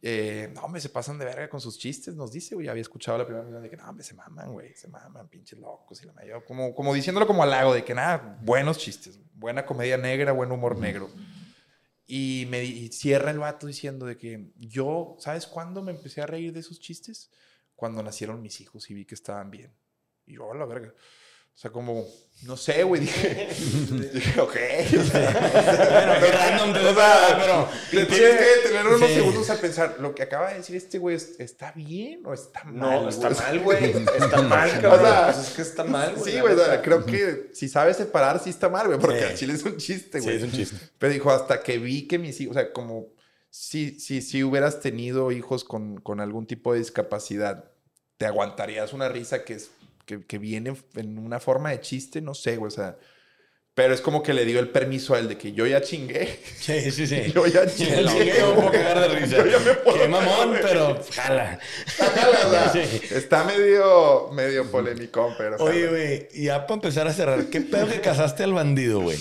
eh, no, hombre, se pasan de verga con sus chistes, nos dice, güey. Había escuchado la primera vez de que, no, hombre, se maman, güey, se maman, pinches locos. Y la mayor, como, como diciéndolo como halago, de que nada, buenos chistes, buena comedia negra, buen humor negro. Y me y cierra el vato diciendo de que yo, ¿sabes cuándo me empecé a reír de esos chistes? Cuando nacieron mis hijos y vi que estaban bien. Y yo, a la verga. O sea, como, no sé, güey, dije, dije, ok. O sea, Bueno, random, o sea, pero te tienes que tener unos Sí. segundos a pensar, lo que acaba de decir este güey, ¿es- ¿está bien o está mal? No, está güey? mal, güey. Está mal, cabrón. O sea, Pues es que está mal, güey. Sí, güey, o sea, creo que si sabes separar, sí está mal, güey, porque Sí. al chile es un chiste, Sí, güey. es un chiste. Pero dijo, hasta que vi que mis hijos, o sea, como si, si, si hubieras tenido hijos con, con algún tipo de discapacidad, ¿te aguantarías una risa que, es, que, que viene en una forma de chiste? No sé, güey, o sea... Pero es como que le dio el permiso a él de que yo ya chingué. Sí, sí, sí. Yo ya chingué. yo me puedo cagar de risa. Yo ya me puedo Qué mamón, pero jala. Jala, Sí. Está medio, medio polémico, pero... Oye, güey, y ya para empezar a cerrar, ¿qué pedo que casaste al bandido, güey?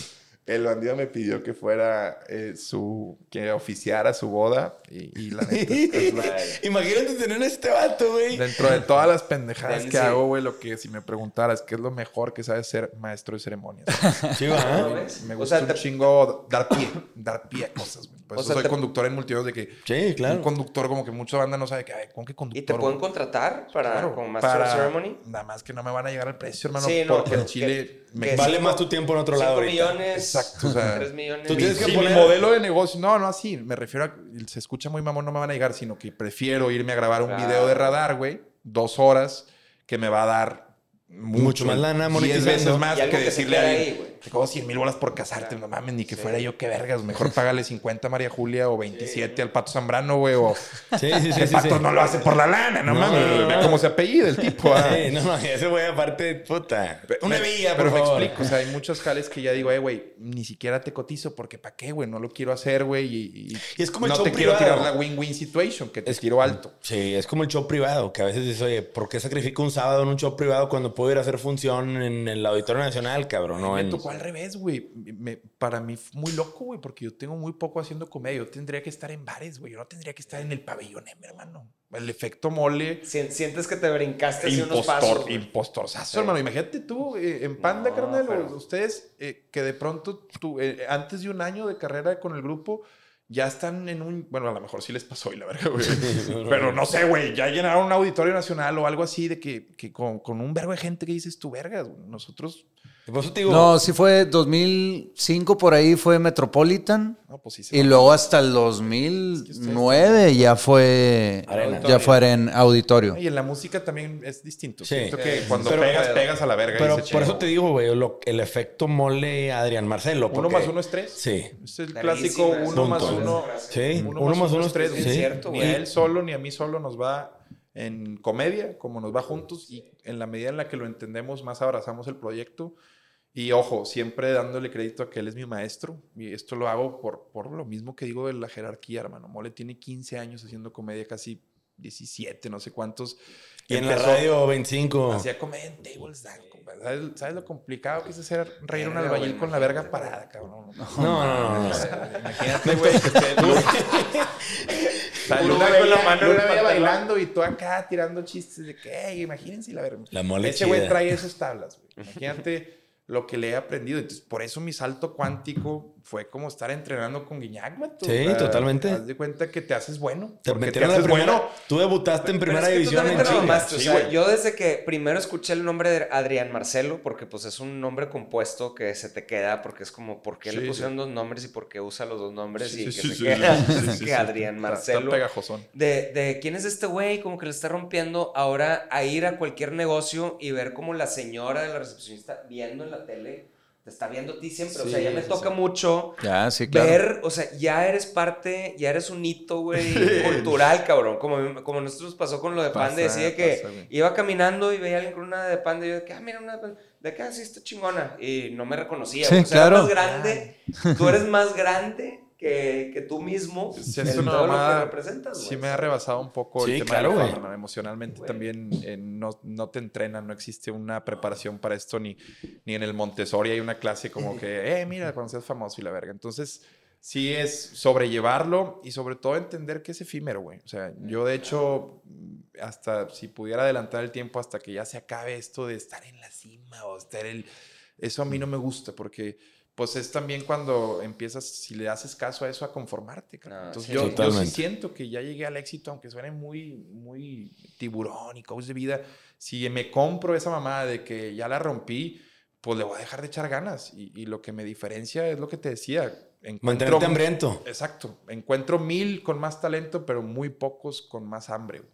El bandido me pidió que fuera eh, su... que oficiara su boda y, y la neta... es la- Imagínate tener a este vato, güey. Dentro de todas las pendejadas Dense. que hago, güey, lo que si me preguntaras qué es lo mejor que sabes ser maestro de ceremonias. Sí, va. ¿No ves? Me O gusta sea, un te- chingo dar pie, dar pie a cosas, güey. Por O sea, soy te- conductor en multimedios de que Sí, un claro. conductor como que mucha banda no sabe que, ay, ¿cómo que conductor? ¿Y te pueden contratar para Claro, como Master para- of Ceremony? Nada más que no me van a llegar al precio, hermano, Sí, no, porque el Chile que- me que Vale cinco- más tu tiempo en otro lado cinco ahorita. millones. Exacto, o sea, 3 millones. tú tienes que Sí, poner- mi modelo de negocio, no, no así, me refiero a, se escucha muy mamón, no me van a llegar, sino que prefiero irme a grabar un video de radar, güey, dos horas, que me va a dar mucho, Mucho más lana, diez monetizando. veces más Y algo que que decirle ahí. Te cobro 100 mil bolas por casarte, no mames, ni que Sí. fuera yo, qué vergas, mejor págale 50 a María Julia o 27 al Pato Zambrano, güey, o Sí, sí, sí. el sí, Pato sí. no lo hace por la lana, no, No, mames, no, no, vea no. cómo se apellida el tipo, ah. Sí, no, no, ese güey aparte, puta. Una villa, Pero por me favor. explico, o sea, hay muchos jales que ya digo, eh, güey, ni siquiera te cotizo porque ¿para qué, güey? No lo quiero hacer, güey. Y, y- Y es como el no show te quiero tirar la win-win situation, que te Es- tiro alto. Sí, es como el show privado, que a veces dices, oye, ¿por qué sacrifico un sábado en un show privado cuando puedo ir a hacer función en el Auditorio Nacional, cabrón? No en... tocó al revés, güey. Me- para mí fue muy loco, güey, porque yo tengo muy poco haciendo comedia. Yo tendría que estar en bares, güey. Yo no tendría que estar en el pabellón, eh, mi hermano. El efecto mole. Si- Sientes que te brincaste así unos Impostor, pasos. güey. impostorzazo, Sí. hermano. Imagínate tú eh, en Panda, No, carnal, pero- ustedes eh, que de pronto, tú, eh, antes de un año de carrera con el grupo, ya están en un. Bueno, a lo mejor sí les pasó y la verga, güey. Pero no sé, güey. Ya llenaron un auditorio nacional o algo así de que, que con, con un vergo de gente que dices tú, vergas. Nosotros. Por eso te digo, No, sí fue 2005 por ahí fue Metropolitan. No, pues sí. Y luego hasta el 2009 ya fue Arena. ya fue en auditorio. Y en la música también es distinto. Sí. Siento que Sí. cuando Pero- pegas, pegas a la verga. y pero se por eso te digo, güey, lo- el efecto mole Adrián Marcelo. Uno más uno es tres. Sí. Es el clásico uno más uno. Sí, uno más uno es tres. cierto, Ni a él solo ni a mí solo nos va en comedia, como nos va juntos. Y en la medida en la que lo entendemos, más abrazamos el proyecto. Y ojo, siempre dándole crédito a que él es mi maestro. Y esto lo hago por, por lo mismo que digo de la jerarquía, hermano. Mole tiene 15 años haciendo comedia, casi 17, no sé cuántos. Y en la radio 25. Hacía comedia en tables dance, compadre. ¿Sabes, sabes lo complicado que es hacer reír un albañil con la verga parada, cabrón? No, no, no. no. Imagínate, güey, que esté Sale Uno una con la mano en el una bella pantalón. bailando y tú acá tirando chistes de que, "Ey, imagínense la verga. La mole Ese güey trae esas tablas, güey. Imagínate lo que le he aprendido. Entonces, por eso mi salto cuántico fue como estar entrenando con Guiñac. Sí, totalmente. Haz de cuenta que te haces bueno. Te metieron la primera. bueno. Tú debutaste en Pero primera es que tú división en te o sea, güey. yo desde que primero escuché el nombre de Adrián Marcelo, porque pues es un nombre compuesto que se te queda, porque es como, ¿por qué Sí, le sí. pusieron dos nombres y por qué usa los dos nombres Sí, y sí, que sí, se queda? sí, sí, sí, que sí. Adrián Marcelo. Pegajosón. De, de quién es este güey, como que le está rompiendo ahora a ir a cualquier negocio y ver como la señora de la recepcionista viendo en la tele, te está viendo a ti siempre. o sea, ya me sí, toca sí. mucho Ya, sí, claro. ver, o sea, ya eres parte, ya eres un hito, güey, cultural, cabrón. Como, como a nosotros pasó con lo de Pasa, Panda, decía que iba caminando y veía a alguien con una de Panda y yo de que, ah, mira, una de Panda. de acá sí está chingona. Y no me reconocía. O sea, claro. más grande, tú eres más grande que, que tú mismo Sí, en es una todo lo que representas, Sí güey. me ha rebasado un poco Sí, el tema claro, de la. Emocionalmente Güey. también eh, no, no te entrenan, no existe una preparación para esto, ni, ni en el Montessori hay una clase como que, eh, mira, cuando seas famoso y la verga. Entonces, sí es sobrellevarlo y sobre todo entender que es efímero, güey. O sea, yo de hecho, hasta si pudiera adelantar el tiempo hasta que ya se acabe esto de estar en la cima o estar el... Eso a mí no me gusta porque pues es también cuando empiezas, si le haces caso a eso, a conformarte. cabrón. Ah, Entonces sí, yo, yo sí siento que ya llegué al éxito, aunque suene muy, muy tiburón y coach de vida. Si me compro esa mamada de que ya la rompí, pues le voy a dejar de echar ganas. Y, y lo que me diferencia es lo que te decía. Encuentro- Mantenerte hambriento. Exacto. Encuentro mil con más talento, pero muy pocos con más hambre. güey.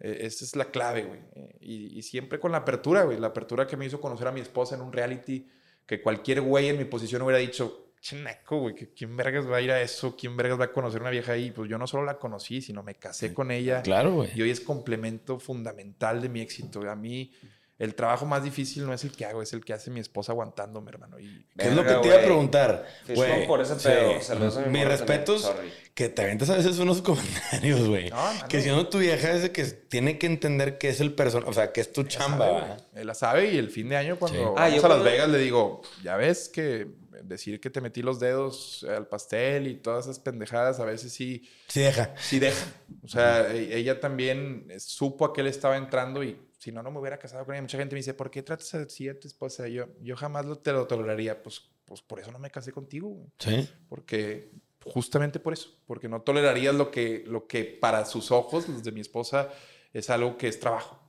Eh, esa es la clave, güey. Eh, y, y siempre con la apertura, güey. La apertura que me hizo conocer a mi esposa en un reality que cualquier güey en mi posición hubiera dicho, chenaco, güey, quién vergas va a ir a eso, quién vergas va a conocer una vieja ahí. Pues yo no solo la conocí, sino me casé con ella. Claro, güey. Y hoy es complemento fundamental de mi éxito. A mí, el trabajo más difícil no es el que hago, es el que hace mi esposa aguantándome, hermano. Y ¿Qué es lo que te iba a preguntar? Güey, por ese sí. pedo. Saludos a mi respetos, que te aventas a veces unos comentarios, güey. No, que siendo tu vieja es de que tiene que entender que es el personaje, o sea, que es tu chamba, güey. Él la sabe y el fin de año cuando Sí. vamos Ah, yo a Las Vegas le digo, ya ves que decir que te metí los dedos al pastel y todas esas pendejadas a veces sí, Sí, deja. sí deja. O sea, e- ella también eh, supo a qué le estaba entrando y si no, no me hubiera casado con ella. Mucha gente me dice, ¿por qué tratas así a tu esposa? Yo, yo jamás lo, te lo toleraría. Pues, pues por eso no me casé contigo, güey. Sí. Porque justamente por eso, porque no tolerarías lo que, lo que para sus ojos, los de mi esposa, es algo que es trabajo.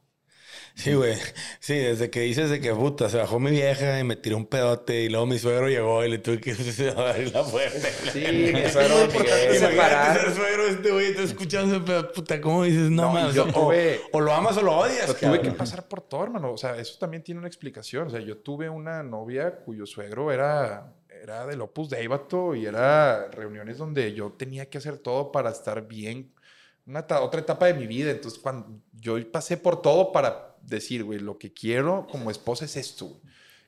Sí, güey. Sí, desde que dices de que puta, se bajó mi vieja y me tiró un pedote y luego mi suegro llegó y le tuve que abrir la puerta. Sí, mi suegro. Imagínate separar. suegro este güey, está escuchando pedo, puta, ¿cómo dices? No, No, mames. yo o, tuve- o lo amas o lo odias. Pero tuve que pasar por todo, hermano. O sea, eso también tiene una explicación. O sea, yo tuve una novia cuyo suegro era, era del Opus Dei, vato, y era reuniones donde yo tenía que hacer todo para estar bien. Una otra etapa de mi vida. Entonces, cuando yo pasé por todo para decir, güey, lo que quiero como esposa es esto.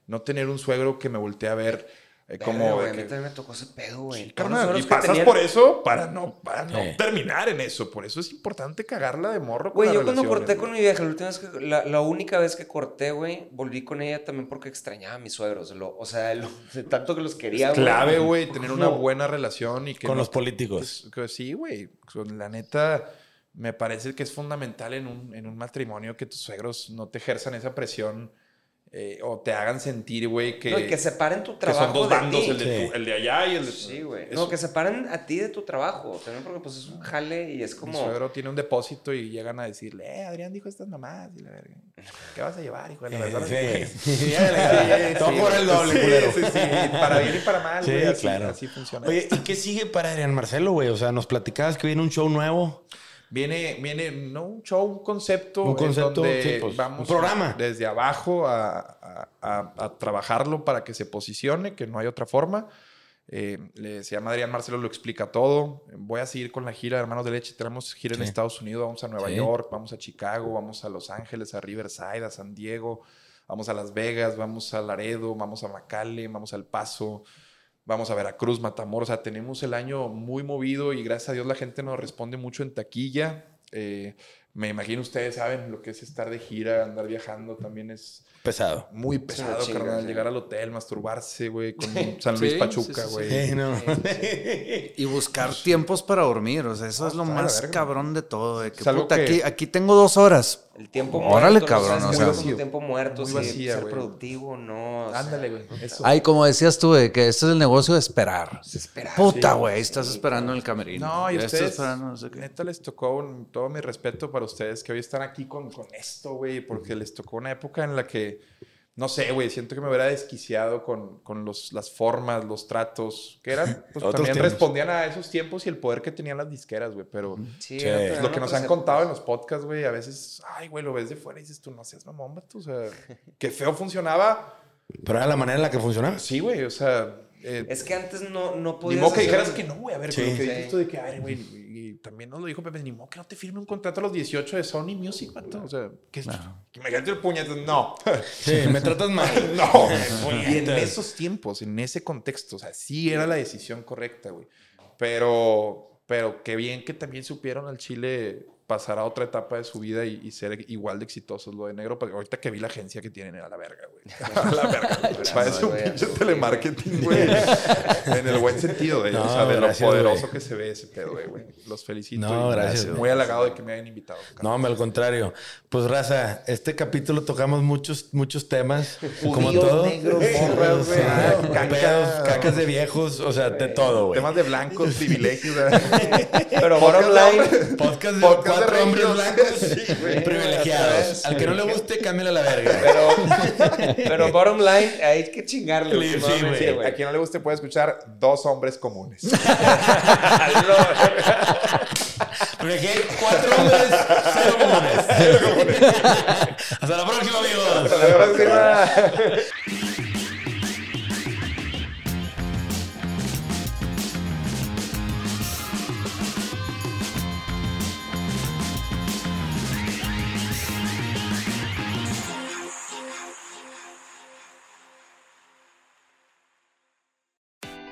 No tener un suegro que me voltee a ver eh, como... güey, a mí también me tocó ese pedo, güey. Sí, carnal, y pasas tenían- por eso para no, para no Sí. terminar en eso. Por eso es importante cagarla de morro. con Güey, yo cuando corté con mi vieja, la, última vez que, la, la única vez que corté, güey, volví con ella también porque extrañaba a mis suegros. Lo, o sea, lo- de tanto que los quería, Es clave, güey, tener una buena relación y que Con no- los políticos. pues, que sí, güey. La neta, me parece que es fundamental en un, en un matrimonio que tus suegros no te ejerzan esa presión eh, o te hagan sentir, güey, que, No, y que separen tu que trabajo son dos de bandos, ti. el de, Sí. tu- el de allá y el de... Sí, güey. No, que separen a ti de tu trabajo. También porque pues es un jale y es Mi como... suegro tiene un depósito y llegan a decirle, eh, Adrián dijo estas mamás y la verga. ¿Qué vas a llevar, hijo de la verga? Sí. Sí, Todo sí, por el doble, Sí, culero. Sí, sí, para bien y para mal, Sí, güey. así, claro. Así funciona. Oye, ¿y qué sigue para Adrián Marcelo, güey? O sea, nos platicabas que viene un show nuevo. Viene, viene, no un show, un concepto. Un en concepto, donde sí, pues, vamos un programa. Desde abajo a, a- a- a trabajarlo para que se posicione, que no hay otra forma. Eh, le- se llama Adrián Marcelo, lo explica todo. Voy a seguir con la gira de Hermanos de Leche. Tenemos gira en Sí. Estados Unidos, vamos a Nueva Sí. York, vamos a Chicago, vamos a Los Ángeles, a Riverside, a San Diego, vamos a Las Vegas, vamos a Laredo, vamos a McAllen, vamos al Paso. Vamos a Veracruz, Matamoros. O sea, tenemos el año muy movido y gracias a Dios la gente nos responde mucho en taquilla. Eh, me imagino ustedes saben lo que es estar de gira, andar viajando también es Pesado. muy pesado, chinga, carnal. sí. Llegar al hotel, masturbarse, güey, con San Luis Sí, Pachuca, sí, sí, güey. Sí, no. Y buscar tiempos para dormir, o sea, eso es lo más verga. cabrón de todo. De que, puta, que- aquí, aquí tengo dos horas. El tiempo Órale, muerto. cabrón, No o sabes sea, tu tiempo muerto, Muy si vacía, ser productivo, no. o sea, Ándale, güey. Eso. Ay, como decías tú, de que este es el negocio de esperar. Desesperado. Puta, güey, estás esperando en el camerino. No, y ustedes, esperando no sé qué. neta, les tocó un- todo mi respeto para ustedes que hoy están aquí con, con esto, güey, porque les tocó una época en la que, no sé, güey, siento que me hubiera desquiciado con, con los, las formas, los tratos, que eran, pues también tiempos. respondían a esos tiempos y el poder que tenían las disqueras, güey, pero Sí, Sí. era- Es es era lo que nos han contado en los podcasts, güey, a veces, ay, güey, lo ves de fuera y dices, tú no seas mamón, vato, o sea, qué feo funcionaba. Pero era la manera en la que funcionaba. Sí, güey, o sea... eh, Es que antes no, no Ni podías. modo que dijeras que no, güey. A ver, Sí. que tú de que, a ver, güey, también nos lo dijo Pepe, ni modo que no te firme un contrato a los 18 de Sony Music, vato. O sea, que, me gaste el puñetazo. No. Sí, me tratas mal. no. y en esos tiempos, en ese contexto, o sea, sí era la decisión correcta, güey. Pero, pero qué bien que también supieron al Chile pasar a otra etapa de su vida y, y ser igual de exitosos. Lo de negro, porque ahorita que vi la agencia que tienen era la verga, güey. La verga. Parece un pinche telemarketing, güey. en el buen sentido, güey. o sea, de lo poderoso que se ve ese pedo, güey. Los felicito. No, y gracias. Muy halagado de que me hayan invitado. No, al contrario. Pues, raza, este capítulo tocamos muchos, muchos temas. como todo. negros, pedos, cacas de viejos, o sea, de todo, güey. Temas de blancos, privilegios. Pero bottom line. Podcast de Podcast de cuatro hombres blancos Sí, privilegiados. Al que no le guste, cámbiale a la verga. Pero, pero bottom line, hay que chingarle. Sí, güey. Sí, a quien no le guste puede escuchar dos hombres comunes. Porque cuatro hombres, cero comunes. Hasta la próxima, amigos. Hasta la próxima.